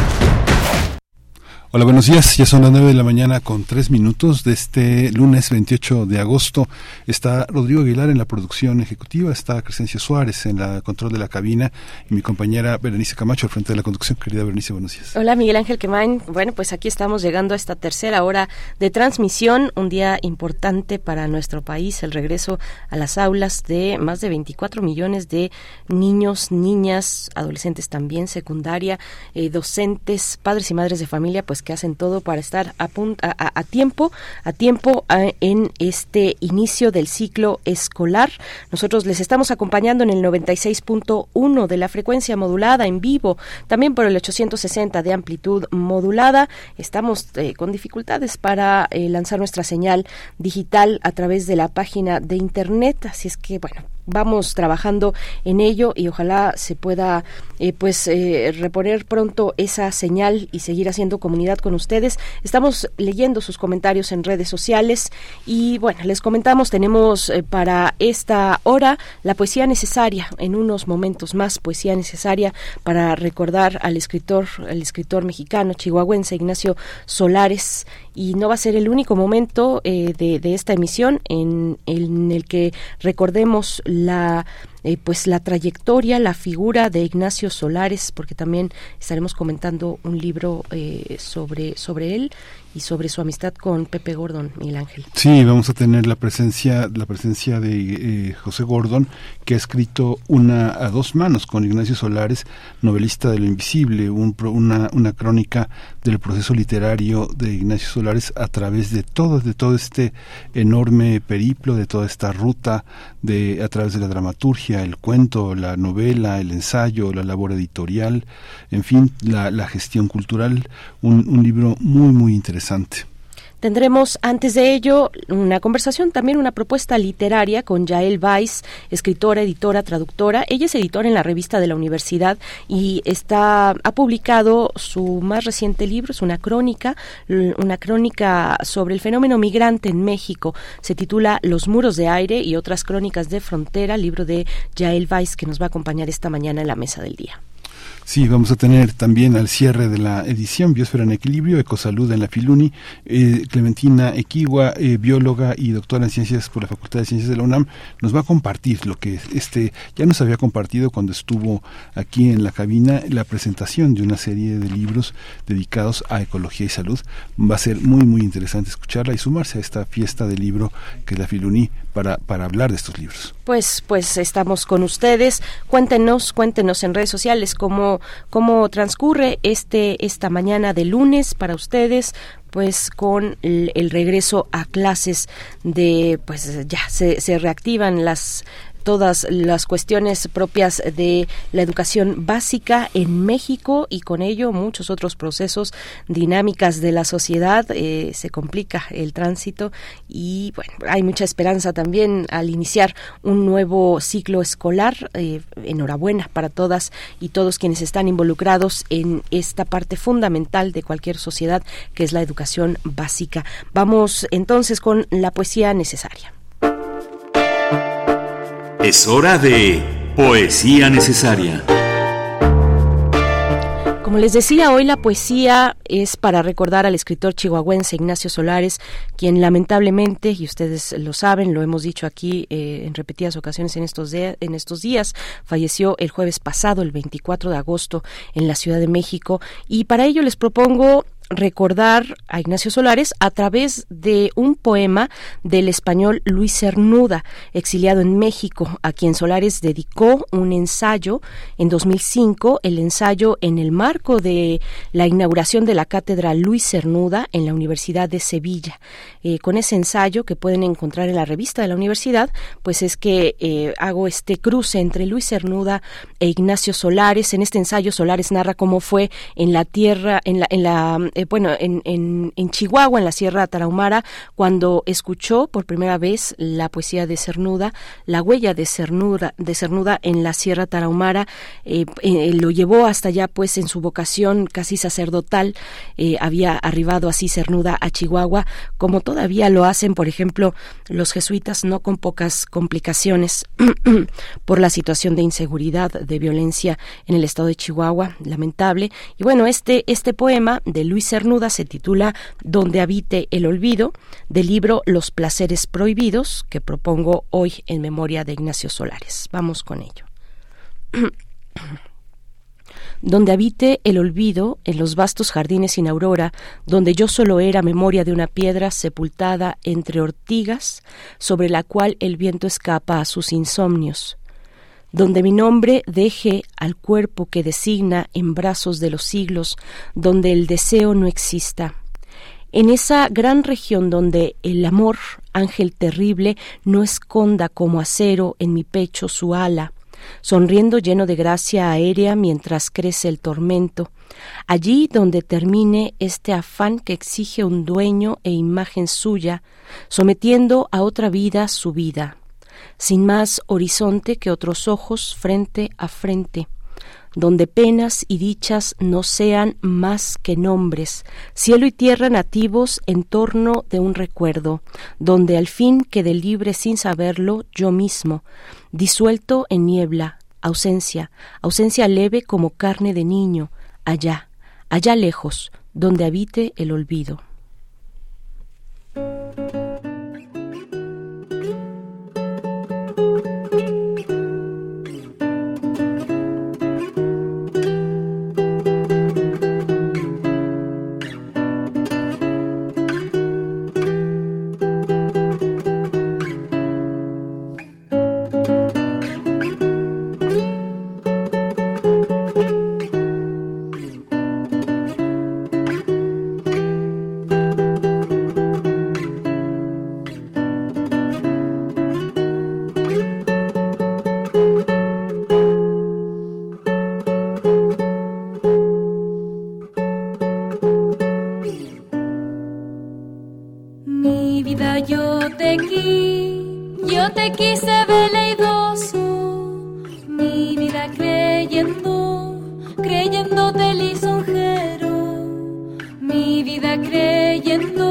O: Hola, buenos días. Ya son las 9 de la mañana con 3 minutos de este lunes 28 de agosto. Está Rodrigo Aguilar en la producción ejecutiva, está Crescencia Suárez en la control de la cabina y mi compañera Berenice Camacho al frente de la conducción. Querida Berenice, buenos días.
A: Hola, Miguel Ángel Quemain. Bueno, pues aquí estamos llegando a esta tercera hora de transmisión, un día importante para nuestro país, el regreso a las aulas de más de 24 millones de niños, niñas, adolescentes también, secundaria, eh, docentes, padres y madres de familia, pues que hacen todo para estar a, a, a tiempo, a tiempo en este inicio del ciclo escolar. Nosotros les estamos acompañando en el 96.1 de la frecuencia modulada en vivo, también por el 860 de amplitud modulada. Estamos eh, con dificultades para eh, lanzar nuestra señal digital a través de la página de internet, así es que bueno, vamos trabajando en ello y ojalá se pueda eh, pues eh, reponer pronto esa señal y seguir haciendo comunidad con ustedes. Estamos leyendo sus comentarios en redes sociales y bueno, les comentamos, tenemos eh, para esta hora la poesía necesaria, en unos momentos más poesía necesaria para recordar al escritor, al escritor mexicano chihuahuense Ignacio Solares y no va a ser el único momento de, de, esta emisión en, en el que recordemos la eh, pues la trayectoria, la figura de Ignacio Solares, porque también estaremos comentando un libro eh, sobre, sobre él y sobre su amistad con Pepe Gordon, Miguel Ángel.
O: Sí, vamos a tener la presencia, la presencia de eh, José Gordon, que ha escrito una a dos manos con Ignacio Solares, novelista de lo invisible, una, una crónica del proceso literario de Ignacio Solares a través de todo, de todo este enorme periplo, de toda esta ruta, de a través de la dramaturgia, el cuento, la novela, el ensayo, la labor editorial, en fin, la, la gestión cultural, un, un libro muy, muy interesante
A: Tendremos antes de ello una conversación, también una propuesta literaria con Yael Weiss, escritora, editora, traductora. Ella es editora en la revista de la universidad y está ha publicado su más reciente libro, es una crónica, una crónica sobre el fenómeno migrante en México. Se titula Los muros de aire y otras crónicas de frontera, libro de Yael Weiss que nos va a acompañar esta mañana en la mesa del día.
O: Sí, vamos a tener también al cierre de la edición Biosfera en Equilibrio, Ecosalud en la Filuni, eh, Clementina Equigua, eh, bióloga y doctora en ciencias por la Facultad de Ciencias de la UNAM, nos va a compartir lo que este ya nos había compartido cuando estuvo aquí en la cabina la presentación de una serie de libros dedicados a ecología y salud. Va a ser muy muy interesante escucharla y sumarse a esta fiesta del libro que es la Filuni para, para hablar de estos libros.
A: Pues, pues estamos con ustedes. Cuéntenos, cuéntenos en redes sociales cómo, cómo transcurre este, esta mañana de lunes para ustedes pues con el, regreso a clases de pues ya se, se reactivan las todas las cuestiones propias de la educación básica en México y con ello muchos otros procesos, dinámicas de la sociedad. Eh, se complica el tránsito y bueno, hay mucha esperanza también al iniciar un nuevo ciclo escolar. Eh, enhorabuena para todas y todos quienes están involucrados en esta parte fundamental de cualquier sociedad que es la educación básica. Vamos entonces con la poesía necesaria.
B: Es hora de Poesía Necesaria.
A: Como les decía, hoy la poesía es para recordar al escritor chihuahuense Ignacio Solares, quien lamentablemente, y ustedes lo saben, lo hemos dicho aquí eh, en repetidas ocasiones en estos, en estos días, falleció el jueves pasado, el 24 de agosto, en la Ciudad de México. Y para ello les propongo recordar a Ignacio Solares a través de un poema del español Luis Cernuda, exiliado en México, a quien Solares dedicó un ensayo en 2005, el ensayo en el marco de la inauguración de la cátedra Luis Cernuda en la Universidad de Sevilla. Eh, con ese ensayo que pueden encontrar en la revista de la universidad, pues es que eh, hago este cruce entre Luis Cernuda e Ignacio Solares. En este ensayo Solares narra cómo fue en la tierra, en la, en la eh, bueno, en, Chihuahua, en la Sierra Tarahumara, cuando escuchó por primera vez la poesía de Cernuda, la huella de Cernuda, de Cernuda en la Sierra Tarahumara, eh, eh, lo llevó hasta allá, pues, en su vocación casi sacerdotal, había arribado así Cernuda a Chihuahua, como todavía lo hacen, por ejemplo, los jesuitas, no con pocas complicaciones por la situación de inseguridad, de violencia en el estado de Chihuahua, lamentable. Y bueno, este, este poema de Luis Cernuda se titula Donde habite el olvido, del libro Los placeres prohibidos, que propongo hoy en memoria de Ignacio Solares. Vamos con ello. donde habite el olvido en los vastos jardines sin aurora, donde yo solo era memoria de una piedra sepultada entre ortigas, sobre la cual el viento escapa a sus insomnios, donde mi nombre deje al cuerpo que designa en brazos de los siglos, donde el deseo no exista. En esa gran región donde el amor, ángel terrible, no esconda como acero en mi pecho su ala, sonriendo lleno de gracia aérea mientras crece el tormento, allí donde termine este afán que exige un dueño e imagen suya, sometiendo a otra vida su vida sin más horizonte que otros ojos frente a frente, donde penas y dichas no sean más que nombres, cielo y tierra nativos en torno de un recuerdo, donde al fin quede libre sin saberlo yo mismo, disuelto en niebla, ausencia, ausencia leve como carne de niño, allá, allá lejos, donde habite el olvido.
T: vida creyendo,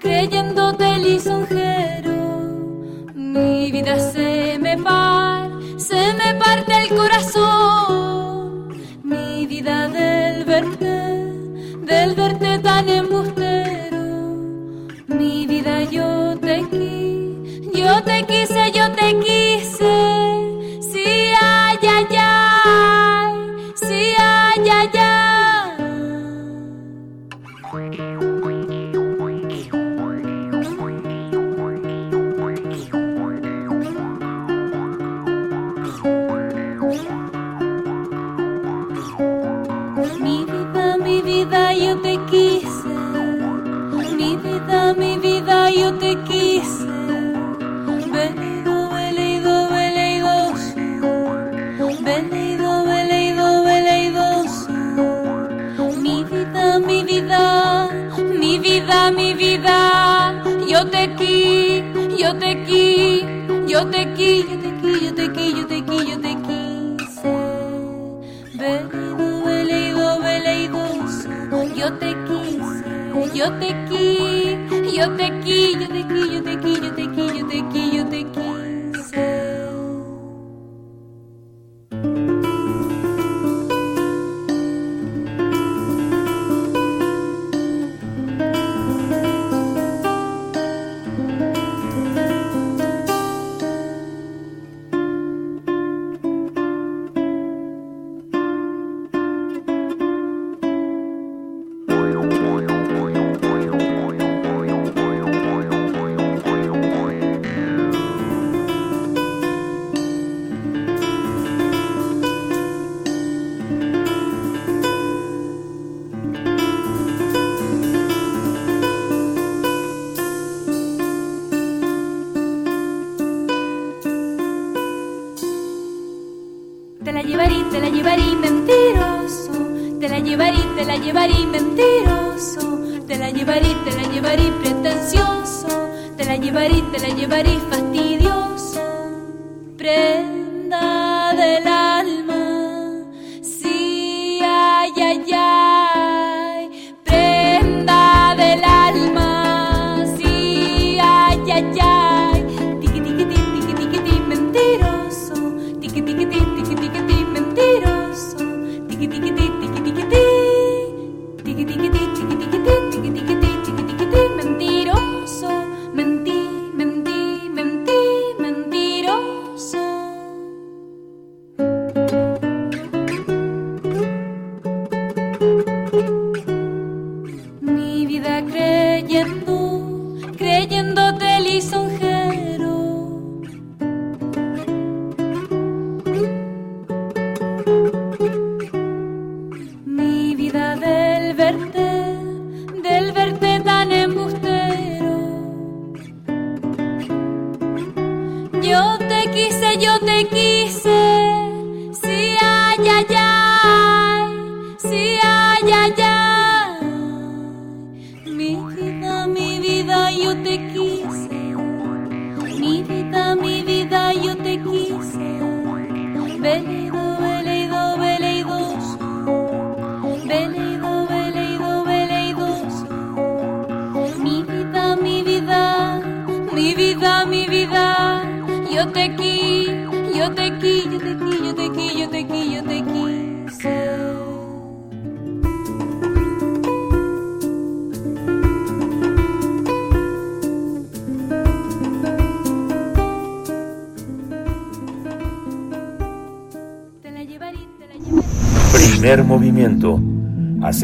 T: creyéndote lisonjero. Mi vida se me par, se me parte el corazón. yo te qui, yo te qui, yo te qui, yo te qui.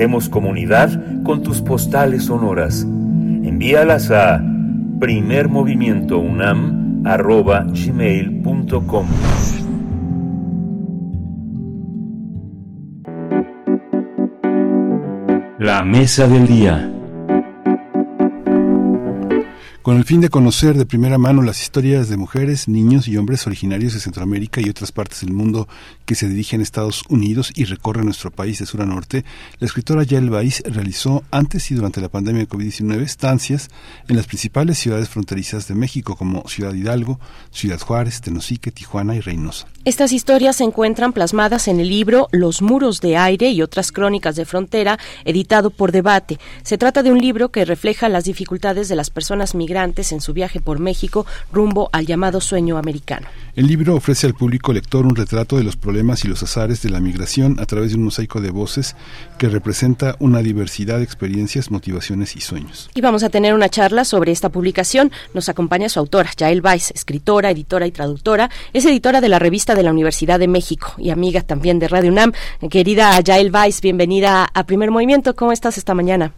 B: Comunidad con tus postales sonoras. Envíalas a primermovimientounam.gmail.com
U: La mesa del día
O: con el fin de conocer de primera mano las historias de mujeres, niños y hombres originarios de Centroamérica y otras partes del mundo que se dirigen a Estados Unidos y recorren nuestro país de sur a norte, la escritora Yael Baiz realizó antes y durante la pandemia de COVID-19 estancias en las principales ciudades fronterizas de México como Ciudad Hidalgo, Ciudad Juárez, Tenosique, Tijuana y Reynosa.
A: Estas historias se encuentran plasmadas en el libro Los muros de aire y otras crónicas de frontera, editado por Debate. Se trata de un libro que refleja las dificultades de las personas migrantes en su viaje por México rumbo al llamado sueño americano.
O: El libro ofrece al público lector un retrato de los problemas y los azares de la migración a través de un mosaico de voces que representa una diversidad de experiencias, motivaciones y sueños.
A: Y vamos a tener una charla sobre esta publicación. Nos acompaña su autora, Yael Weiss, escritora, editora y traductora. Es editora de la revista de la Universidad de México y amiga también de Radio UNAM. Querida Yael Weiss, bienvenida a Primer Movimiento. ¿Cómo estás esta mañana?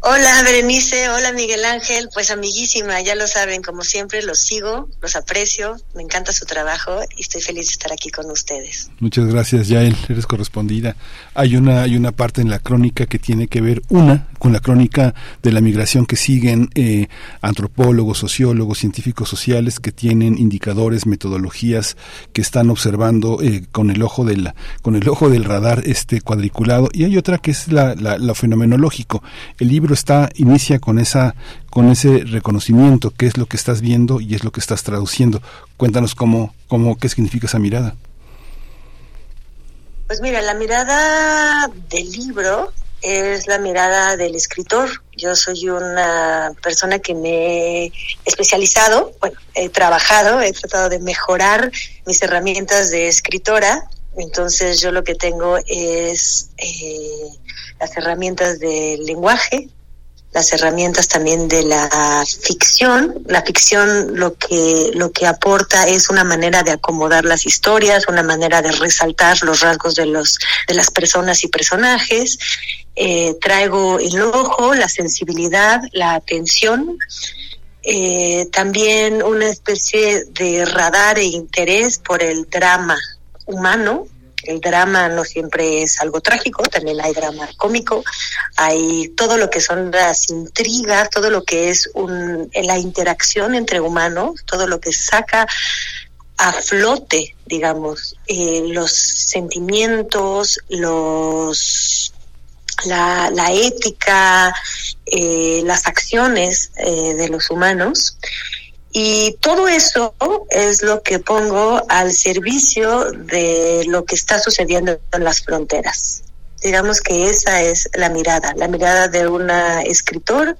U: Hola Berenice, hola Miguel Ángel, pues amiguísima, ya lo saben, como siempre los sigo, los aprecio, me encanta su trabajo y estoy feliz de estar aquí con ustedes.
O: Muchas gracias, Yael, eres correspondida. Hay una hay una parte en la crónica que tiene que ver una con la crónica de la migración que siguen eh, antropólogos, sociólogos, científicos sociales que tienen indicadores, metodologías que están observando eh, con el ojo del con el ojo del radar este cuadriculado y hay otra que es la, la, fenomenológico. El libro está inicia con esa con ese reconocimiento, qué es lo que estás viendo y es lo que estás traduciendo. Cuéntanos cómo cómo qué significa esa mirada.
U: Pues mira, la mirada del libro es la mirada del escritor. Yo soy una persona que me he especializado, bueno, he trabajado, he tratado de mejorar mis herramientas de escritora. Entonces yo lo que tengo es eh, las herramientas del lenguaje, las herramientas también de la ficción. La ficción lo que, lo que aporta es una manera de acomodar las historias, una manera de resaltar los rasgos de, los, de las personas y personajes. Eh, traigo el ojo, la sensibilidad, la atención, eh, también una especie de radar e interés por el drama humano, el drama no siempre es algo trágico, también hay drama cómico, hay todo lo que son las intrigas, todo lo que es un, la interacción entre humanos, todo lo que saca a flote, digamos, eh, los sentimientos, los la, la ética, eh, las acciones eh, de los humanos. Y todo eso es lo que pongo al servicio de lo que está sucediendo en las fronteras. Digamos que esa es la mirada, la mirada de una escritor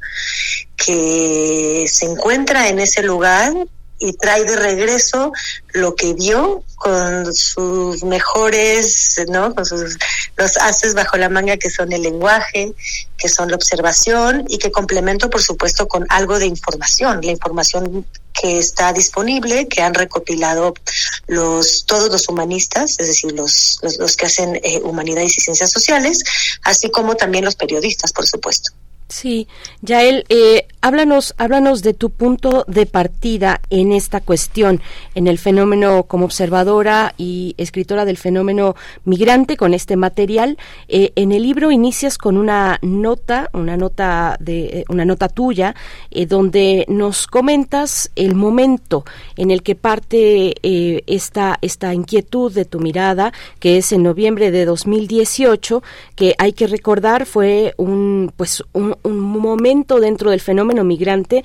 U: que se encuentra en ese lugar y trae de regreso lo que vio con sus mejores, ¿no? Con sus los haces bajo la manga que son el lenguaje, que son la observación y que complemento por supuesto con algo de información, la información que está disponible, que han recopilado los todos los humanistas, es decir, los, los, que hacen eh, humanidades y ciencias sociales, así como también los periodistas, por supuesto.
A: Sí, Yael, eh, háblanos, háblanos de tu punto de partida en esta cuestión, en el fenómeno como observadora y escritora del fenómeno migrante con este material. Eh, en el libro inicias con una nota, una nota de, eh, una nota tuya, eh, donde nos comentas el momento en el que parte esta esta inquietud de tu mirada, que es en noviembre de 2018, que hay que recordar fue un pues un, un momento dentro del fenómeno migrante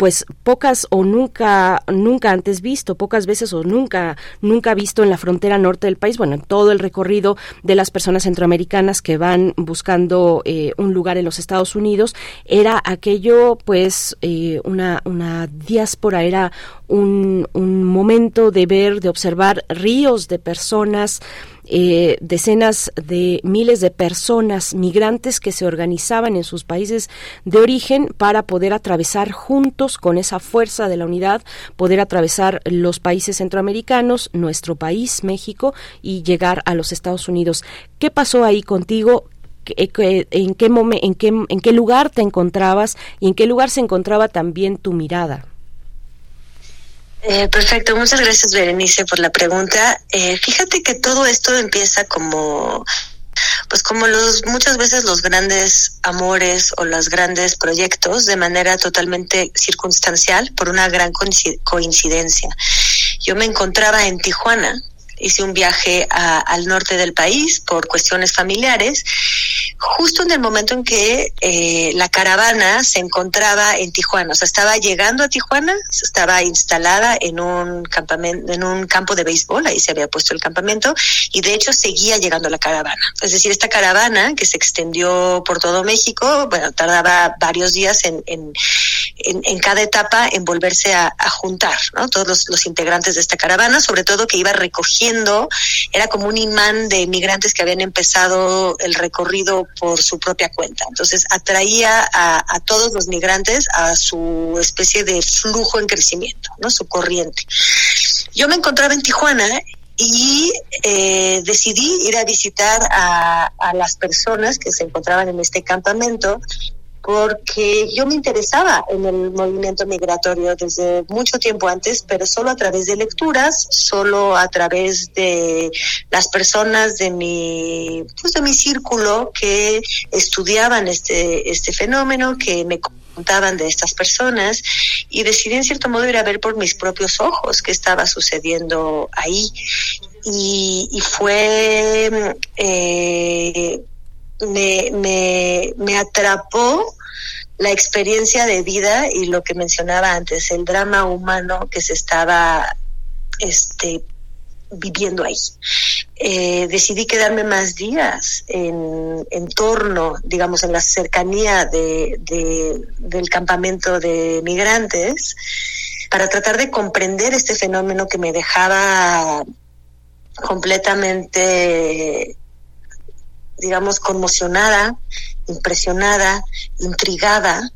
A: pues pocas o nunca nunca antes visto, pocas veces o nunca nunca visto en la frontera norte del país, bueno, en todo el recorrido de las personas centroamericanas que van buscando eh, un lugar en los Estados Unidos, era aquello pues eh, una una diáspora, era un, un momento de ver, de observar ríos de personas eh, decenas de miles de personas migrantes que se organizaban en sus países de origen para poder atravesar juntos con esa fuerza de la unidad, poder atravesar los países centroamericanos, nuestro país, México, y llegar a los Estados Unidos. ¿Qué pasó ahí contigo? en qué, en qué, en qué lugar te encontrabas y en qué lugar se encontraba también tu mirada.
U: Eh, perfecto, muchas gracias Berenice por la pregunta. Eh, fíjate que todo esto empieza como pues como los muchas veces los grandes amores o los grandes proyectos de manera totalmente circunstancial por una gran coincidencia. Yo me encontraba en Tijuana hice un viaje al norte del país por cuestiones familiares, justo en el momento en que eh, la caravana se encontraba en Tijuana, o sea, estaba llegando a Tijuana, estaba instalada en un campamento, en un campo de béisbol, ahí se había puesto el campamento, y de hecho seguía llegando la caravana. Es decir, esta caravana que se extendió por todo México, bueno, tardaba varios días en, en, en, cada etapa en volverse a, juntar, ¿no? Todos los, integrantes de esta caravana, sobre todo que iba recogiendo era como un imán de migrantes que habían empezado el recorrido por su propia cuenta. Entonces atraía a, todos los migrantes a su especie de flujo en crecimiento, ¿no? Su corriente. Yo me encontraba en Tijuana y eh, decidí ir a visitar a, a, las personas que se encontraban en este campamento porque yo me interesaba en el movimiento migratorio desde mucho tiempo antes, pero solo a través de lecturas, solo a través de las personas de mi, pues de mi círculo que estudiaban este, este fenómeno, que me contaban de estas personas y decidí en cierto modo ir a ver por mis propios ojos qué estaba sucediendo ahí. Y, y fue eh, me, me, me atrapó la experiencia de vida y lo que mencionaba antes, el drama humano que se estaba este, viviendo ahí. Eh, decidí quedarme más días en, en, torno, digamos, en la cercanía de, de, del campamento de migrantes para tratar de comprender este fenómeno que me dejaba completamente digamos, conmocionada, impresionada, intrigada,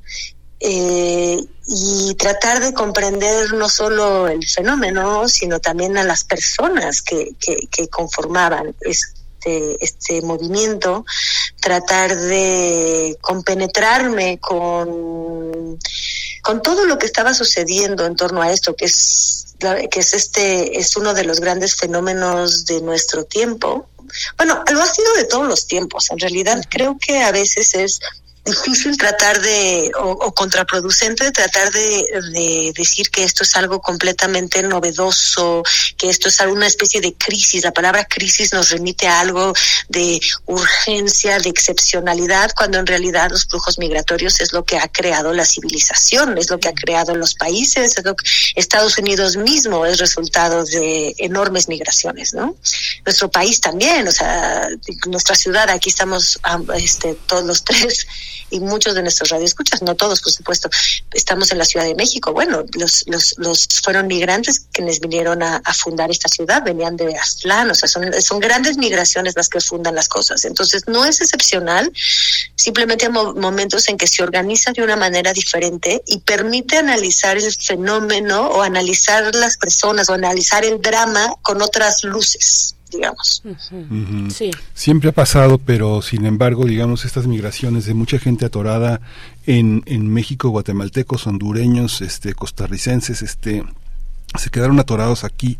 U: eh, y tratar de comprender no solo el fenómeno, sino también a las personas que, que, conformaban este, este movimiento, tratar de compenetrarme con, con todo lo que estaba sucediendo en torno a esto, que es que es este es uno de los grandes fenómenos de nuestro tiempo bueno, lo ha sido de todos los tiempos. En realidad creo que a veces es difícil tratar de, o, contraproducente tratar de, decir que esto es algo completamente novedoso, que esto es alguna especie de crisis. La palabra crisis nos remite a algo de urgencia, de excepcionalidad, cuando en realidad los flujos migratorios es lo que ha creado la civilización, es lo que ha creado los países, es lo que Estados Unidos mismo es resultado de enormes migraciones, ¿no? Nuestro país también, o sea, nuestra ciudad, aquí estamos este, todos los tres y muchos de nuestros radioescuchas, no todos, por supuesto, estamos en la Ciudad de México. Bueno, los, los, los fueron migrantes quienes vinieron a, fundar esta ciudad, venían de Aztlán, o sea, son, son grandes migraciones las que fundan las cosas. Entonces, no es excepcional, simplemente hay momentos en que se organiza de una manera diferente y permite analizar el fenómeno o analizar las personas o analizar el drama con otras luces digamos.
O: sí. Siempre ha pasado, pero sin embargo, digamos, estas migraciones de mucha gente atorada en, en México, guatemaltecos, hondureños, este, costarricenses, este, se quedaron atorados aquí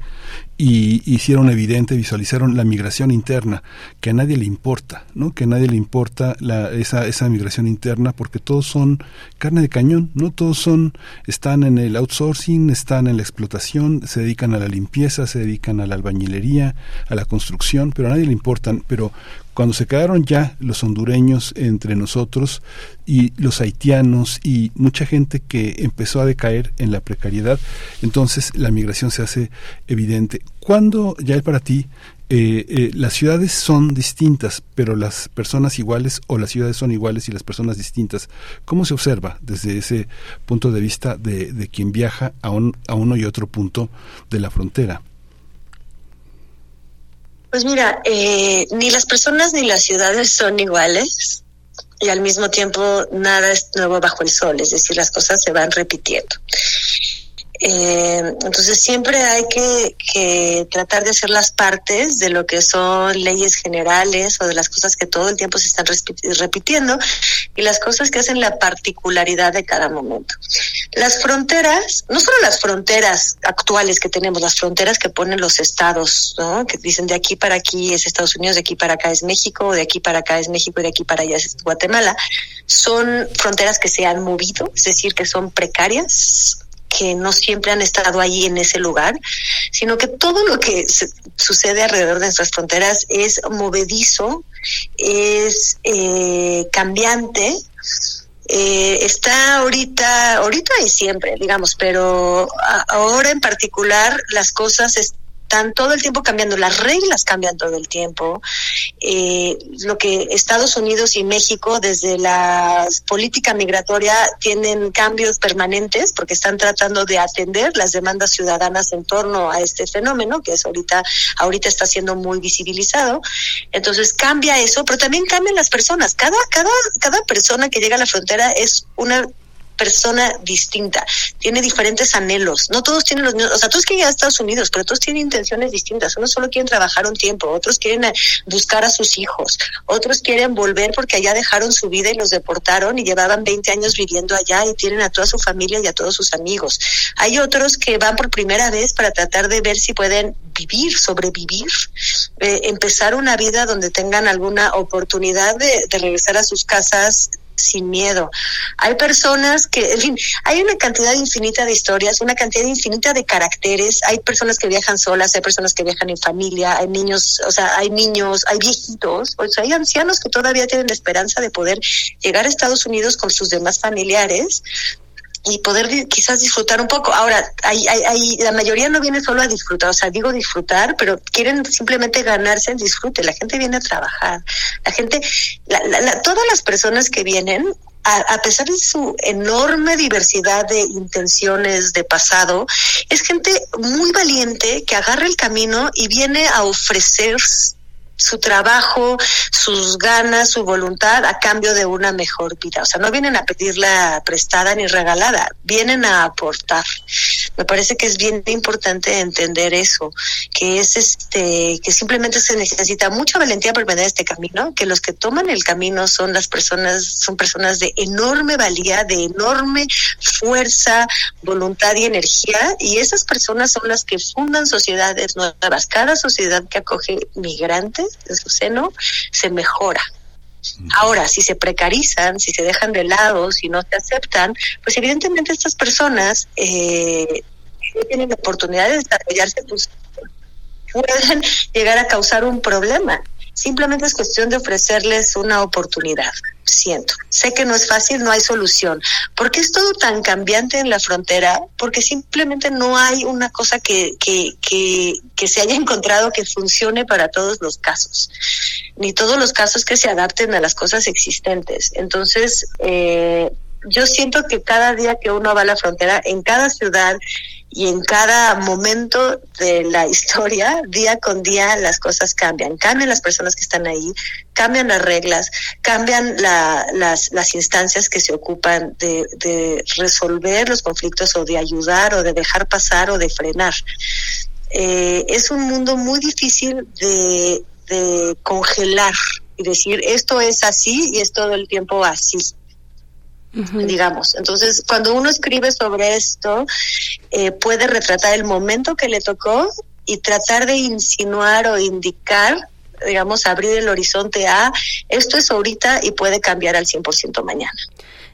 O: y hicieron evidente, visualizaron la migración interna, que a nadie le importa, ¿no? Que a nadie le importa la, esa, esa migración interna porque todos son carne de cañón, ¿no? Todos son, están en el outsourcing, están en la explotación, se dedican a la limpieza, se dedican a la albañilería, a la construcción, pero a nadie le importan, pero cuando se quedaron ya los hondureños entre nosotros y los haitianos y mucha gente que empezó a decaer en la precariedad, entonces la migración se hace evidente. ¿Cuándo, ya para ti, eh, eh, las ciudades son distintas, pero las personas iguales o las ciudades son iguales y las personas distintas? ¿Cómo se observa desde ese punto de vista de, de quien viaja a, un, a uno y otro punto de la frontera?
U: Pues mira, eh, ni las personas ni las ciudades son iguales y al mismo tiempo nada es nuevo bajo el sol, es decir, las cosas se van repitiendo. Eh, entonces siempre hay que, que, tratar de hacer las partes de lo que son leyes generales o de las cosas que todo el tiempo se están repitiendo y las cosas que hacen la particularidad de cada momento. Las fronteras, no solo las fronteras actuales que tenemos, las fronteras que ponen los estados, ¿no? que dicen de aquí para aquí es Estados Unidos, de aquí para acá es México, de aquí para acá es México y de aquí para allá es Guatemala, son fronteras que se han movido, es decir, que son precarias, que no siempre han estado ahí en ese lugar, sino que todo lo que sucede alrededor de nuestras fronteras es movedizo, es eh, cambiante, eh, está ahorita, ahorita y siempre, digamos, pero ahora en particular las cosas están están todo el tiempo cambiando, las reglas cambian todo el tiempo. Eh, lo que Estados Unidos y México desde la política migratoria tienen cambios permanentes porque están tratando de atender las demandas ciudadanas en torno a este fenómeno que es ahorita ahorita está siendo muy visibilizado. Entonces cambia eso, pero también cambian las personas. Cada cada cada persona que llega a la frontera es una persona distinta, tiene diferentes anhelos. No todos tienen los mismos, o sea, todos quieren ir a Estados Unidos, pero todos tienen intenciones distintas. Unos solo quieren trabajar un tiempo, otros quieren eh, buscar a sus hijos, otros quieren volver porque allá dejaron su vida y los deportaron y llevaban 20 años viviendo allá y tienen a toda su familia y a todos sus amigos. Hay otros que van por primera vez para tratar de ver si pueden vivir, sobrevivir, eh, empezar una vida donde tengan alguna oportunidad de, de regresar a sus casas sin miedo. Hay personas que, en fin, hay una cantidad infinita de historias, una cantidad infinita de caracteres. Hay personas que viajan solas, hay personas que viajan en familia, hay niños, o sea, hay niños, hay viejitos, o sea, hay ancianos que todavía tienen la esperanza de poder llegar a Estados Unidos con sus demás familiares y poder quizás disfrutar un poco. Ahora, hay, hay, la mayoría no viene solo a disfrutar, o sea, digo disfrutar, pero quieren simplemente ganarse el disfrute. La gente viene a trabajar. La gente, la, todas las personas que vienen, a, a, pesar de su enorme diversidad de intenciones de pasado, es gente muy valiente que agarra el camino y viene a ofrecer su trabajo, sus ganas, su voluntad a cambio de una mejor vida. O sea, no vienen a pedirla prestada ni regalada, vienen a aportar. Me parece que es bien importante entender eso, que es este, que simplemente se necesita mucha valentía para emprender este camino, que los que toman el camino son las personas, son personas de enorme valía, de enorme fuerza, voluntad y energía, y esas personas son las que fundan sociedades nuevas. Cada sociedad que acoge migrantes de su seno se mejora. Ahora, si se precarizan, si se dejan de lado, si no se aceptan, pues evidentemente estas personas eh, tienen la oportunidad de desarrollarse, pues pueden llegar a causar un problema. Simplemente es cuestión de ofrecerles una oportunidad, siento. Sé que no es fácil, no hay solución. ¿Por qué es todo tan cambiante en la frontera? Porque simplemente no hay una cosa que, que, que, que se haya encontrado que funcione para todos los casos, ni todos los casos que se adapten a las cosas existentes. Entonces, eh, yo siento que cada día que uno va a la frontera, en cada ciudad y en cada momento de la historia, día con día, las cosas cambian. Cambian las personas que están ahí, cambian las reglas, cambian la, las, instancias que se ocupan de, resolver los conflictos o de ayudar o de dejar pasar o de frenar. Eh, es un mundo muy difícil de congelar y decir esto es así y es todo el tiempo así digamos. Entonces, cuando uno escribe sobre esto, eh, puede retratar el momento que le tocó y tratar de insinuar o indicar, digamos, abrir el horizonte a esto es ahorita y puede cambiar al 100% mañana.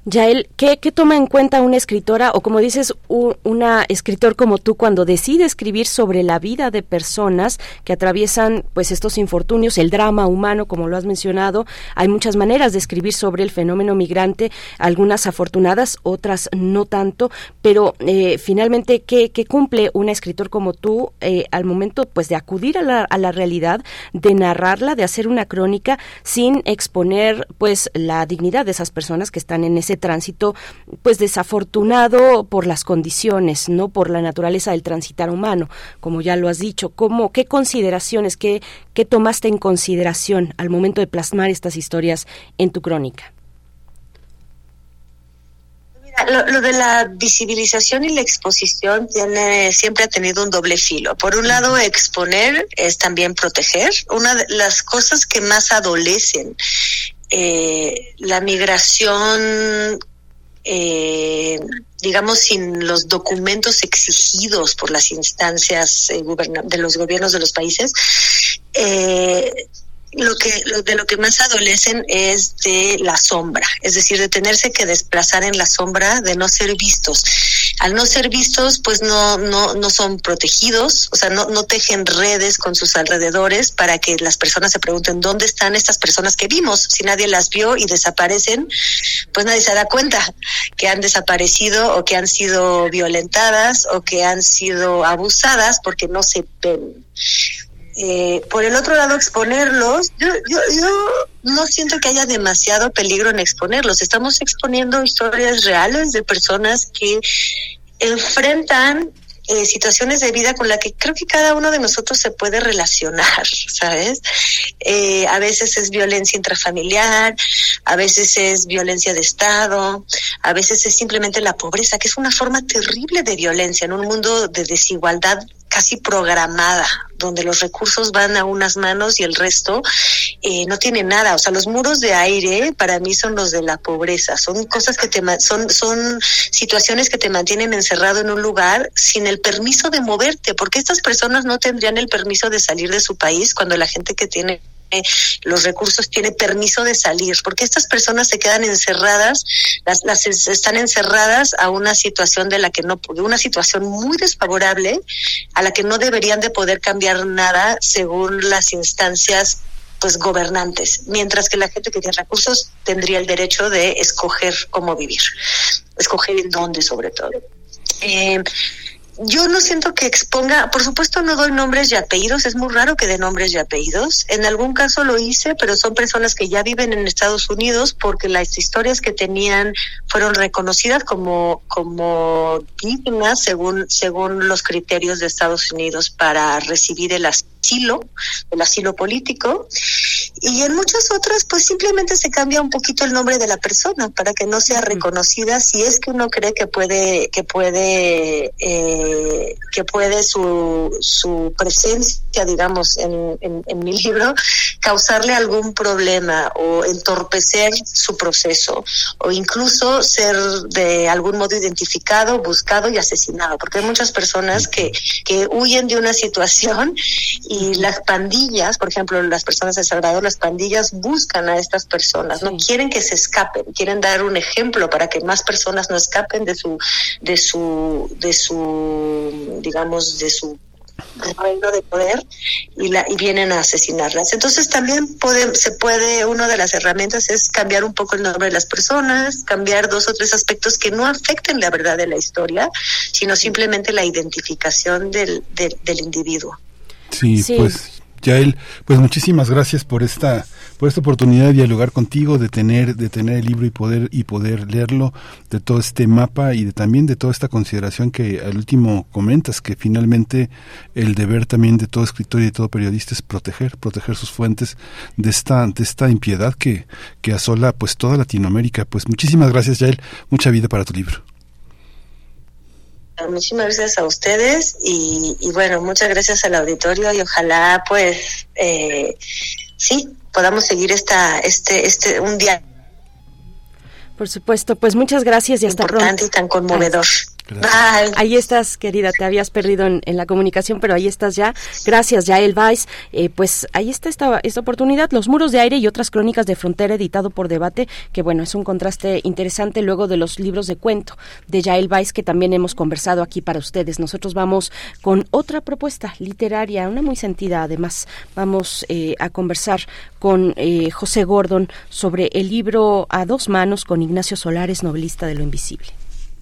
A: Yael, ¿qué, ¿qué, toma en cuenta una escritora o como dices, una escritor como tú cuando decide escribir sobre la vida de personas que atraviesan pues estos infortunios, el drama humano, como lo has mencionado? Hay muchas maneras de escribir sobre el fenómeno migrante, algunas afortunadas, otras no tanto, pero eh, finalmente, ¿qué, ¿qué, cumple una escritor como tú eh, al momento pues de acudir a la, a la realidad, de narrarla, de hacer una crónica sin exponer pues la dignidad de esas personas que están en ese tránsito pues desafortunado por las condiciones, no por la naturaleza del transitar humano, como ya lo has dicho, ¿cómo, qué consideraciones, qué, qué tomaste en consideración al momento de plasmar estas historias en tu crónica?
U: lo, lo, de la visibilización y la exposición tiene siempre ha tenido un doble filo. Por un lado, exponer es también proteger. Una de las cosas que más adolecen eh, la migración eh, digamos, sin los documentos exigidos por las instancias eh, de los gobiernos de los países, eh, lo que lo, de lo que más adolecen es de la sombra, es decir, de tenerse que desplazar en la sombra, de no ser vistos. Al no ser vistos, pues no no no son protegidos, o sea, no no tejen redes con sus alrededores para que las personas se pregunten dónde están estas personas que vimos. Si nadie las vio y desaparecen, pues nadie se da cuenta que han desaparecido o que han sido violentadas o que han sido abusadas porque no se ven. Eh, por el otro lado, exponerlos, yo, yo, yo no siento que haya demasiado peligro en exponerlos. Estamos exponiendo historias reales de personas que enfrentan eh, situaciones de vida con la que creo que cada uno de nosotros se puede relacionar, ¿sabes? Eh, a veces es violencia intrafamiliar, a veces es violencia de Estado, a veces es simplemente la pobreza, que es una forma terrible de violencia en un mundo de desigualdad casi programada, donde los recursos van a unas manos y el resto eh, no tiene nada. O sea, los muros de aire para mí son los de la pobreza. Son cosas que te son son situaciones que te mantienen encerrado en un lugar sin el permiso de moverte, porque estas personas no tendrían el permiso de salir de su país cuando la gente que tiene los recursos tiene permiso de salir, porque estas personas se quedan encerradas, las, las están encerradas a una situación de la que no, una situación muy desfavorable, a la que no deberían de poder cambiar nada según las instancias pues gobernantes, mientras que la gente que tiene recursos tendría el derecho de escoger cómo vivir, escoger en dónde sobre todo. Eh, yo no siento que exponga, por supuesto no doy nombres y apellidos, es muy raro que dé nombres y apellidos. En algún caso lo hice, pero son personas que ya viven en Estados Unidos porque las historias que tenían fueron reconocidas como como dignas según según los criterios de Estados Unidos para recibir el asilo, el asilo político. Y en muchas otras, pues simplemente se cambia un poquito el nombre de la persona para que no sea reconocida si es que uno cree que puede, que puede, eh, que puede su, su presencia, digamos, en, en, en mi libro, causarle algún problema o entorpecer su proceso o incluso ser de algún modo identificado, buscado y asesinado, porque hay muchas personas que, que huyen de una situación y las pandillas, por ejemplo, las personas de Salvador, las pandillas buscan a estas personas, no quieren que se escapen, quieren dar un ejemplo para que más personas no escapen de su, de su, de su, digamos, de su reino de poder y, la, y vienen a asesinarlas. Entonces también puede, se puede, una de las herramientas es cambiar un poco el nombre de las personas, cambiar dos o tres aspectos que no afecten la verdad de la historia, sino simplemente la identificación del, del, del individuo.
O: Sí, sí, pues Yael, pues muchísimas gracias por esta por esta oportunidad de dialogar contigo, de tener de tener el libro y poder y poder leerlo, de todo este mapa y de también de toda esta consideración que al último comentas que finalmente el deber también de todo escritor y de todo periodista es proteger, proteger sus fuentes de esta de esta impiedad que que asola pues toda Latinoamérica. Pues muchísimas gracias, Yael. Mucha vida para tu libro
U: muchísimas gracias a ustedes y, y, bueno, muchas gracias al auditorio y ojalá pues eh, sí podamos seguir esta este este un día
A: por supuesto, pues muchas gracias y hasta
U: importante
A: pronto.
U: y tan conmovedor.
A: Ahí estás, querida, te habías perdido en, en, la comunicación, pero ahí estás ya. Gracias, Yael Weiss. Eh, pues ahí está esta, esta oportunidad, Los muros de aire y otras crónicas de frontera, editado por Debate, que bueno, es un contraste interesante luego de los libros de cuento de Yael Weiss que también hemos conversado aquí para ustedes. Nosotros vamos con otra propuesta literaria, una muy sentida además. Vamos eh, a conversar con eh, José Gordon sobre el libro A dos manos con Ignacio Solares, novelista de lo invisible.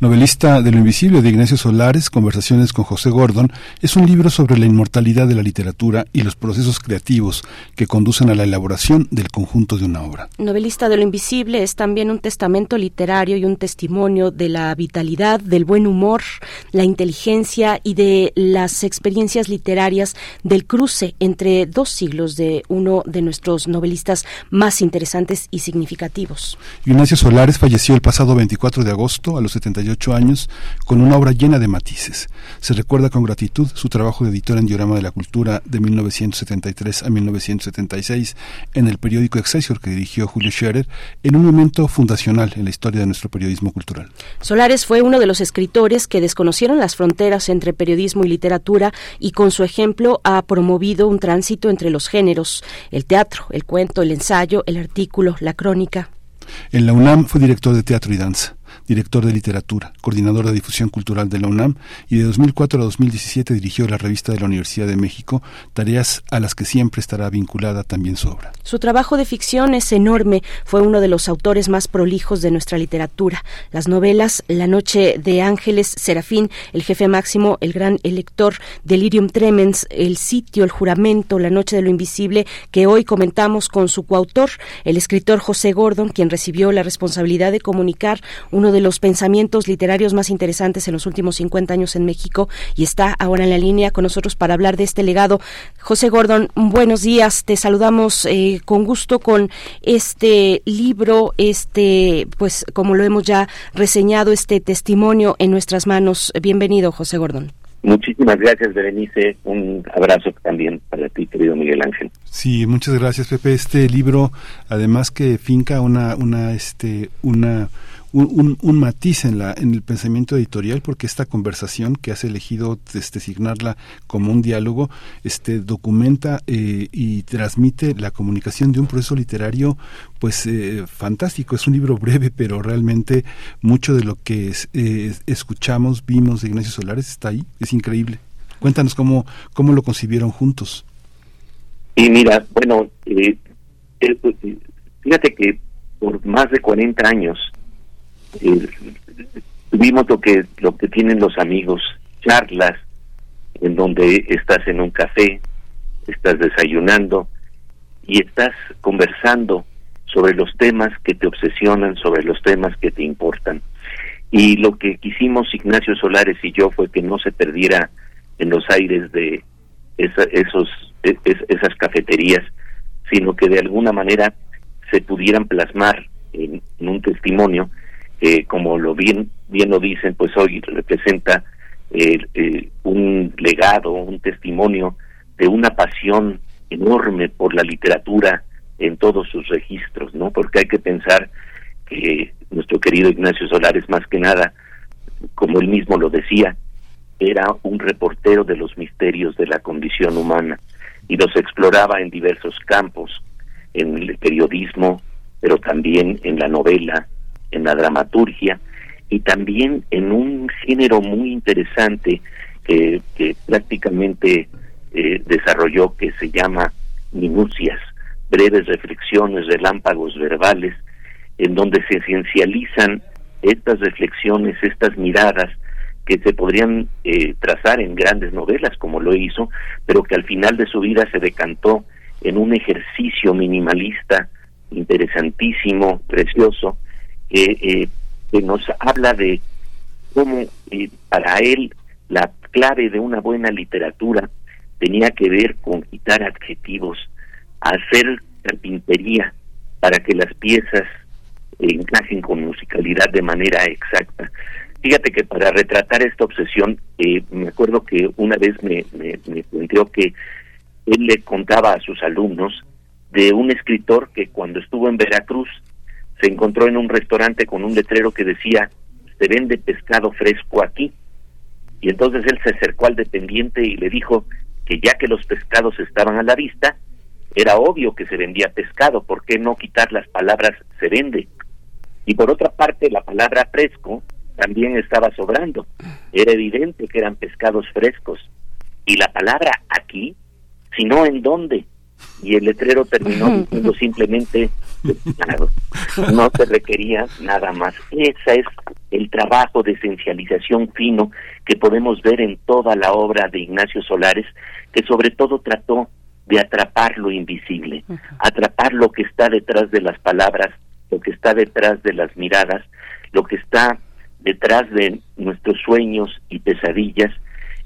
O: Novelista de lo invisible de Ignacio Solares, Conversaciones con José Gordon, es un libro sobre la inmortalidad de la literatura y los procesos creativos que conducen a la elaboración del conjunto de una obra.
A: Novelista de lo invisible es también un testamento literario y un testimonio de la vitalidad, del buen humor, la inteligencia y de las experiencias literarias del cruce entre dos siglos de uno de nuestros novelistas más interesantes y significativos.
O: Ignacio Solares falleció el pasado 24 de agosto a los 78 años con una obra llena de matices. Se recuerda con gratitud su trabajo de editor en Diorama de la Cultura de 1973 a 1976 en el periódico Excelsior que dirigió Julio Scherer en un momento fundacional en la historia de nuestro periodismo cultural.
A: Solares fue uno de los escritores que desconocieron las fronteras entre periodismo y literatura y con su ejemplo ha promovido un tránsito entre los géneros, el teatro, el cuento, el ensayo, el artículo, la crónica.
O: En la UNAM fue director de teatro y danza director de literatura, coordinador de difusión cultural de la UNAM y de 2004 a 2017 dirigió la revista de la Universidad de México, tareas a las que siempre estará vinculada también su obra.
A: Su trabajo de ficción es enorme, fue uno de los autores más prolijos de nuestra literatura. Las novelas La noche de ángeles, Serafín, El jefe máximo, El gran elector, Delirium tremens, El sitio, El juramento, La noche de lo invisible, que hoy comentamos con su coautor, el escritor José Gordon, quien recibió la responsabilidad de comunicar uno de los pensamientos literarios más interesantes en los últimos 50 años en México y está ahora en la línea con nosotros para hablar de este legado. José Gordon, buenos días, te saludamos eh, con gusto con este libro, este, pues como lo hemos ya reseñado, este testimonio en nuestras manos. Bienvenido, José Gordon.
V: Muchísimas gracias, Berenice. Un abrazo también para ti, querido Miguel Ángel.
O: Sí, muchas gracias, Pepe. Este libro, además que finca una, una, este, una un, matiz en, la, en el pensamiento editorial porque esta conversación que has elegido designarla como un diálogo este documenta eh, y transmite la comunicación de un proceso literario pues eh, fantástico. Es un libro breve pero realmente mucho de lo que eh, escuchamos vimos de Ignacio Solares está ahí. Es increíble. Cuéntanos cómo cómo lo concibieron juntos.
V: Y mira bueno fíjate que por más de 40 años eh, vimos lo que lo que tienen los amigos charlas en donde estás en un café estás desayunando y estás conversando sobre los temas que te obsesionan sobre los temas que te importan. Y lo que quisimos Ignacio Solares y yo fue que no se perdiera en los aires de esos e, esas cafeterías sino que de alguna manera se pudieran plasmar en un testimonio como lo bien, bien lo dicen, pues hoy representa eh, eh, un legado, un testimonio de una pasión enorme por la literatura en todos sus registros, ¿no? Porque hay que pensar que nuestro querido Ignacio Solares, más que nada, como él mismo lo decía, era un reportero de los misterios de la condición humana y los exploraba en diversos campos, en el periodismo, pero también en la novela, en la dramaturgia y también en un género muy interesante que, prácticamente eh, desarrolló que se llama minucias, breves reflexiones, relámpagos verbales, en donde se esencializan estas reflexiones, estas miradas que se podrían eh, trazar en grandes novelas como lo hizo, pero que al final de su vida se decantó en un ejercicio minimalista interesantísimo, precioso, eh, que nos habla de cómo eh, para él la clave de una buena literatura tenía que ver con quitar adjetivos, hacer carpintería para que las piezas encajen con musicalidad de manera exacta. Fíjate que para retratar esta obsesión, eh, me acuerdo que una vez me, me, me que él le contaba a sus alumnos de un escritor que cuando estuvo en Veracruz se encontró en un restaurante con un letrero que decía se vende pescado fresco aquí y entonces él se acercó al dependiente y le dijo que ya que los pescados estaban a la vista era obvio que se vendía pescado ¿por qué no quitar las palabras se vende? y por otra parte la palabra fresco también estaba sobrando. Era evidente que eran pescados frescos. Y la palabra aquí sino en dónde y el letrero terminó diciendo simplemente Claro, no se requería nada más. Ese es el trabajo de esencialización fino que podemos ver en toda la obra de Ignacio Solares, que sobre todo trató de atrapar lo invisible, atrapar lo que está detrás de las palabras, lo que está detrás de las miradas, lo que está detrás de nuestros sueños y pesadillas,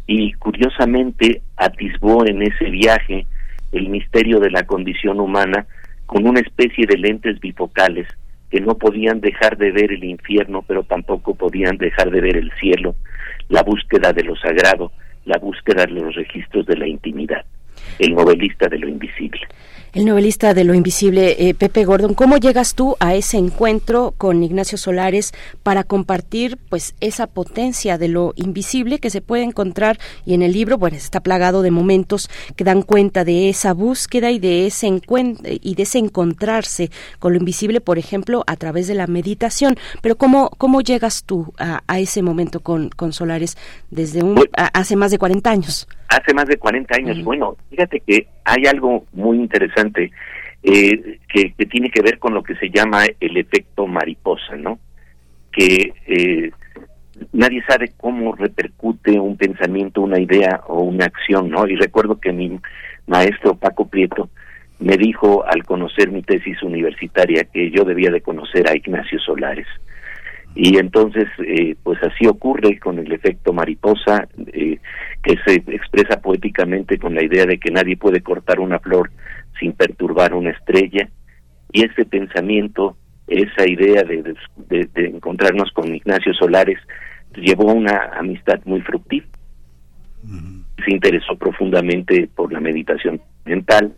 V: y curiosamente atisbó en ese viaje el misterio de la condición humana con una especie de lentes bifocales que no podían dejar de ver el infierno, pero tampoco podían dejar de ver el cielo, la búsqueda de lo sagrado, la búsqueda de los registros de la intimidad, el novelista de lo invisible
A: el novelista de lo invisible, eh, Pepe Gordon. ¿Cómo llegas tú a ese encuentro con Ignacio Solares para compartir pues esa potencia de lo invisible que se puede encontrar y en el libro, bueno, está plagado de momentos que dan cuenta de esa búsqueda y de ese encuentro y de ese encontrarse con lo invisible, por ejemplo, a través de la meditación. Pero ¿cómo, cómo llegas tú a, ese momento con, con Solares desde un, hace más de 40 años?
V: hace más de 40 años. Bueno, fíjate que hay algo muy interesante eh, que, tiene que ver con lo que se llama el efecto mariposa, ¿no? Que eh, nadie sabe cómo repercute un pensamiento, una idea o una acción, ¿no? Y recuerdo que mi maestro Paco Prieto me dijo al conocer mi tesis universitaria que yo debía de conocer a Ignacio Solares. Y entonces, eh, pues así ocurre con el efecto mariposa, eh, que se expresa poéticamente con la idea de que nadie puede cortar una flor sin perturbar una estrella. Y ese pensamiento, esa idea de, de, encontrarnos con Ignacio Solares, llevó a una amistad muy fructífera. Se interesó profundamente por la meditación mental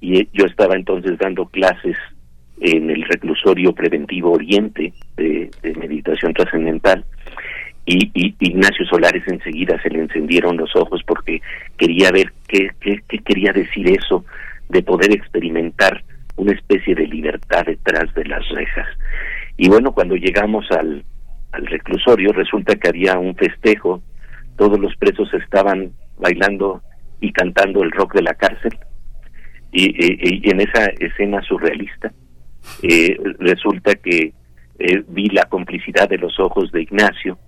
V: y yo estaba entonces dando clases en el reclusorio preventivo Oriente de, meditación trascendental y, Ignacio Solares enseguida se le encendieron los ojos porque quería ver qué, qué, quería decir eso de poder experimentar una especie de libertad detrás de las rejas. Y bueno, cuando llegamos al, al reclusorio resulta que había un festejo, todos los presos estaban bailando y cantando el rock de la cárcel. Y en esa escena surrealista eh, resulta que eh, vi la complicidad de los ojos de Ignacio.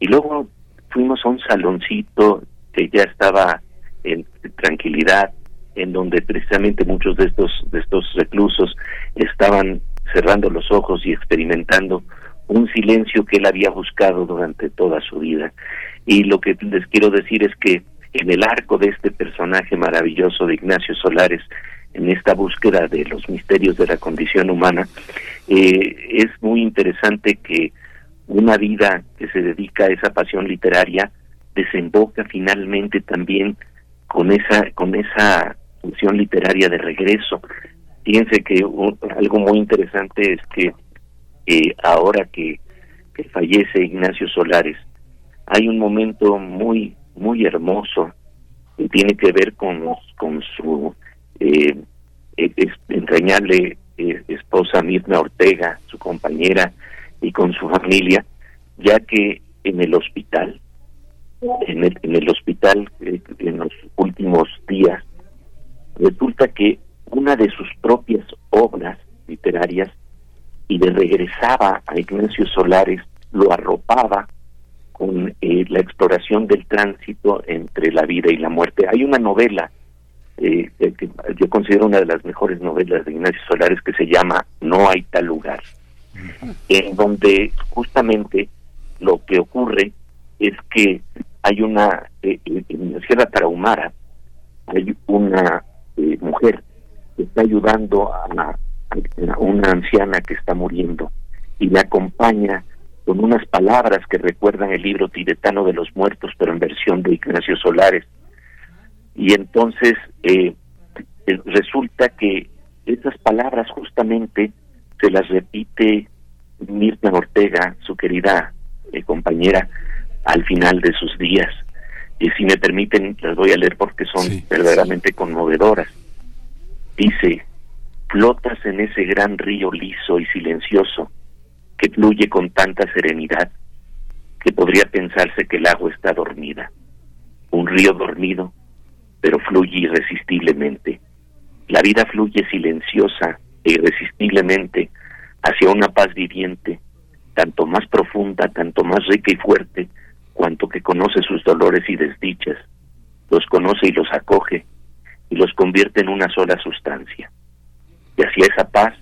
V: Y luego fuimos a un saloncito que ya estaba en tranquilidad en donde precisamente muchos de estos de estos reclusos estaban cerrando los ojos y experimentando un silencio que él había buscado durante toda su vida. Y lo que les quiero decir es que en el arco de este personaje maravilloso de Ignacio Solares en esta búsqueda de los misterios de la condición humana, eh, es muy interesante que una vida que se dedica a esa pasión literaria desemboca finalmente también con esa con esa función literaria de regreso. Fíjense que algo muy interesante es que ahora que, fallece Ignacio Solares, hay un momento muy muy hermoso que tiene que ver con, con su eh, entrañable eh, esposa Mirna Ortega, su compañera, y con su familia, ya que en el hospital, en el, en el hospital eh, en los últimos días, resulta que una de sus propias obras literarias y le regresaba a Ignacio Solares, lo arropaba con eh, la exploración del tránsito entre la vida y la muerte. Hay una novela eh, que yo considero una de las mejores novelas de Ignacio Solares que se llama No hay tal lugar, en donde justamente lo que ocurre es que hay una, eh, en la Sierra Tarahumara, hay una eh, mujer está ayudando a, a, una anciana que está muriendo y le acompaña con unas palabras que recuerdan el libro tibetano de los muertos, pero en versión de Ignacio Solares y entonces eh, eh, resulta que esas palabras justamente se las repite Mirta Ortega, su querida eh, compañera, al final de sus días. Y si me permiten, las voy a leer porque son verdaderamente conmovedoras. Dice, flotas en ese gran río liso y silencioso que fluye con tanta serenidad que podría pensarse que el agua está dormida. Un río dormido pero fluye irresistiblemente. La vida fluye silenciosa e irresistiblemente hacia una paz viviente, tanto más profunda, tanto más rica y fuerte, cuanto que conoce sus dolores y desdichas, los conoce y los acoge, y los convierte en una sola sustancia. Y hacia esa paz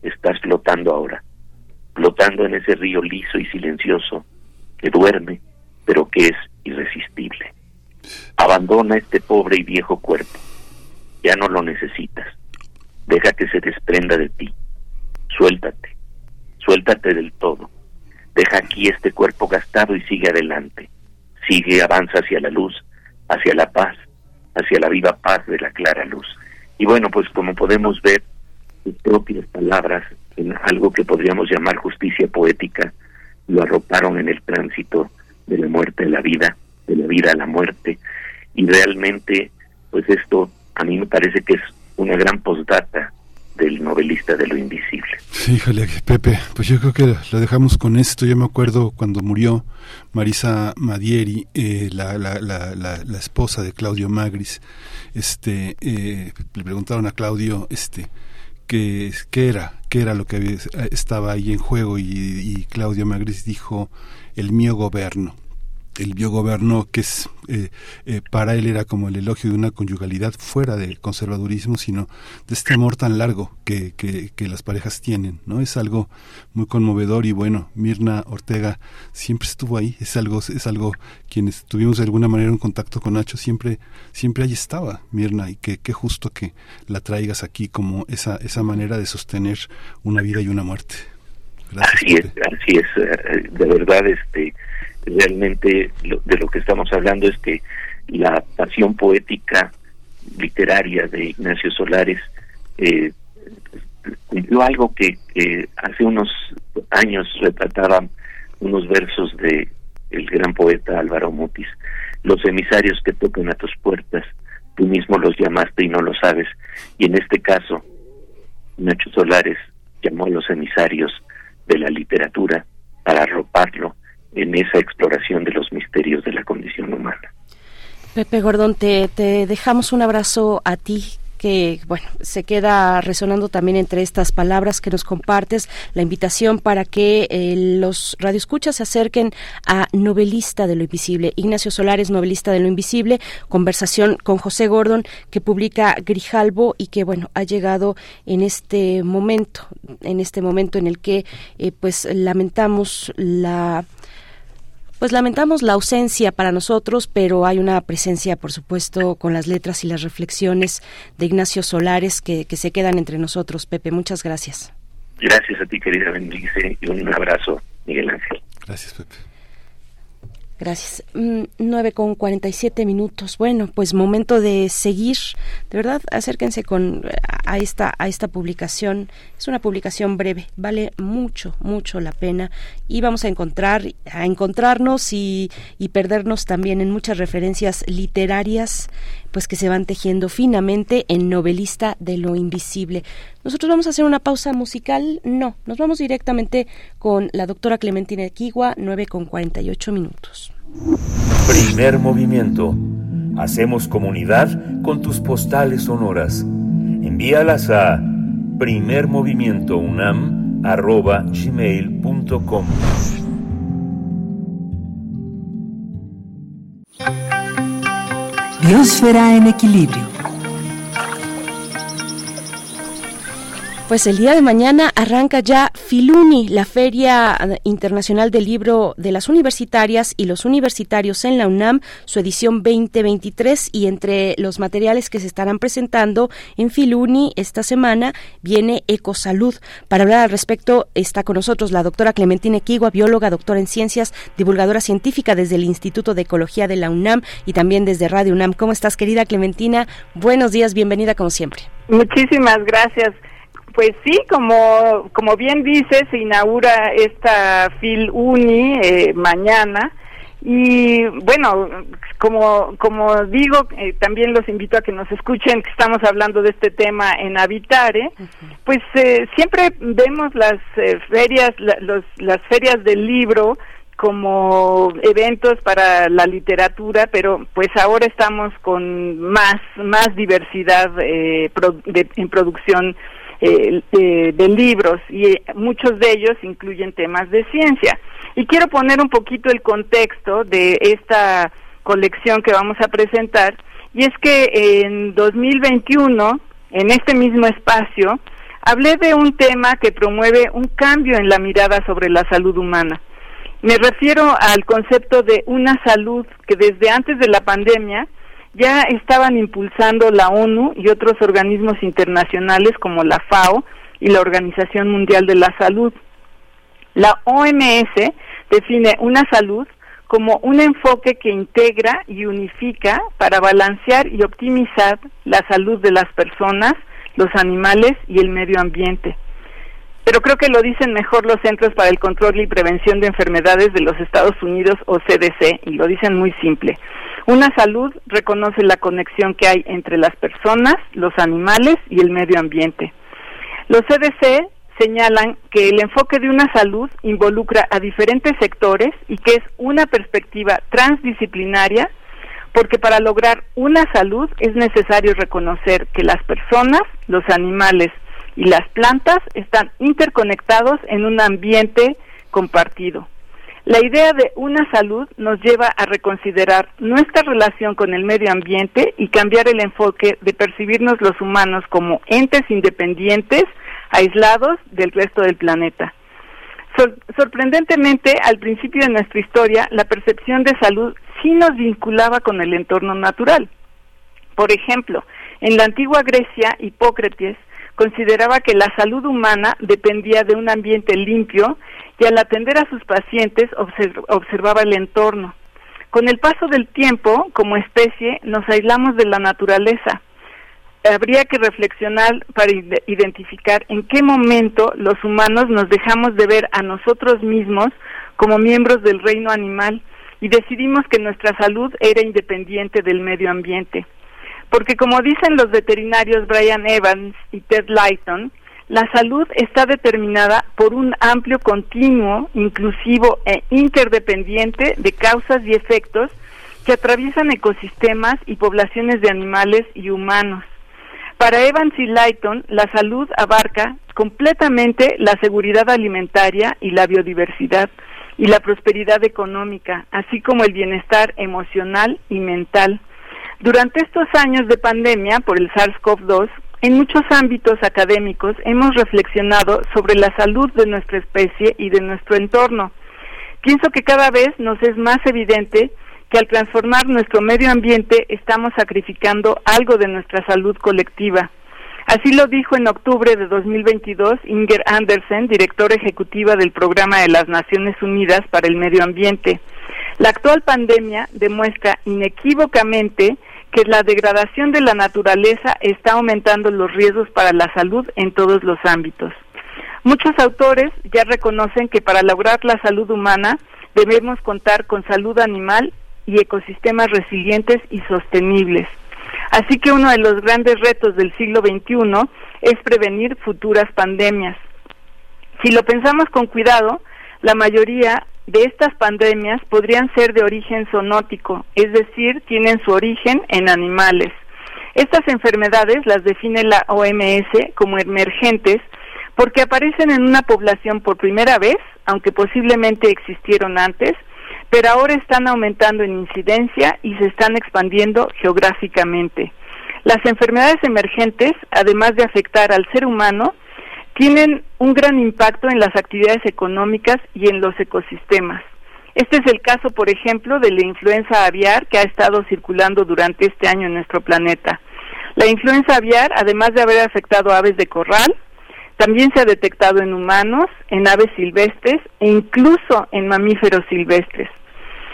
V: estás flotando ahora, flotando en ese río liso y silencioso que duerme, pero que es irresistible. Abandona este pobre y viejo cuerpo. Ya no lo necesitas. Deja que se desprenda de ti. Suéltate. Suéltate del todo. Deja aquí este cuerpo gastado y sigue adelante. Sigue, avanza hacia la luz, hacia la paz, hacia la viva paz de la clara luz. Y bueno, pues como podemos ver, sus propias palabras en algo que podríamos llamar justicia poética, lo arroparon en el tránsito de la muerte a la vida, de la vida a la muerte, y realmente, pues esto a mí me parece que es una gran postdata del novelista de lo invisible.
O: Sí, híjole, Pepe, pues yo creo que lo dejamos con esto. Yo me acuerdo cuando murió Marisa Madieri, eh, la, la, la, la, esposa de Claudio Magris, este, eh, le preguntaron a Claudio, este, qué, qué era, qué era lo que estaba ahí en juego y, y Claudio Magris dijo, el mío gobierno el biogobierno que es eh, eh, para él era como el elogio de una conyugalidad fuera del conservadurismo sino de este amor tan largo que, que, que, las parejas tienen no es algo muy conmovedor y bueno Mirna Ortega siempre estuvo ahí es algo es algo quienes tuvimos de alguna manera un contacto con Nacho siempre siempre ahí estaba Mirna y que qué justo que la traigas aquí como esa esa manera de sostener una vida y una muerte.
V: Así es así es eh, de verdad este realmente de lo que estamos hablando es que la pasión poética literaria de Ignacio Solares eh, cumplió algo que, hace unos años retrataba unos versos de el gran poeta Álvaro Mutis. Los emisarios que tocan a tus puertas tú mismo los llamaste y no lo sabes. Y en este caso Nacho Solares llamó a los emisarios de la literatura para arroparlo en esa exploración de los misterios de la condición humana.
A: Pepe Gordón, te, te dejamos un abrazo a ti que bueno se queda resonando también entre estas palabras que nos compartes la invitación para que eh, los radioescuchas se acerquen a novelista de lo invisible Ignacio Solares novelista de lo invisible conversación con José Gordon que publica Grijalbo y que bueno ha llegado en este momento en este momento en el que eh, pues lamentamos la pues lamentamos la ausencia para nosotros, pero hay una presencia, por supuesto, con las letras y las reflexiones de Ignacio Solares que, que se quedan entre nosotros. Pepe, muchas gracias.
V: Gracias a ti, querida Bendice, y un abrazo, Miguel Ángel.
O: Gracias, Pepe.
A: Gracias. Mm, nueve con cuarenta y siete minutos. Bueno, pues momento de seguir. De verdad, acérquense con a esta a esta publicación. Es una publicación breve, vale mucho mucho la pena y vamos a encontrar a encontrarnos y, y perdernos también en muchas referencias literarias pues que se van tejiendo finamente en novelista de lo invisible. Nosotros vamos a hacer una pausa musical, no, nos vamos directamente con la doctora Clementina Equigua, 9 con 48 minutos.
B: Primer movimiento. Hacemos comunidad con tus postales sonoras. Envíalas a primermovimientounam.gmail.com
H: Biosfera en equilibrio.
A: Pues el día de mañana arranca ya Filuni, la Feria Internacional del Libro de las Universitarias y los Universitarios en la UNAM, su edición 2023 y entre los materiales que se estarán presentando en Filuni esta semana viene Ecosalud. Para hablar al respecto está con nosotros la doctora Clementina Equigua, bióloga, doctora en ciencias, divulgadora científica desde el Instituto de Ecología de la UNAM y también desde Radio UNAM. ¿Cómo estás, querida Clementina? Buenos días, bienvenida como siempre.
W: Muchísimas gracias. Pues sí, como, como bien dice, se inaugura esta FIL Uni eh, mañana. Y bueno, como, como digo, eh, también los invito a que nos escuchen, que estamos hablando de este tema en Habitare, pues eh, siempre vemos las ferias, los, las ferias del libro como eventos para la literatura, pero pues ahora estamos con más, más diversidad en producción eh, eh, de libros y eh, muchos de ellos incluyen temas de ciencia. Y quiero poner un poquito el contexto de esta colección que vamos a presentar y es que en 2021, en este mismo espacio, hablé de un tema que promueve un cambio en la mirada sobre la salud humana. Me refiero al concepto de una salud que desde antes de la pandemia ya estaban impulsando la ONU y otros organismos internacionales como la FAO y la Organización Mundial de la Salud. La OMS define una salud como un enfoque que integra y unifica para balancear y optimizar la salud de las personas, los animales y el medio ambiente. Pero creo que lo dicen mejor los Centros para el Control y Prevención de Enfermedades de los Estados Unidos o CDC y lo dicen muy simple. Una salud reconoce la conexión que hay entre las personas, los animales y el medio ambiente. Los CDC señalan que el enfoque de una salud involucra a diferentes sectores y que es una perspectiva transdisciplinaria porque para lograr una salud es necesario reconocer que las personas, los animales y las plantas están interconectados en un ambiente compartido. La idea de una salud nos lleva a reconsiderar nuestra relación con el medio ambiente y cambiar el enfoque de percibirnos los humanos como entes independientes, aislados del resto del planeta. sorprendentemente, al principio de nuestra historia, la percepción de salud sí nos vinculaba con el entorno natural. Por ejemplo, en la antigua Grecia, Hipócrates consideraba que la salud humana dependía de un ambiente limpio y al atender a sus pacientes observaba el entorno. Con el paso del tiempo, como especie, nos aislamos de la naturaleza. Habría que reflexionar para identificar en qué momento los humanos nos dejamos de ver a nosotros mismos como miembros del reino animal y decidimos que nuestra salud era independiente del medio ambiente. Porque como dicen los veterinarios Brian Evans y Ted Lighton, la salud está determinada por un amplio continuo, inclusivo e interdependiente de causas y efectos que atraviesan ecosistemas y poblaciones de animales y humanos. Para Evans y Lighton, la salud abarca completamente la seguridad alimentaria y la biodiversidad y la prosperidad económica, así como el bienestar emocional y mental. Durante estos años de pandemia por el SARS-CoV-2, en muchos ámbitos académicos hemos reflexionado sobre la salud de nuestra especie y de nuestro entorno. Pienso que cada vez nos es más evidente que al transformar nuestro medio ambiente estamos sacrificando algo de nuestra salud colectiva. Así lo dijo en octubre de 2022 Inger Andersen, directora ejecutiva del Programa de las Naciones Unidas para el Medio Ambiente. La actual pandemia demuestra inequívocamente que la degradación de la naturaleza está aumentando los riesgos para la salud en todos los ámbitos. Muchos autores ya reconocen que para lograr la salud humana debemos contar con salud animal y ecosistemas resilientes y sostenibles. Así que uno de los grandes retos del siglo XXI es prevenir futuras pandemias. Si lo pensamos con cuidado, la mayoría de estas pandemias podrían ser de origen zoonótico, es decir, tienen su origen en animales. Estas enfermedades las define la OMS como emergentes porque aparecen en una población por primera vez, aunque posiblemente existieron antes, pero ahora están aumentando en incidencia y se están expandiendo geográficamente. Las enfermedades emergentes, además de afectar al ser humano, tienen un gran impacto en las actividades económicas y en los ecosistemas. Este es el caso, por ejemplo, de la influenza aviar que ha estado circulando durante este año en nuestro planeta. La influenza aviar, además de haber afectado a aves de corral, también se ha detectado en humanos, en aves silvestres e incluso en mamíferos silvestres.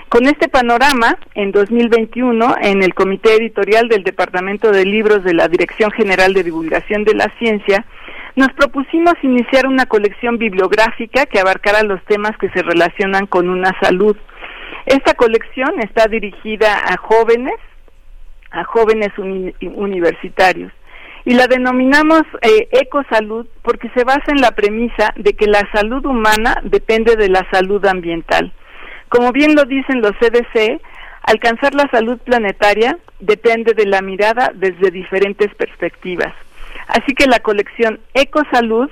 W: Con este panorama, en 2021, en el Comité Editorial del Departamento de Libros de la Dirección General de Divulgación de la Ciencia, nos propusimos iniciar una colección bibliográfica que abarcara los temas que se relacionan con una salud. Esta colección está dirigida a jóvenes, a jóvenes universitarios. Y la denominamos eh, ecosalud porque se basa en la premisa de que la salud humana depende de la salud ambiental. Como bien lo dicen los CDC, alcanzar la salud planetaria depende de la mirada desde diferentes perspectivas. Así que la colección Ecosalud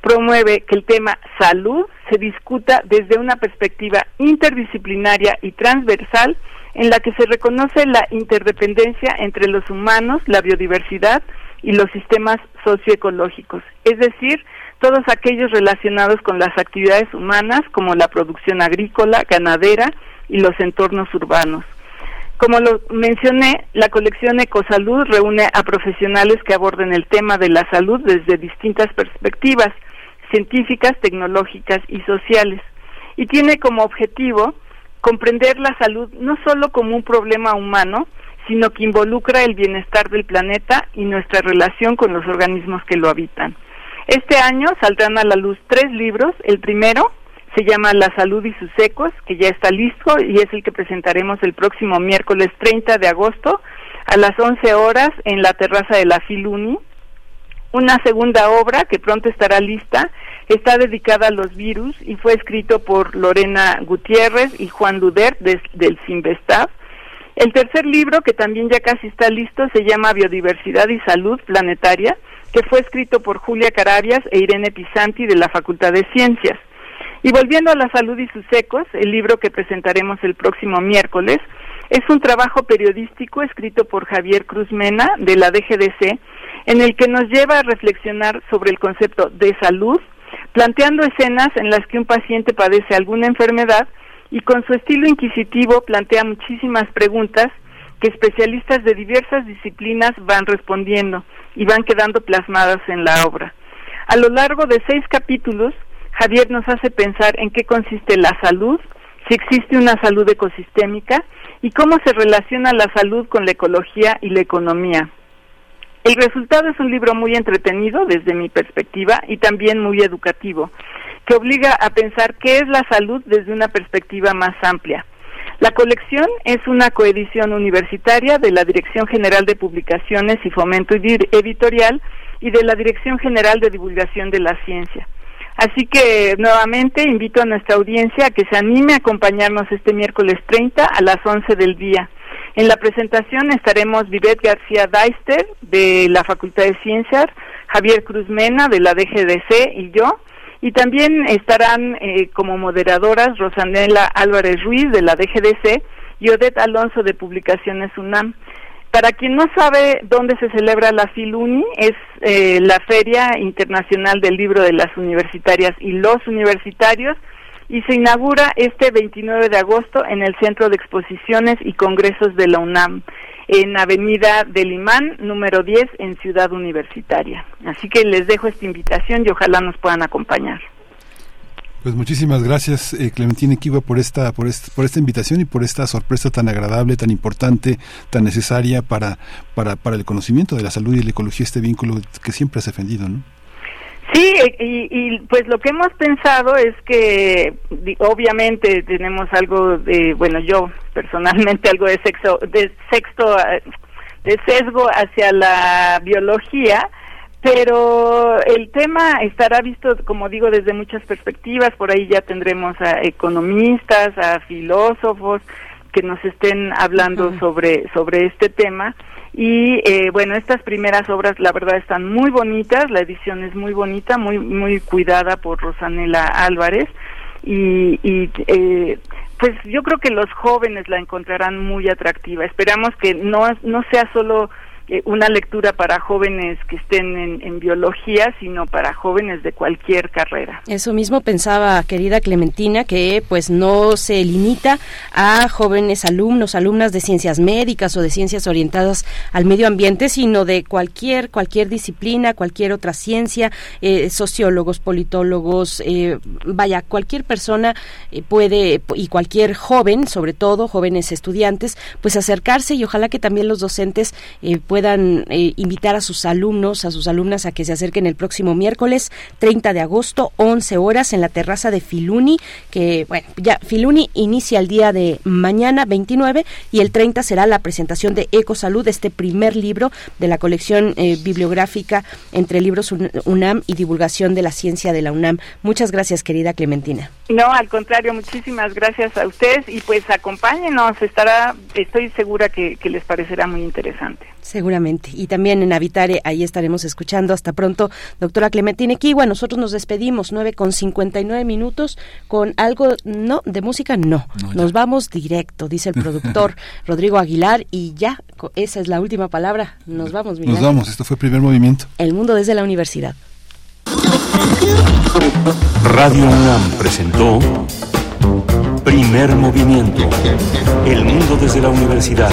W: promueve que el tema salud se discuta desde una perspectiva interdisciplinaria y transversal en la que se reconoce la interdependencia entre los humanos, la biodiversidad y los sistemas socioecológicos, es decir, todos aquellos relacionados con las actividades humanas como la producción agrícola, ganadera y los entornos urbanos. Como lo mencioné, la colección Ecosalud reúne a profesionales que aborden el tema de la salud desde distintas perspectivas, científicas, tecnológicas y sociales, y tiene como objetivo comprender la salud no solo como un problema humano, sino que involucra el bienestar del planeta y nuestra relación con los organismos que lo habitan. Este año saldrán a la luz tres libros. El primero se llama La salud y sus ecos, que ya está listo y es el que presentaremos el próximo miércoles 30 de agosto a las 11 horas en la terraza de la Filuni. Una segunda obra que pronto estará lista está dedicada a los virus y fue escrito por Lorena Gutiérrez y Juan Luder del Sinvestav. El tercer libro, que también ya casi está listo, se llama Biodiversidad y Salud Planetaria, que fue escrito por Julia Carabias e Irene Pisanti de la Facultad de Ciencias. Y volviendo a la salud y sus ecos, el libro que presentaremos el próximo miércoles es un trabajo periodístico escrito por Javier Cruz Mena de la DGDC, en el que nos lleva a reflexionar sobre el concepto de salud, planteando escenas en las que un paciente padece alguna enfermedad y con su estilo inquisitivo plantea muchísimas preguntas que especialistas de diversas disciplinas van respondiendo y van quedando plasmadas en la obra. A lo largo de seis capítulos, Javier nos hace pensar en qué consiste la salud, si existe una salud ecosistémica y cómo se relaciona la salud con la ecología y la economía. El resultado es un libro muy entretenido desde mi perspectiva y también muy educativo, que obliga a pensar qué es la salud desde una perspectiva más amplia. La colección es una coedición universitaria de la Dirección General de Publicaciones y Fomento Editorial y de la Dirección General de Divulgación de la Ciencia. Así que nuevamente invito a nuestra audiencia a que se anime a acompañarnos este miércoles 30 a las 11 del día. En la presentación estaremos Vivet García Deister de la Facultad de Ciencias, Javier Cruz Mena de la DGDC y yo. Y también estarán eh, como moderadoras Rosanela Álvarez Ruiz de la DGDC y Odette Alonso de Publicaciones UNAM. Para quien no sabe dónde se celebra la FILUNI, es eh, la Feria Internacional del Libro de las Universitarias y los Universitarios y se inaugura este 29 de agosto en el Centro de Exposiciones y Congresos de la UNAM en Avenida del Imán, número 10, en Ciudad Universitaria. Así que les dejo esta invitación y ojalá nos puedan acompañar.
O: Pues muchísimas gracias, eh, Clementina Equiva, por esta, por, esta, por esta invitación y por esta sorpresa tan agradable, tan importante, tan necesaria para, para, para el conocimiento de la salud y la ecología, este vínculo que siempre has defendido, ¿no?
W: Sí, y, y, pues lo que hemos pensado es que obviamente tenemos algo de, bueno, yo personalmente algo de sexo, de sexto, de sesgo hacia la biología, pero el tema estará visto, como digo, desde muchas perspectivas. Por ahí ya tendremos a economistas, a filósofos que nos estén hablando sobre sobre este tema. Y eh, bueno, estas primeras obras, la verdad, están muy bonitas. La edición es muy bonita, muy muy cuidada por Rosanela Álvarez. Y, y eh, pues yo creo que los jóvenes la encontrarán muy atractiva. Esperamos que no no sea solo eh, una lectura para jóvenes que estén en, biología, sino para jóvenes de cualquier carrera.
A: Eso mismo pensaba, querida Clementina, que pues no se limita a jóvenes alumnos, alumnas de ciencias médicas o de ciencias orientadas al medio ambiente, sino de cualquier, cualquier disciplina, cualquier otra ciencia, eh, sociólogos, politólogos, eh, vaya, cualquier persona puede, y cualquier joven, sobre todo jóvenes estudiantes, pues acercarse y ojalá que también los docentes puedan eh, invitar a sus alumnos, a sus alumnas a que se acerquen el próximo miércoles 30 de agosto, 11 horas en la terraza de Filuni, que bueno, ya Filuni inicia el día de mañana 29 y el 30 será la presentación de Ecosalud, este primer libro de la colección eh, bibliográfica entre libros UNAM y divulgación de la ciencia de la UNAM. Muchas gracias, querida Clementina.
W: No, al contrario, muchísimas gracias a ustedes y pues acompáñenos, estará, estoy segura que, que les parecerá muy interesante.
A: Seguro Seguramente. Y también en Habitare, ahí estaremos escuchando. Hasta pronto, doctora Clementina Kiwa. Nosotros nos despedimos, 9 con 59 minutos, con algo, no, de música, no. nos vamos directo, dice el productor Rodrigo Aguilar, y ya, esa es la última palabra. Nos vamos,
O: Nos vamos, esto fue el primer movimiento.
A: El mundo desde la universidad.
B: Radio UNAM presentó Primer Movimiento. El mundo desde la universidad